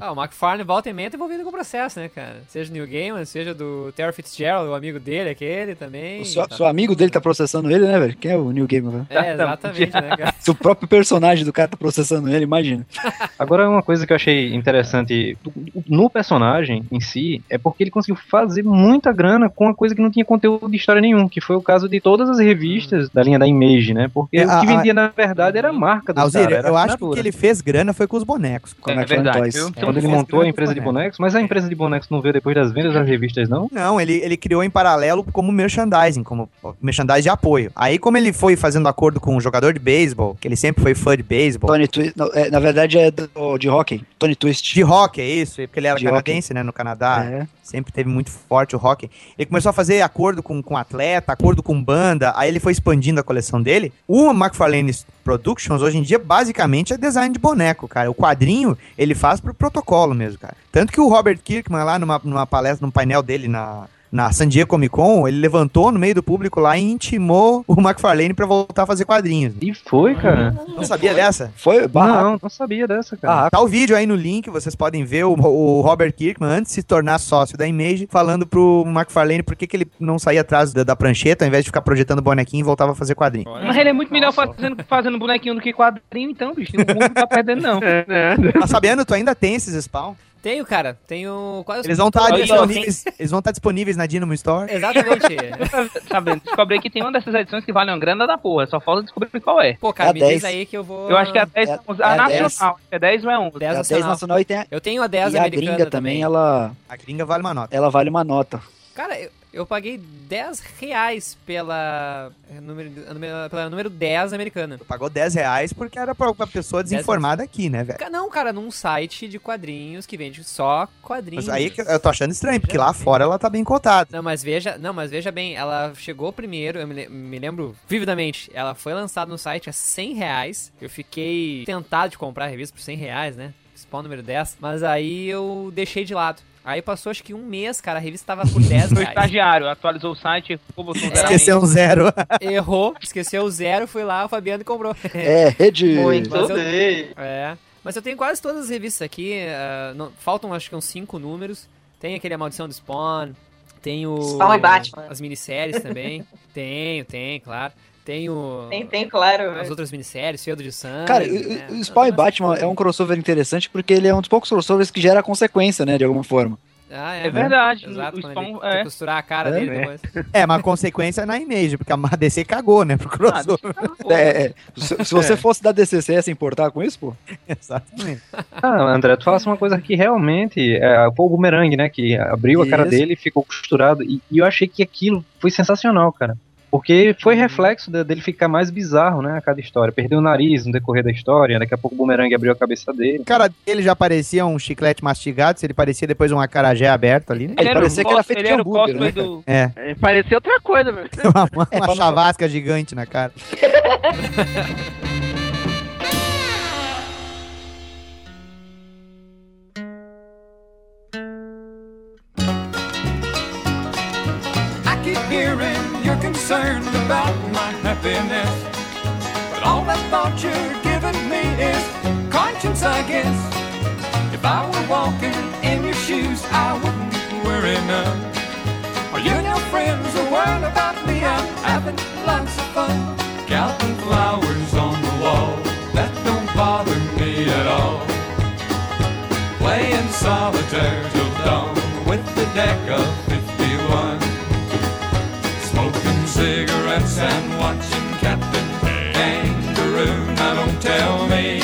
Speaker 3: Ah, o McFarlane volta e meia tá envolvido com o processo, né, cara? Seja do New Gaiman, seja do Terry Fitzgerald, o amigo dele, aquele também.
Speaker 4: O seu,
Speaker 3: Tá-
Speaker 4: seu amigo dele tá processando ele, né, velho? Quem é o New Gamer, velho?
Speaker 3: É, exatamente, né, cara? *laughs*
Speaker 4: Se o próprio personagem do cara tá processando ele, imagina. *laughs*
Speaker 11: Agora, uma coisa que eu achei interessante no personagem em si é porque ele conseguiu fazer muita grana com uma coisa que não tinha conteúdo de história nenhum, que foi o caso de todas as revistas da linha da Image, né? Porque
Speaker 1: É,
Speaker 11: o
Speaker 1: a-
Speaker 11: que
Speaker 1: a-
Speaker 11: vendia na verdade era a marca do
Speaker 1: Alzir,
Speaker 11: cara. era a
Speaker 1: eu acho que o que ele fez grana foi com os bonecos.
Speaker 11: Com a
Speaker 1: É
Speaker 11: McFarlane
Speaker 1: verdade, Viu?
Speaker 11: Quando ele montou a empresa de
Speaker 1: bonecos.
Speaker 11: mas a empresa de bonecos não veio depois das vendas das revistas, não?
Speaker 1: Não, ele, ele criou em paralelo como merchandising, como merchandising de apoio. Aí, como ele foi fazendo acordo com um jogador de beisebol, que ele sempre foi fã de beisebol.
Speaker 4: Tony Twist, não, é, na verdade é do- de hockey. Tony Twist.
Speaker 1: De hockey, é isso, porque ele era
Speaker 4: De
Speaker 1: canadense, né, no Canadá.
Speaker 4: É.
Speaker 1: Sempre teve muito forte o hockey. Ele começou a fazer acordo com, com atleta, acordo com banda, aí ele foi expandindo a coleção dele. O McFarlane Productions, hoje em dia, basicamente é design de boneco, cara. O quadrinho, ele faz pro protocolo mesmo, cara. Tanto que o Robert Kirkman, lá numa, numa palestra, num painel dele na, na San Diego Comic Con, ele levantou no meio do público lá e intimou o McFarlane pra voltar a fazer quadrinhos.
Speaker 11: E foi, cara.
Speaker 1: Não sabia dessa?
Speaker 4: Foi
Speaker 11: Não, não sabia dessa, cara.
Speaker 1: Tá o vídeo aí no link, vocês podem ver o, o Robert Kirkman, antes de se tornar sócio da Image, falando pro McFarlane por que, que ele não saía atrás da, da prancheta, ao invés de ficar projetando bonequinho e voltava a fazer quadrinho.
Speaker 5: Mas ele é muito melhor fazendo, fazendo bonequinho do que quadrinho, então, bicho. O mundo não tá perdendo, não. *laughs*
Speaker 1: Mas Fabiano, tu ainda tem esses spawn?
Speaker 3: Tenho, cara. Tenho quase.
Speaker 1: Eles vão estar
Speaker 3: Olha,
Speaker 1: disponíveis, eles vão estar disponíveis na Dynamo Store.
Speaker 3: Exatamente. *laughs*
Speaker 5: Sabendo, descobri que tem uma dessas edições que vale uma grana da porra. Só falta descobrir qual é.
Speaker 3: Pô, cara, me diz aí que eu vou.
Speaker 5: Eu acho que é a 10,
Speaker 4: É-
Speaker 5: a
Speaker 4: é a
Speaker 5: nacional. É 10 ou é 11?
Speaker 3: 10
Speaker 4: É a 10
Speaker 3: nacional.
Speaker 4: e tem a,
Speaker 3: Eu tenho a 10
Speaker 4: e a
Speaker 3: americana
Speaker 4: gringa também, ela,
Speaker 1: A gringa vale uma nota.
Speaker 4: ela vale uma nota.
Speaker 3: Cara, eu, eu paguei 10 reais pela número, número- pela número 10 americana.
Speaker 1: Pagou 10 reais porque era pra, pra pessoa desinformada aqui, né, velho?
Speaker 3: Não, cara, num site de quadrinhos que vende só quadrinhos.
Speaker 1: Mas aí eu tô achando estranho, porque lá fora ela tá bem cotada.
Speaker 3: Não, mas veja, não, mas veja bem, ela chegou primeiro, eu me lembro vividamente, ela foi lançada no site a 100 reais. Eu fiquei tentado de comprar a revista por 100 reais, né? Spawn número 10. Mas aí eu deixei de lado. Aí passou acho que um mês, cara, a revista tava por 10 *laughs*
Speaker 5: O
Speaker 3: reais.
Speaker 5: estagiário atualizou o site, um
Speaker 1: Esqueceu um zero.
Speaker 3: Errou, esqueceu o zero, fui lá, o Fabiano comprou.
Speaker 4: É, rede.
Speaker 3: Mas eu- É. Mas eu tenho quase todas as revistas aqui. ah, não- faltam acho que uns cinco números. Tem aquele A Maldição do Spawn. Tem o.
Speaker 6: Spawn e Batman.
Speaker 3: As minisséries também. *laughs* tenho, tem, claro. Tenho.
Speaker 6: Tem, tem, claro.
Speaker 3: As outras minisséries, Feudo de Sangue.
Speaker 4: Cara,
Speaker 3: né?
Speaker 4: o, o Spawn e Batman é um crossover interessante porque ele é um dos poucos crossovers que gera consequência, né, de alguma forma.
Speaker 3: Ah,
Speaker 5: É verdade,
Speaker 3: Exato,
Speaker 5: o Spawn- é.
Speaker 3: tem que costurar a cara
Speaker 4: É,
Speaker 3: dele
Speaker 4: né?
Speaker 3: depois.
Speaker 1: É, mas a consequência é na Image, porque a DC cagou, né, pro crossover.
Speaker 4: É, é, se, se você fosse da DCC, ia se importar com isso, pô? *laughs*
Speaker 1: Exatamente.
Speaker 11: Ah, André, tu falasse uma coisa que realmente é, foi o bumerangue, né? Que abriu a cara
Speaker 4: Isso.
Speaker 11: dele, ficou costurado. E, e eu achei que aquilo foi sensacional, cara. Porque foi reflexo de- dele ficar mais bizarro, né? A cada história. Perdeu o nariz no decorrer da história, daqui a pouco o bumerangue abriu a cabeça dele.
Speaker 1: O cara dele já parecia um chiclete mastigado, se ele parecia depois um acarajé aberto ali, né?
Speaker 4: Ele parecia que era feito
Speaker 5: ele
Speaker 4: de hambúrguer, né,
Speaker 5: do...
Speaker 1: É,
Speaker 10: É, Parecia outra coisa, velho. *laughs*
Speaker 1: uma, uma chavasca gigante na cara. *laughs*
Speaker 17: concerned about my happiness. But all that thought you're giving me is conscience, I guess. If I were walking in your shoes, I wouldn't worry none. Are you and your friends are worried about me? I'm having lots of fun. Counting flowers on the wall, that don't bother me at all. Playing solitaire and watching Captain Kangaroo. Now don't tell me.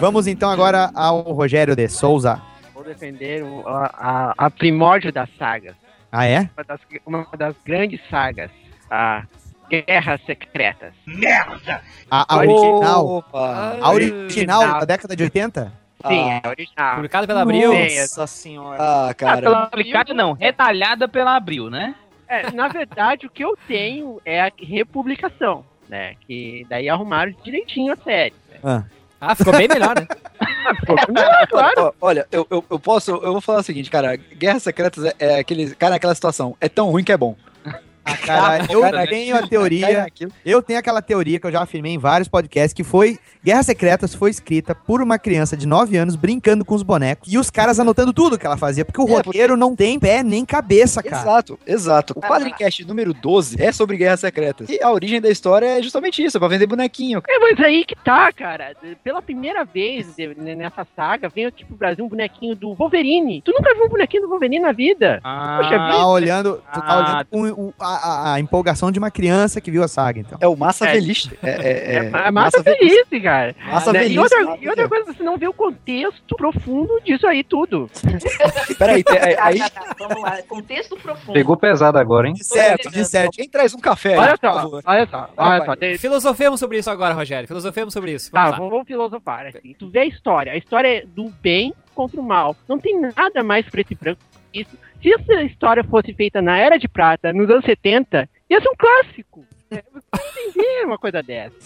Speaker 1: Vamos então agora ao Rogério de Souza.
Speaker 10: Vou defender a, a, a primórdio da saga.
Speaker 1: Ah, é?
Speaker 10: Uma das, uma das grandes sagas. A Guerras Secretas. Merda!
Speaker 1: A, a original.
Speaker 4: Opa!
Speaker 1: A original da década de 80?
Speaker 10: Sim, é a original.
Speaker 3: Publicado pela Abril.
Speaker 10: Sim,
Speaker 6: Nossa senhora.
Speaker 4: Ah,
Speaker 5: Ah,
Speaker 4: cara.
Speaker 5: pela aplicada não, retalhada pela Abril, né?
Speaker 10: É, na verdade, o que eu tenho é a republicação, né? Que daí arrumaram direitinho a série.
Speaker 18: Ah.
Speaker 3: Ah, ficou bem melhor, né? *laughs*
Speaker 4: Ó, Olha, eu, eu, eu posso. Eu vou falar o seguinte, cara. Guerras Secretas é, é aquele. Cara, aquela situação. É tão ruim que é bom.
Speaker 1: Cara, eu
Speaker 4: Cara,
Speaker 1: tenho a teoria. Eu tenho aquela teoria que eu já afirmei em vários podcasts que foi Guerras Secretas foi escrita por uma criança de 9 anos brincando com os bonecos e os caras anotando tudo que ela fazia, porque o
Speaker 4: É,
Speaker 1: roteiro não tem pé nem cabeça, cara.
Speaker 4: Exato, exato. O Quadrincast número 12 é sobre Guerras Secretas. E a origem da história é justamente isso, é pra vender bonequinho.
Speaker 10: É, mas aí que tá, cara. Pela primeira vez nessa saga, veio aqui pro Brasil um bonequinho do Wolverine. Tu nunca viu um bonequinho do Wolverine na vida? Poxa
Speaker 1: Tá olhando, tu tá
Speaker 10: Ah.
Speaker 1: olhando com o- a, a- a empolgação de uma criança que viu a saga, então.
Speaker 4: É o Massa
Speaker 10: É.
Speaker 4: Velhice. É, é,
Speaker 10: É, massa feliz, cara.
Speaker 4: Massa
Speaker 10: Né?
Speaker 4: velhice,
Speaker 10: E outra,
Speaker 4: massa
Speaker 10: e outra coisa, você não vê o contexto profundo disso aí tudo. *laughs*
Speaker 4: Peraí,
Speaker 6: Tá,
Speaker 4: aí.
Speaker 6: tá, tá, vamos lá. Contexto profundo.
Speaker 11: Pegou pesado agora, hein?
Speaker 1: Certo, de certo.
Speaker 4: Quem traz um café?
Speaker 10: Olha
Speaker 4: aí, por
Speaker 10: só,
Speaker 4: favor?
Speaker 10: olha só, olha só. tem-
Speaker 3: Filosofemos sobre isso agora, Rogério. Filosofemos sobre isso.
Speaker 10: Tá,
Speaker 3: Vamos lá.
Speaker 10: vamos, vamos filosofar. Assim. Tu vê a história. A história é do bem contra o mal. Não tem nada mais preto e branco que isso. Se essa história fosse feita na Era de Prata, nos anos 70, ia ser um clássico. É, Não entender uma coisa dessa.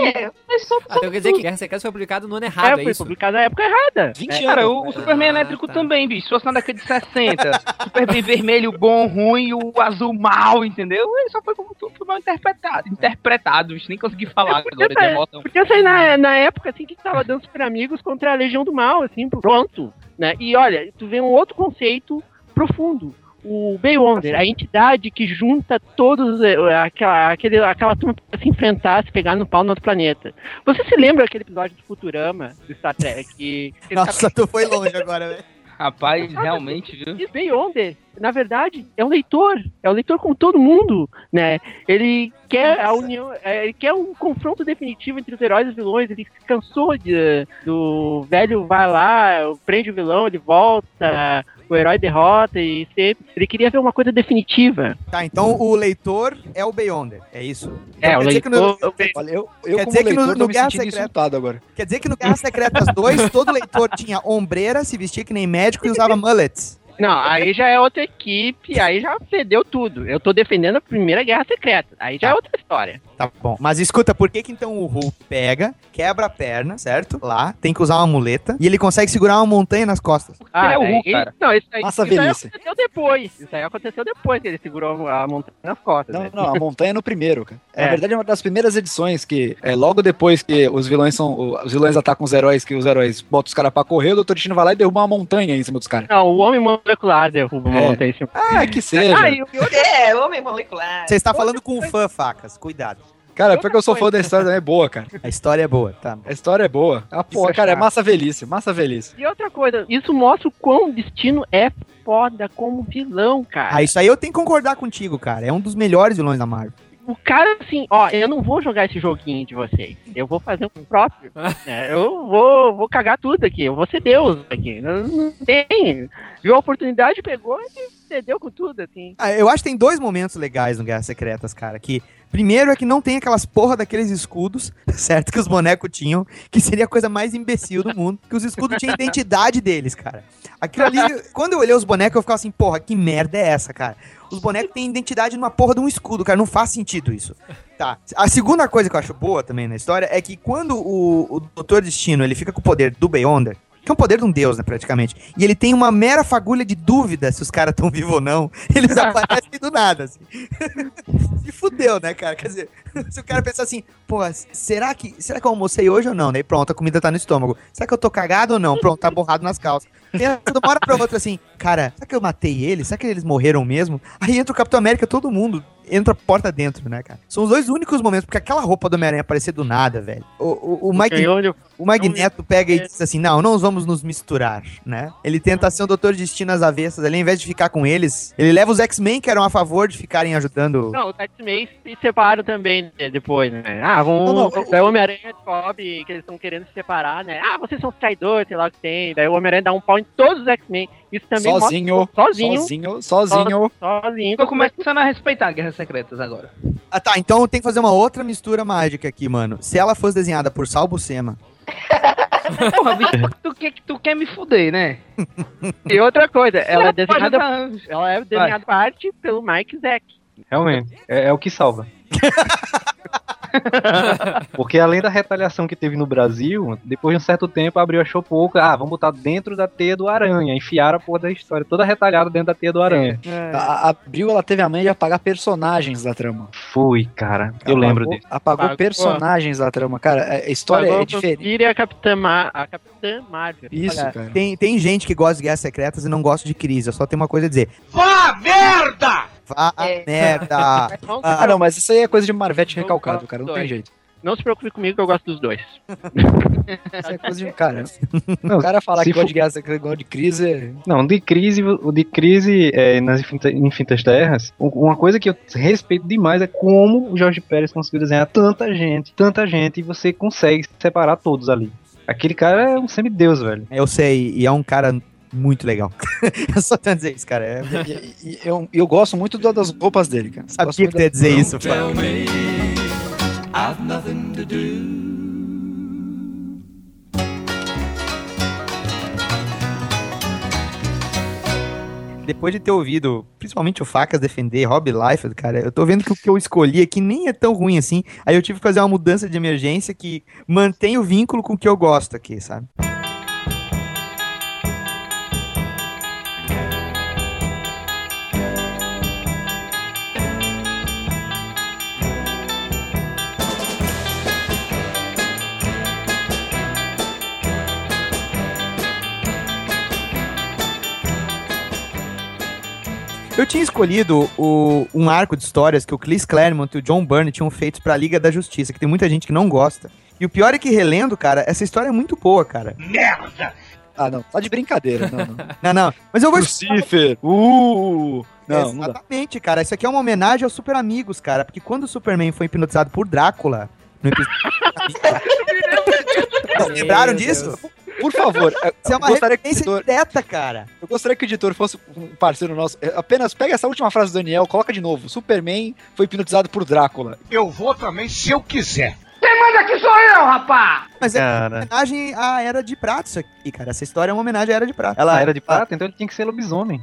Speaker 6: É, mas só
Speaker 3: Ah, então quer dizer que Guerra Secreta foi publicado no ano
Speaker 10: É,
Speaker 3: errado, é,
Speaker 10: foi
Speaker 3: isso?
Speaker 10: publicado na época errada.
Speaker 4: 20
Speaker 10: É,
Speaker 5: Cara,
Speaker 4: anos.
Speaker 5: o, o Superman
Speaker 3: Ah,
Speaker 5: elétrico
Speaker 3: tá.
Speaker 5: também, bicho. Se fosse na década de 60, Superman vermelho bom, ruim, o azul mal, entendeu? Ele só foi como foi mal interpretado. Interpretado, bicho. Nem consegui falar agora de emoção.
Speaker 10: Podia sair na, na época assim que tava dando super amigos contra a Legião do Mal, assim, pronto. Né? E olha, tu vê um outro conceito profundo. O Beyonder, a entidade que junta todos eh, aquela, aquele, aquela turma pra se enfrentar, se pegar no pau no outro planeta. Você se lembra daquele episódio do Futurama, do Star Trek? Que,
Speaker 1: Nossa, tu foi longe agora, velho.
Speaker 5: Rapaz, realmente, viu?
Speaker 10: E Beyonder, na verdade, é um leitor. É um leitor como todo mundo, né? Ele quer a união, é, ele quer um confronto definitivo entre os heróis e os vilões. Ele se cansou de, do velho vai lá, prende o vilão, ele volta, o herói derrota e sempre. Ele queria ver uma coisa definitiva.
Speaker 1: Tá, então o leitor é o Beyonder, é isso?
Speaker 10: É,
Speaker 1: Então
Speaker 10: o
Speaker 1: quer dizer que no-
Speaker 10: leitor.
Speaker 4: Olha, eu, eu
Speaker 1: Quer dizer que no-
Speaker 4: leitor,
Speaker 1: no Guerra Secreta-
Speaker 4: agora.
Speaker 1: Quer dizer que no Guerra Secretas 2, todo leitor tinha ombreira, se vestia que nem médico e usava *laughs* mullets.
Speaker 10: Não, aí já é outra equipe, aí já fedeu tudo. Eu tô defendendo a primeira guerra secreta. Aí já é outra história.
Speaker 1: Tá bom. Mas escuta, por que que então o Hulk pega, quebra a perna, certo? Lá, tem que usar uma muleta, e ele consegue segurar uma montanha nas costas?
Speaker 10: Ah,
Speaker 5: é o
Speaker 10: daí-
Speaker 5: Hulk, cara.
Speaker 10: Não, isso aí,
Speaker 4: Massa
Speaker 10: isso aí
Speaker 4: velhice.
Speaker 10: aconteceu depois. Isso aí aconteceu depois que ele segurou a montanha nas costas.
Speaker 4: Não,
Speaker 10: né?
Speaker 4: não, a montanha é no primeiro, cara.
Speaker 10: É.
Speaker 4: Na verdade, é uma das primeiras edições que, é, logo depois que os vilões são. Os vilões atacam os heróis, que os heróis botam os caras pra correr, o Dr. Destino vai lá e derruba uma montanha em cima dos caras.
Speaker 10: Não, o homem molecular derruba uma
Speaker 4: É.
Speaker 10: montanha em cima.
Speaker 4: Ah, que seja.
Speaker 10: Ah, e e outra-
Speaker 6: É, homem molecular.
Speaker 1: Você está falando com um fã, facas. Cuidado.
Speaker 4: Cara, porque eu sou fã da história também, é boa, cara.
Speaker 1: A história é boa, tá?
Speaker 4: A história é boa. Ah, porra,
Speaker 10: é
Speaker 4: cara, é
Speaker 10: chato.
Speaker 4: massa velhice, massa velhice.
Speaker 10: E outra coisa, isso mostra o quão o destino é foda como vilão, cara.
Speaker 1: Ah, isso aí eu tenho que concordar contigo, cara. É um dos melhores vilões da Marvel.
Speaker 10: O cara, assim, ó, eu não vou jogar esse joguinho de vocês. Eu vou fazer um próprio. *laughs* né? Eu vou, vou cagar tudo aqui. Eu vou ser Deus aqui. Não, não tem. Viu a oportunidade, pegou e cedeu com tudo, assim.
Speaker 1: Ah, eu acho que tem dois momentos legais no Guerras Secretas, cara. Que primeiro é que não tem aquelas porra daqueles escudos, *laughs* certo? Que os bonecos tinham, que seria a coisa mais imbecil do mundo. Que os escudos tinham a identidade deles, cara. Aquilo ali, quando eu olhei os bonecos, eu ficava assim, porra, que merda é essa, cara? Os bonecos têm identidade numa porra de um escudo, cara. Não faz sentido isso. Tá. A segunda coisa que eu acho boa também na história é que quando o, o Doutor Destino ele fica com o poder do Beyonder, que é um poder de um deus, né, praticamente, e ele tem uma mera fagulha de dúvida se os caras estão vivos ou não, *laughs* eles *laughs* aparecem do nada, assim. Se *laughs* fudeu, né, cara? Quer dizer, se o cara pensar assim, pô, será que, será que eu almocei hoje ou não? Daí pronto, a comida tá no estômago. Será que eu tô cagado ou não? Pronto, tá borrado nas calças. Pensa de uma hora pra outra assim, cara, será que eu matei eles? Será que eles morreram mesmo? Aí entra o Capitão América, todo mundo entra porta dentro, né, cara? São os dois únicos momentos, porque aquela roupa do Homem-Aranha aparecer do nada, velho. O, o, o, Mag-
Speaker 10: Ganhou,
Speaker 1: o Magneto pega e diz assim, não, não vamos nos misturar, né? Ele tenta ser o Doutor Destino às avessas ali, ao invés de ficar com eles, ele leva os X-Men que eram a favor de ficarem ajudando...
Speaker 10: Não, os X-Men se separam também né, depois, né? Ah, vamos.
Speaker 1: Não, não,
Speaker 10: Daí o Homem-Aranha descobre que eles estão querendo se separar, né? Ah, vocês são os traidores, sei lá o que tem. Daí o Homem-Aranha dá um pau em todos os X-Men. Isso também
Speaker 4: Sozinho,
Speaker 10: mostra. Sozinho.
Speaker 4: sozinho, sozinho.
Speaker 10: So- sozinho.
Speaker 5: Tô começando a respeitar Guerras Secretas agora.
Speaker 1: Ah, tá, então tem que fazer uma outra mistura mágica aqui, mano. Se ela fosse desenhada por Sal Buscema, *laughs*
Speaker 5: Porra, bicho, tu, quer, tu quer me fuder, né? *laughs*
Speaker 10: E outra coisa, ela é desenhada, ela é desenhada por arte pelo Mike Zack.
Speaker 11: Realmente, é, é o que salva. *laughs* *laughs* Porque além da retaliação que teve no Brasil, depois de um certo tempo abriu achou pouco. Ah, vamos botar dentro da teia do aranha. Enfiaram a porra da história toda retalhada dentro da teia do aranha.
Speaker 4: A, a Abril, ela teve a manha de apagar personagens da trama.
Speaker 11: Fui, cara. Eu lembro
Speaker 4: Apagou-
Speaker 11: disso.
Speaker 4: Apagou
Speaker 10: Apagou.
Speaker 4: personagens da trama. Cara, a a história
Speaker 10: Pagou
Speaker 4: é diferente.
Speaker 10: A Capitã, Mar a Capitã Marvel.
Speaker 4: Isso,
Speaker 1: Olha,
Speaker 4: cara.
Speaker 1: Tem, tem gente que gosta de guerras secretas e não gosta de crise. Eu só tenho uma coisa a dizer.
Speaker 19: Vá merda!
Speaker 1: Vá a
Speaker 10: É.
Speaker 1: merda! *laughs*
Speaker 10: Não,
Speaker 1: Ah,
Speaker 4: não, mas isso aí é coisa de Marvete
Speaker 10: Não
Speaker 4: recalcado, cara. Não
Speaker 10: dos
Speaker 4: tem
Speaker 10: dois.
Speaker 4: jeito.
Speaker 10: não se preocupe comigo que eu gosto dos dois. *laughs*
Speaker 4: Isso é coisa de. Cara, o cara falar que gosta
Speaker 11: for-
Speaker 4: de guerra secreta, gosta de crise. é-
Speaker 11: Não, de crise, o de crise é, nas infinitas, infinitas terras, uma coisa que eu respeito demais é como o Jorge Pérez conseguiu desenhar tanta gente, tanta gente, e você consegue separar todos ali. Aquele cara é um semideus, velho.
Speaker 1: Eu sei, e é um cara muito legal. *laughs* eu só tenho a dizer isso, cara. É...
Speaker 4: E, e- e eu, eu gosto muito da- das roupas dele, cara.
Speaker 1: Sabia
Speaker 4: muito
Speaker 1: que tu ia dizer isso,
Speaker 13: Tell
Speaker 1: Fábio.
Speaker 13: me I've nothing to do.
Speaker 1: Depois de ter ouvido, principalmente o Facas defender Rob Liefeld, cara, eu tô vendo que o que eu escolhi aqui nem é tão ruim assim. Aí eu tive que fazer uma mudança de emergência que mantém o vínculo com o que eu gosto aqui, sabe? Eu tinha escolhido o- um arco de histórias que o Chris Claremont e o John Byrne tinham feito pra Liga da Justiça, que tem muita gente que não gosta. E o pior é que relendo, cara, essa história é muito boa, cara.
Speaker 19: Merda!
Speaker 4: Ah, não, tá de brincadeira. Não, não. *laughs*
Speaker 1: Não, não. Mas eu vou
Speaker 4: Lucifer! Uh! Não, não dá.
Speaker 1: Exatamente, cara. Isso aqui é uma homenagem aos Super Amigos, cara. Porque quando o Superman foi hipnotizado por Drácula, no episódio. *laughs* Não, lembraram disso?
Speaker 4: Por favor, eu
Speaker 1: Isso é uma
Speaker 4: gostaria que editor,
Speaker 1: direta, cara.
Speaker 4: eu gostaria que o editor fosse um parceiro nosso. É, Apenas pega essa última frase do Daniel, coloca de novo. Superman foi hipnotizado por Drácula.
Speaker 19: Eu vou também se eu quiser. Aqui sou eu, rapaz!
Speaker 1: Mas é uma
Speaker 11: Cara.
Speaker 1: homenagem à Era de Prata isso aqui, cara. Essa história é uma homenagem à Era de Prata.
Speaker 11: Ela era de *laughs* prata, então ele tinha que ser lobisomem.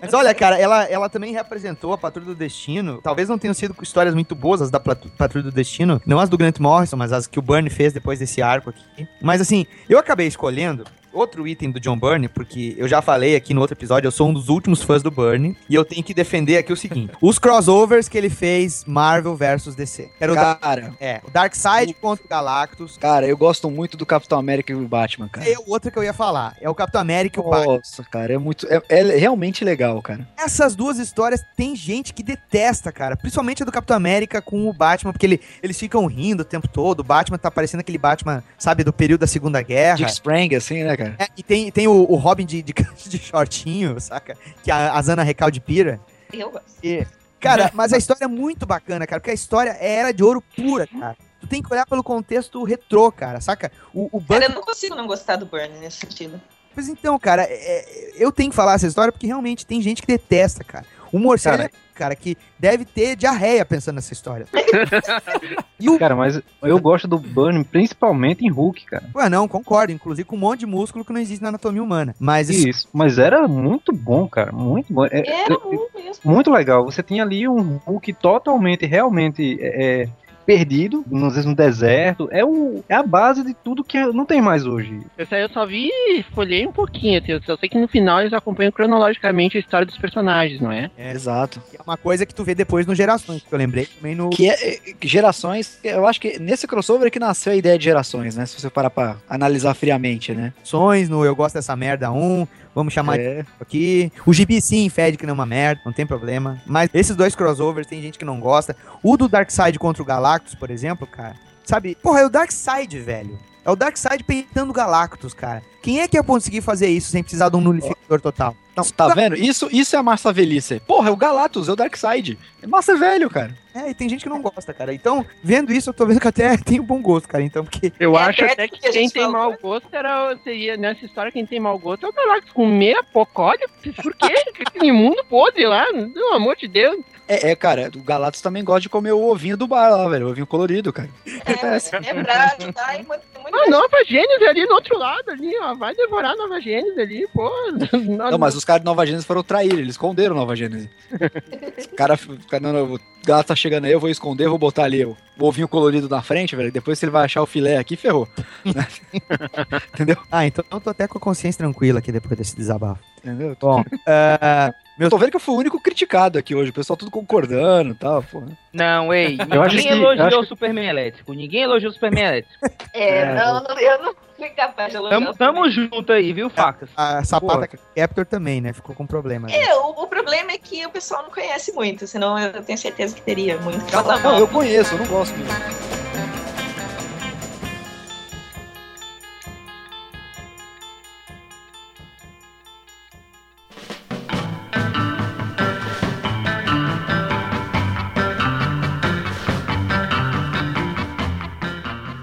Speaker 1: Mas olha, cara, ela, ela também representou a Patrulha do Destino. Talvez não tenham sido histórias muito boas as da Patrulha do Destino, não as do Grant Morrison, mas as que o Byrne fez depois desse arco aqui. Mas assim, eu acabei escolhendo outro item do John Byrne, porque eu já falei aqui no outro episódio, eu sou um dos últimos fãs do Byrne, e eu tenho que defender aqui o seguinte: os crossovers que ele fez Marvel versus DC. Era o, da,
Speaker 4: Cara,
Speaker 1: é, o Darkseid contra o Galactus.
Speaker 4: cara, eu gosto muito do Capitão América e o Batman, cara.
Speaker 1: É outra que eu ia falar. É o Capitão América e o Batman.
Speaker 4: Nossa, cara, é muito. É, é realmente legal, cara.
Speaker 1: Essas duas histórias tem gente que detesta, cara. Principalmente a do Capitão América com o Batman, porque ele, eles ficam rindo o tempo todo. O Batman tá parecendo aquele Batman, sabe, do período da Segunda Guerra.
Speaker 4: Dick Sprang, assim, né, cara?
Speaker 1: É, e tem, tem o, o Robin de, de, *laughs* de shortinho, saca? Que a, a Zana Recalde pira.
Speaker 6: Eu gosto.
Speaker 1: E, cara, *laughs* mas a história é muito bacana, cara, porque a história é era de ouro pura, cara. Tu tem que olhar pelo contexto retrô, cara, saca? O, o
Speaker 6: Cara,
Speaker 1: Buck...
Speaker 6: eu não consigo não gostar do Burn nesse sentido.
Speaker 1: Pois então, cara, é- é- eu tenho que falar essa história porque realmente tem gente que detesta, cara. O morcego,
Speaker 11: Cara.
Speaker 1: é, cara, que deve ter diarreia pensando nessa história. *laughs* e o...
Speaker 11: Cara, mas eu gosto do Burn principalmente em Hulk, cara.
Speaker 1: Ué, não, concordo. Inclusive com um monte de músculo que não existe na anatomia humana. Mas isso...
Speaker 11: Isso, mas era muito bom, cara, muito bom. É-
Speaker 6: Era
Speaker 11: é-
Speaker 6: muito mesmo.
Speaker 11: muito legal. Você tinha ali um Hulk totalmente, realmente é, é, perdido, às vezes no deserto. É, o, é a base de tudo que não tem mais hoje.
Speaker 10: Esse aí eu só vi e folhei um pouquinho, assim, eu só sei que no final eles acompanham cronologicamente a história dos personagens, não é?
Speaker 4: Exato.
Speaker 1: É uma coisa que tu vê depois no Gerações, que eu lembrei também no...
Speaker 4: Que é, é, gerações, eu acho que nesse crossover é que nasceu a ideia de gerações, né? Se você parar pra analisar friamente, né?
Speaker 1: Sonhos, no Eu Gosto Dessa Merda 1, vamos chamar
Speaker 4: É.
Speaker 1: de aqui. O Gibi sim, fede que não é uma merda, não tem problema. Mas esses dois crossovers tem gente que não gosta. O do Darkseid contra o Galactus, por exemplo, cara. Sabe? Porra, é o Darkseid, velho. É o Darkseid peitando o Galactus, cara. Quem é que ia conseguir fazer isso sem precisar de um nulificador total?
Speaker 4: Não, tá vendo? Isso, isso é a massa velhice. Porra, é o Galactus, é o Darkseid. É massa velho, cara.
Speaker 1: É, e tem gente que não gosta, cara. Então, vendo isso, eu tô vendo que até *laughs* tem um bom gosto, cara. Então, porque.
Speaker 10: Eu
Speaker 6: É,
Speaker 10: acho
Speaker 6: é
Speaker 10: até
Speaker 6: que
Speaker 10: que
Speaker 6: a
Speaker 10: quem
Speaker 6: gente
Speaker 10: tem
Speaker 6: falou.
Speaker 10: mau gosto era, seria, nessa história, quem tem mau gosto é o Galactus com meia pocólia. Por quê? *laughs* Aquele imundo podre lá, pelo amor de Deus.
Speaker 4: É, é, cara, o Galactus também gosta de comer o ovinho do bar lá, velho. O ovinho colorido, cara.
Speaker 6: É, é pra ajudar e manter
Speaker 10: Ah, Nova Gênesis ali no outro lado, ali, ó. Vai devorar Nova Gênesis ali, pô. *laughs*
Speaker 4: Não, mas os caras de Nova Gênesis foram trair, eles esconderam Nova Gênesis. *laughs* o cara, o cara não, não, o gato tá chegando aí, eu vou esconder, vou botar ali o, o ovinho colorido na frente, velho. Depois se ele vai achar o filé aqui, ferrou. *laughs* Entendeu?
Speaker 1: Ah, então eu tô até com a consciência tranquila aqui depois desse desabafo.
Speaker 4: Entendeu?
Speaker 1: Bom, é,
Speaker 4: Eu tô vendo que eu fui o único criticado aqui hoje, o pessoal tudo concordando e tal, porra.
Speaker 5: Não, ei, ninguém elogiou o Superman elétrico. Ninguém elogiou o Superman elétrico.
Speaker 6: É,
Speaker 1: É,
Speaker 6: não, eu não fui capaz de elogiar.
Speaker 5: Tamo, tamo junto aí, viu, facas?
Speaker 1: a sapata Captor também, né? Ficou com problema. né?
Speaker 6: É, o, o problema é que o pessoal não conhece muito, senão eu tenho certeza que teria muito
Speaker 4: Não, eu conheço, eu não gosto mesmo.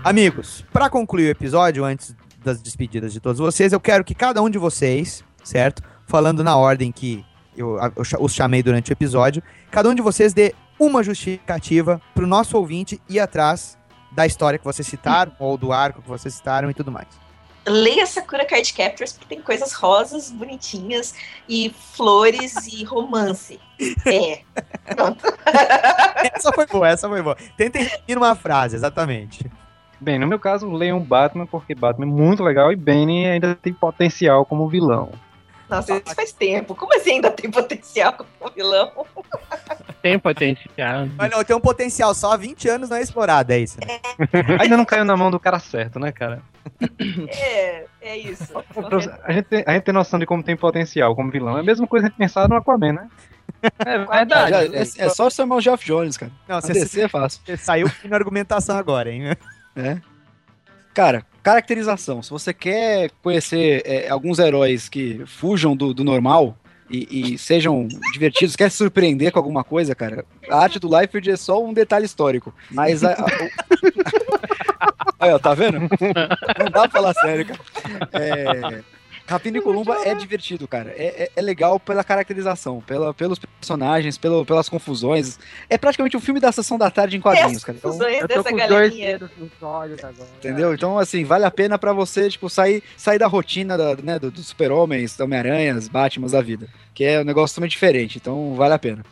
Speaker 1: Amigos, pra concluir o episódio, antes das despedidas de todos vocês, eu quero que cada um de vocês, certo? Falando na ordem que eu, eu os chamei durante o episódio, cada um de vocês dê uma justificativa pro nosso ouvinte ir atrás da história que vocês citaram, ou do arco que vocês citaram e tudo mais.
Speaker 6: Leia Sakura Card Captors, porque tem coisas rosas, bonitinhas, e flores e romance. *laughs* É.
Speaker 1: essa foi boa, essa foi boa. Tentem resumir numa frase, exatamente.
Speaker 11: Bem, no meu caso, leiam Batman, porque Batman é muito legal e Bane ainda tem potencial como vilão.
Speaker 6: Nossa, isso faz tempo. Como assim ainda tem potencial como vilão? *laughs*
Speaker 10: Tem potencial.
Speaker 1: Mas não, tem um potencial, só há 20 anos não é explorado, é isso. Né? *laughs*
Speaker 11: Ainda não caiu na mão do cara certo, né, cara?
Speaker 6: É, é isso. *laughs*
Speaker 11: A gente, tem, a gente tem noção de como tem potencial como vilão. É a mesma coisa a gente pensar no Aquaman, né?
Speaker 5: É
Speaker 4: Ah, já- é, é só chamar o Geoff Jones, cara.
Speaker 1: Não, você-
Speaker 4: DC é fácil.
Speaker 1: Você saiu na argumentação agora, hein?
Speaker 4: É. Cara, caracterização. Se você quer conhecer é, alguns heróis que fujam do, do normal e, e sejam divertidos, quer se surpreender com alguma coisa, cara, a arte do Liefeld é só um detalhe histórico. Mas a. a- o- *laughs* Aí, ó, tá vendo? Não dá pra falar sério, cara. É. Rapina e Columba é divertido, cara. É, é- é legal pela caracterização, pela, pelos personagens, pelo, pelas confusões. É praticamente um filme da sessão da tarde em quadrinhos, cara. Então,
Speaker 10: Eu tô
Speaker 6: dessa
Speaker 10: com dois
Speaker 6: galerinha.
Speaker 10: dedos nos olhos agora.
Speaker 4: Entendeu? Então, assim, vale a pena pra você, tipo, sair, sair da rotina da, né, do- dos super-homens, do Homem-Aranhas, Batmans da vida. Que é um negócio totalmente diferente, então vale a pena.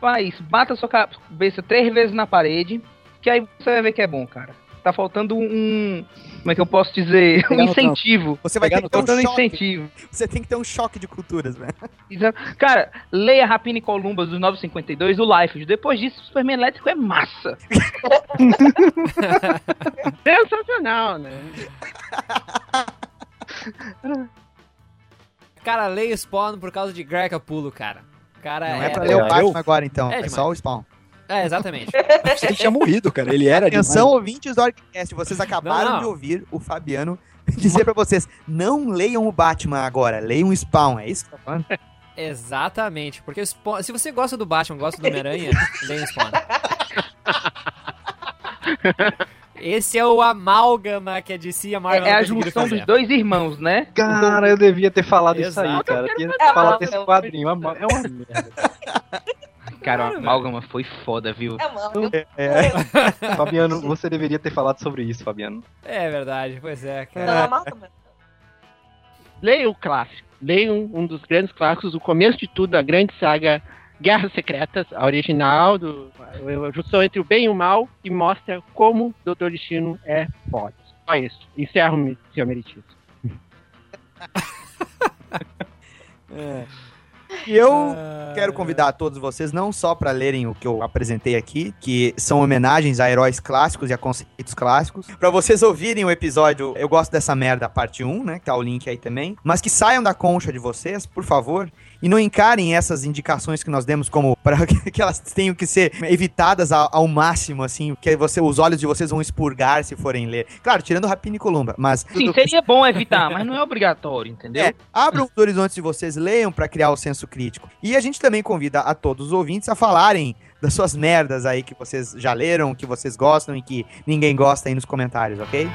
Speaker 5: Faz, bata sua cabeça três vezes na parede, que aí você vai ver que é bom, cara. Tá faltando um. Como é que eu posso dizer? *laughs* Um incentivo.
Speaker 1: Você vai ter que ter um
Speaker 5: faltando
Speaker 1: choque.
Speaker 5: incentivo.
Speaker 1: Você tem que ter um choque de culturas, né?
Speaker 5: Exato. Cara, leia Rapina e Columbus dos 952 do Life. Depois disso, o Superman elétrico é massa. *laughs*
Speaker 10: Sensacional, né?
Speaker 3: Cara, leia o Spawn por causa de Greg Capullo, cara. Cara,
Speaker 1: Não é pra ler o Batman agora, então. É,
Speaker 3: demais.
Speaker 1: só o Spawn.
Speaker 3: É, exatamente. *laughs*
Speaker 4: Ele tinha morrido, cara. Ele era
Speaker 1: Atenção,
Speaker 4: demais.
Speaker 1: ouvintes do Orcast, vocês acabaram
Speaker 3: Não, não.
Speaker 1: de ouvir o Fabiano *laughs* dizer pra vocês, não leiam o Batman agora, leiam o Spawn, é isso que tá falando? *laughs*
Speaker 3: Exatamente. Porque o Spawn, se você gosta do Batman, gosta do Homem-Aranha, leia o Spawn. Esse é o amálgama que a DC e a Marvel
Speaker 5: É
Speaker 3: não
Speaker 5: a junção dos dois irmãos, né?
Speaker 11: Cara, eu devia ter falado isso aí,
Speaker 3: Exato.
Speaker 11: cara. Eu Tinha
Speaker 6: É
Speaker 11: que falar
Speaker 6: mal,
Speaker 11: desse quadrinho. É uma é uma merda.
Speaker 5: Cara, o Amálgama foi foda, viu?
Speaker 6: É, mano.
Speaker 1: É. *laughs*
Speaker 11: Fabiano, você deveria ter falado sobre isso, Fabiano.
Speaker 3: É verdade, pois é,
Speaker 6: Não,
Speaker 3: cara.
Speaker 6: Amálgama.
Speaker 10: Leia o clássico. Leia um, um dos grandes clássicos, o começo de tudo, a grande saga Guerras Secretas, a original, do, a junção entre o bem e o mal, e mostra como o Dr. Destino é foda. Só isso. Encerro, seu meritíssimo. *laughs* *laughs*
Speaker 1: E eu quero convidar todos vocês não só para lerem o que eu apresentei aqui, que são homenagens a heróis clássicos e a conceitos clássicos, para vocês ouvirem o episódio Eu Gosto Dessa Merda, parte 1, né, que tá o link aí também, mas que saiam da concha de vocês, por favor, e não encarem essas indicações que nós demos como *laughs* para que elas tenham que ser evitadas ao, ao máximo, assim, que você, os olhos de vocês vão expurgar se forem ler. Claro, tirando Rapina e Columba, mas...
Speaker 5: Sim, seria bom evitar, mas não é obrigatório, entendeu?
Speaker 1: É, abram os horizontes de vocês, leiam pra criar o senso crítico. E a gente também convida a todos os ouvintes a falarem das suas merdas aí que vocês já leram, que vocês gostam e que ninguém gosta aí nos comentários, ok?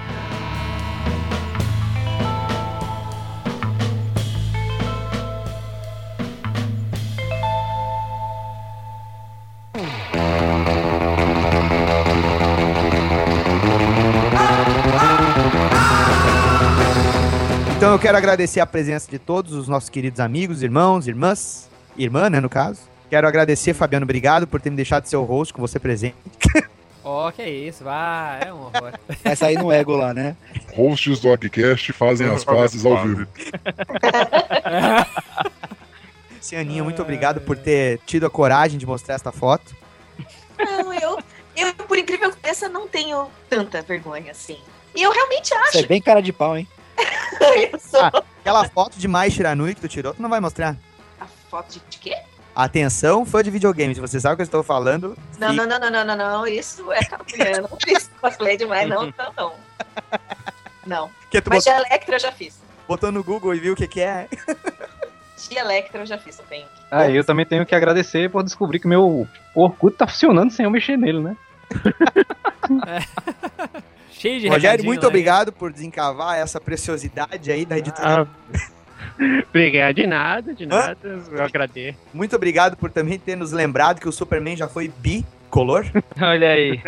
Speaker 1: Eu quero agradecer a presença de todos os nossos queridos amigos, irmãos, irmãs, irmã, né, no caso. Quero agradecer, Fabiano, obrigado por ter me deixado ser o host com você presente.
Speaker 3: Ó, *laughs* que isso, vai, é um horror.
Speaker 4: Vai sair no ego lá, né?
Speaker 12: Hosts do Arquicast fazem as pazes ao vivo. *laughs*
Speaker 1: Cianinha, muito obrigado por ter tido a coragem de mostrar esta foto.
Speaker 6: Não, eu, eu, por incrível que pareça, não tenho tanta vergonha assim. E eu realmente acho.
Speaker 4: Você é bem cara de pau, hein?
Speaker 6: Eu sou.
Speaker 1: Ah, aquela foto de Mai Shiranui que tu tirou, tu não vai mostrar.
Speaker 6: A foto de, de quê?
Speaker 1: Atenção, fã de videogame, se você sabe o que eu estou falando.
Speaker 6: Não, não, não, não, não, não, não. Isso é. Eu não fiz cosplay demais, não, não, não. Não.
Speaker 1: Que tu
Speaker 6: Mas
Speaker 1: botou,
Speaker 6: de Electra eu já fiz.
Speaker 1: botou no Google e viu o que, que é.
Speaker 6: De Electra eu já fiz também.
Speaker 11: Ah, eu também tenho que agradecer por descobrir que meu Orkut tá funcionando sem eu mexer nele, né? *laughs*
Speaker 3: Cheio de
Speaker 1: Rogério, muito
Speaker 3: hein?
Speaker 1: obrigado por desencavar essa preciosidade aí da editora.
Speaker 10: Ah, *laughs* Obrigado, de nada, de nada. Eu agradeço.
Speaker 1: Muito obrigado por também ter nos lembrado que o Superman já foi bicolor. *laughs*
Speaker 5: Olha aí.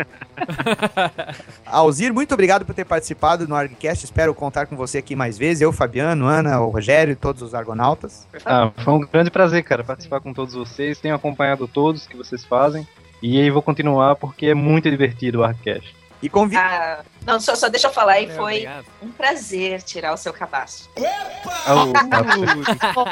Speaker 5: *laughs*
Speaker 1: Alzir, muito obrigado por ter participado no ArgCast. Espero contar com você aqui mais vezes. Eu, Fabiano, Ana, o Rogério e todos os argonautas.
Speaker 11: Ah, foi um grande prazer, cara, participar com todos vocês. Tenho acompanhado todos que vocês fazem. E aí vou continuar porque é muito divertido o Arcast.
Speaker 1: E convido.
Speaker 6: Ah, não, só, só deixa eu falar, e
Speaker 11: É,
Speaker 6: foi
Speaker 11: obrigado.
Speaker 6: um prazer tirar o seu cabaço. *laughs*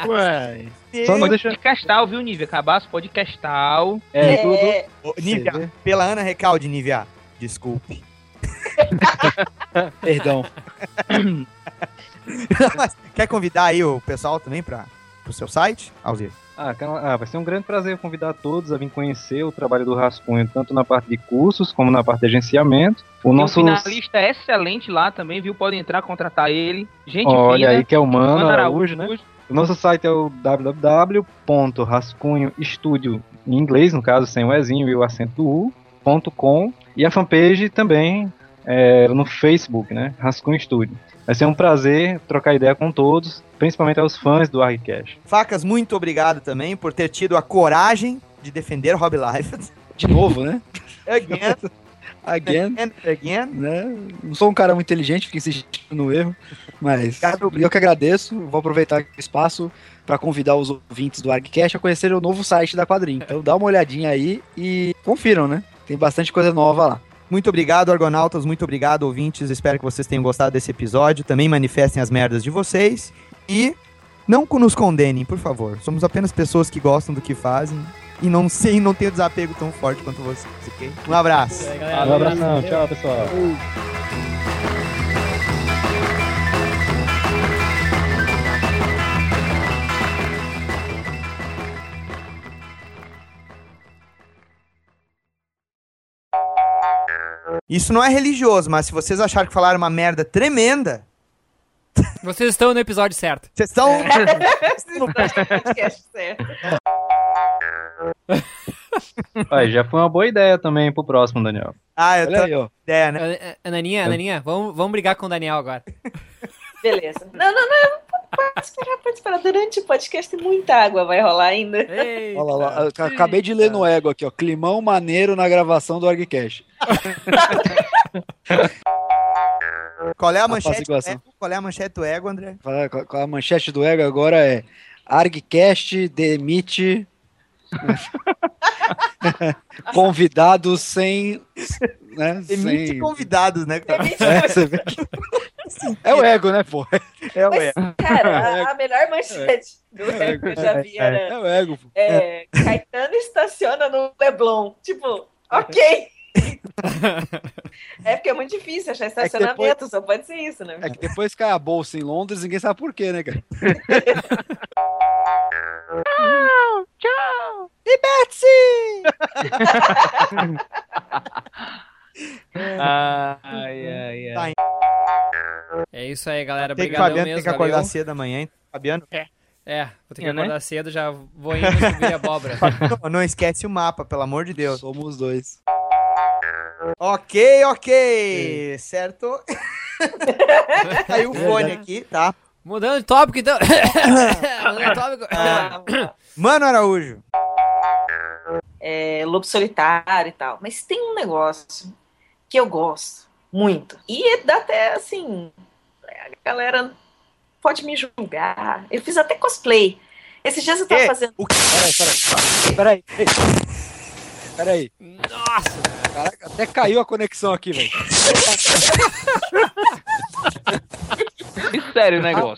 Speaker 10: Ué.
Speaker 11: Só não deixa.
Speaker 5: Podcastal, viu, Nívia? Cabaço podcastal.
Speaker 1: É,
Speaker 6: É.
Speaker 1: tudo. Ô, Nívia, pela Ana Recalde, Nívia. Desculpe. *laughs*
Speaker 4: Perdão. *laughs*
Speaker 1: Mas quer convidar aí o pessoal também para o seu site, Alzir?
Speaker 11: Ah, ah, vai ser um grande prazer convidar todos a vir conhecer o trabalho do Rascunho, tanto na parte de cursos como na parte de agenciamento. O
Speaker 5: Tem
Speaker 11: nosso.
Speaker 5: um finalista excelente lá também, viu? Podem entrar, contratar ele. Gente
Speaker 11: Olha
Speaker 5: fina.
Speaker 11: aí que é o Mano
Speaker 5: Mano
Speaker 11: Araújo, né? O nosso site é o www.rascunhoestudio, em inglês, no caso, sem o Ezinho e o acento U, ponto .com, e a fanpage também é, no Facebook, né? Rascunho Studio. Vai ser um prazer trocar ideia com todos, principalmente aos fãs do ArgCast.
Speaker 1: Facas, muito obrigado também por ter tido a coragem de defender Rob Life.
Speaker 4: De novo, né?
Speaker 1: Again. *laughs*
Speaker 4: Again.
Speaker 1: And again.
Speaker 4: Né? Não sou um cara muito inteligente, fico insistindo no erro. Mas eu que agradeço. Vou aproveitar o espaço para convidar os ouvintes do ArgCast a conhecer o novo site da Quadrinho. Então dá uma olhadinha aí e confiram, né? Tem bastante coisa nova lá.
Speaker 1: Muito obrigado, Argonautas. Muito obrigado, ouvintes. Espero que vocês tenham gostado desse episódio. Também manifestem as merdas de vocês. E não nos condenem, por favor. Somos apenas pessoas que gostam do que fazem. E não sei, não tem o desapego tão forte quanto vocês, ok? Um abraço.
Speaker 11: Um abração, tchau pessoal.
Speaker 1: Isso não é religioso, mas se vocês acharam que falaram uma merda tremenda,
Speaker 3: Vocês estão no episódio certo.
Speaker 1: vocês estão. *laughs*
Speaker 6: Podcast certo.
Speaker 11: Aí, já foi uma boa ideia também pro próximo, Daniel.
Speaker 1: Ah, eu
Speaker 4: Olha aí, ó.
Speaker 1: ideia, né?
Speaker 3: Ana- Ananinha, Ananinha, vamos, vamos brigar com o Daniel agora.
Speaker 6: Beleza. Não, não, não. Pode esperar, pode esperar. Durante o podcast tem muita água, vai rolar ainda.
Speaker 4: Olha lá, eu acabei de ler no ego aqui, ó. Climão maneiro na gravação do ArgCast. *laughs*
Speaker 1: Qual é a manchete? ego? Qual é a manchete do ego, André?
Speaker 4: Qual- qual A manchete do ego agora é ArgCast demite *laughs* convidados sem. Né,
Speaker 1: Emite
Speaker 4: sem...
Speaker 1: convidados, né?
Speaker 4: É, é o ego, né, pô? É o
Speaker 6: Mas,
Speaker 4: ego.
Speaker 6: cara, a, a melhor manchete do
Speaker 4: É,
Speaker 6: ego que eu já vi
Speaker 4: é,
Speaker 6: era.
Speaker 4: é o ego, pô.
Speaker 6: É, Caetano estaciona no Leblon. Tipo, ok. É porque é muito difícil achar estacionamento,
Speaker 4: depois-
Speaker 6: só pode ser isso, né?
Speaker 4: É que depois cai a bolsa em Londres, ninguém sabe por quê, né, cara?
Speaker 6: Tchau! *laughs*
Speaker 4: E Betsy!
Speaker 5: Ai, ai, ai.
Speaker 3: É isso aí, galera.
Speaker 1: Tem
Speaker 3: Obrigadão
Speaker 1: Fabiano
Speaker 3: mesmo.
Speaker 1: tem que acordar
Speaker 3: valeu.
Speaker 1: cedo amanhã, hein? Fabiano?
Speaker 3: É. É, vou ter que
Speaker 5: É, né?
Speaker 3: acordar cedo, já vou indo subir a abóbora.
Speaker 1: Não, não esquece o mapa, pelo amor de Deus.
Speaker 4: Somos dois.
Speaker 1: Ok, ok. Certo? *laughs* Caiu o fone aqui, tá?
Speaker 3: Mudando de tópico, então. *coughs* Mudando de tópico.
Speaker 1: Mano Araújo.
Speaker 6: É, Lobo Solitário e tal. Mas tem um negócio que eu gosto muito. E dá até assim. A galera pode me julgar. Eu fiz até cosplay. Esses dias eu tava
Speaker 4: É,
Speaker 6: fazendo.
Speaker 4: Peraí, peraí. Peraí. Peraí. Nossa! Caraca, até caiu a conexão aqui, velho. *laughs*
Speaker 5: Sério o negócio.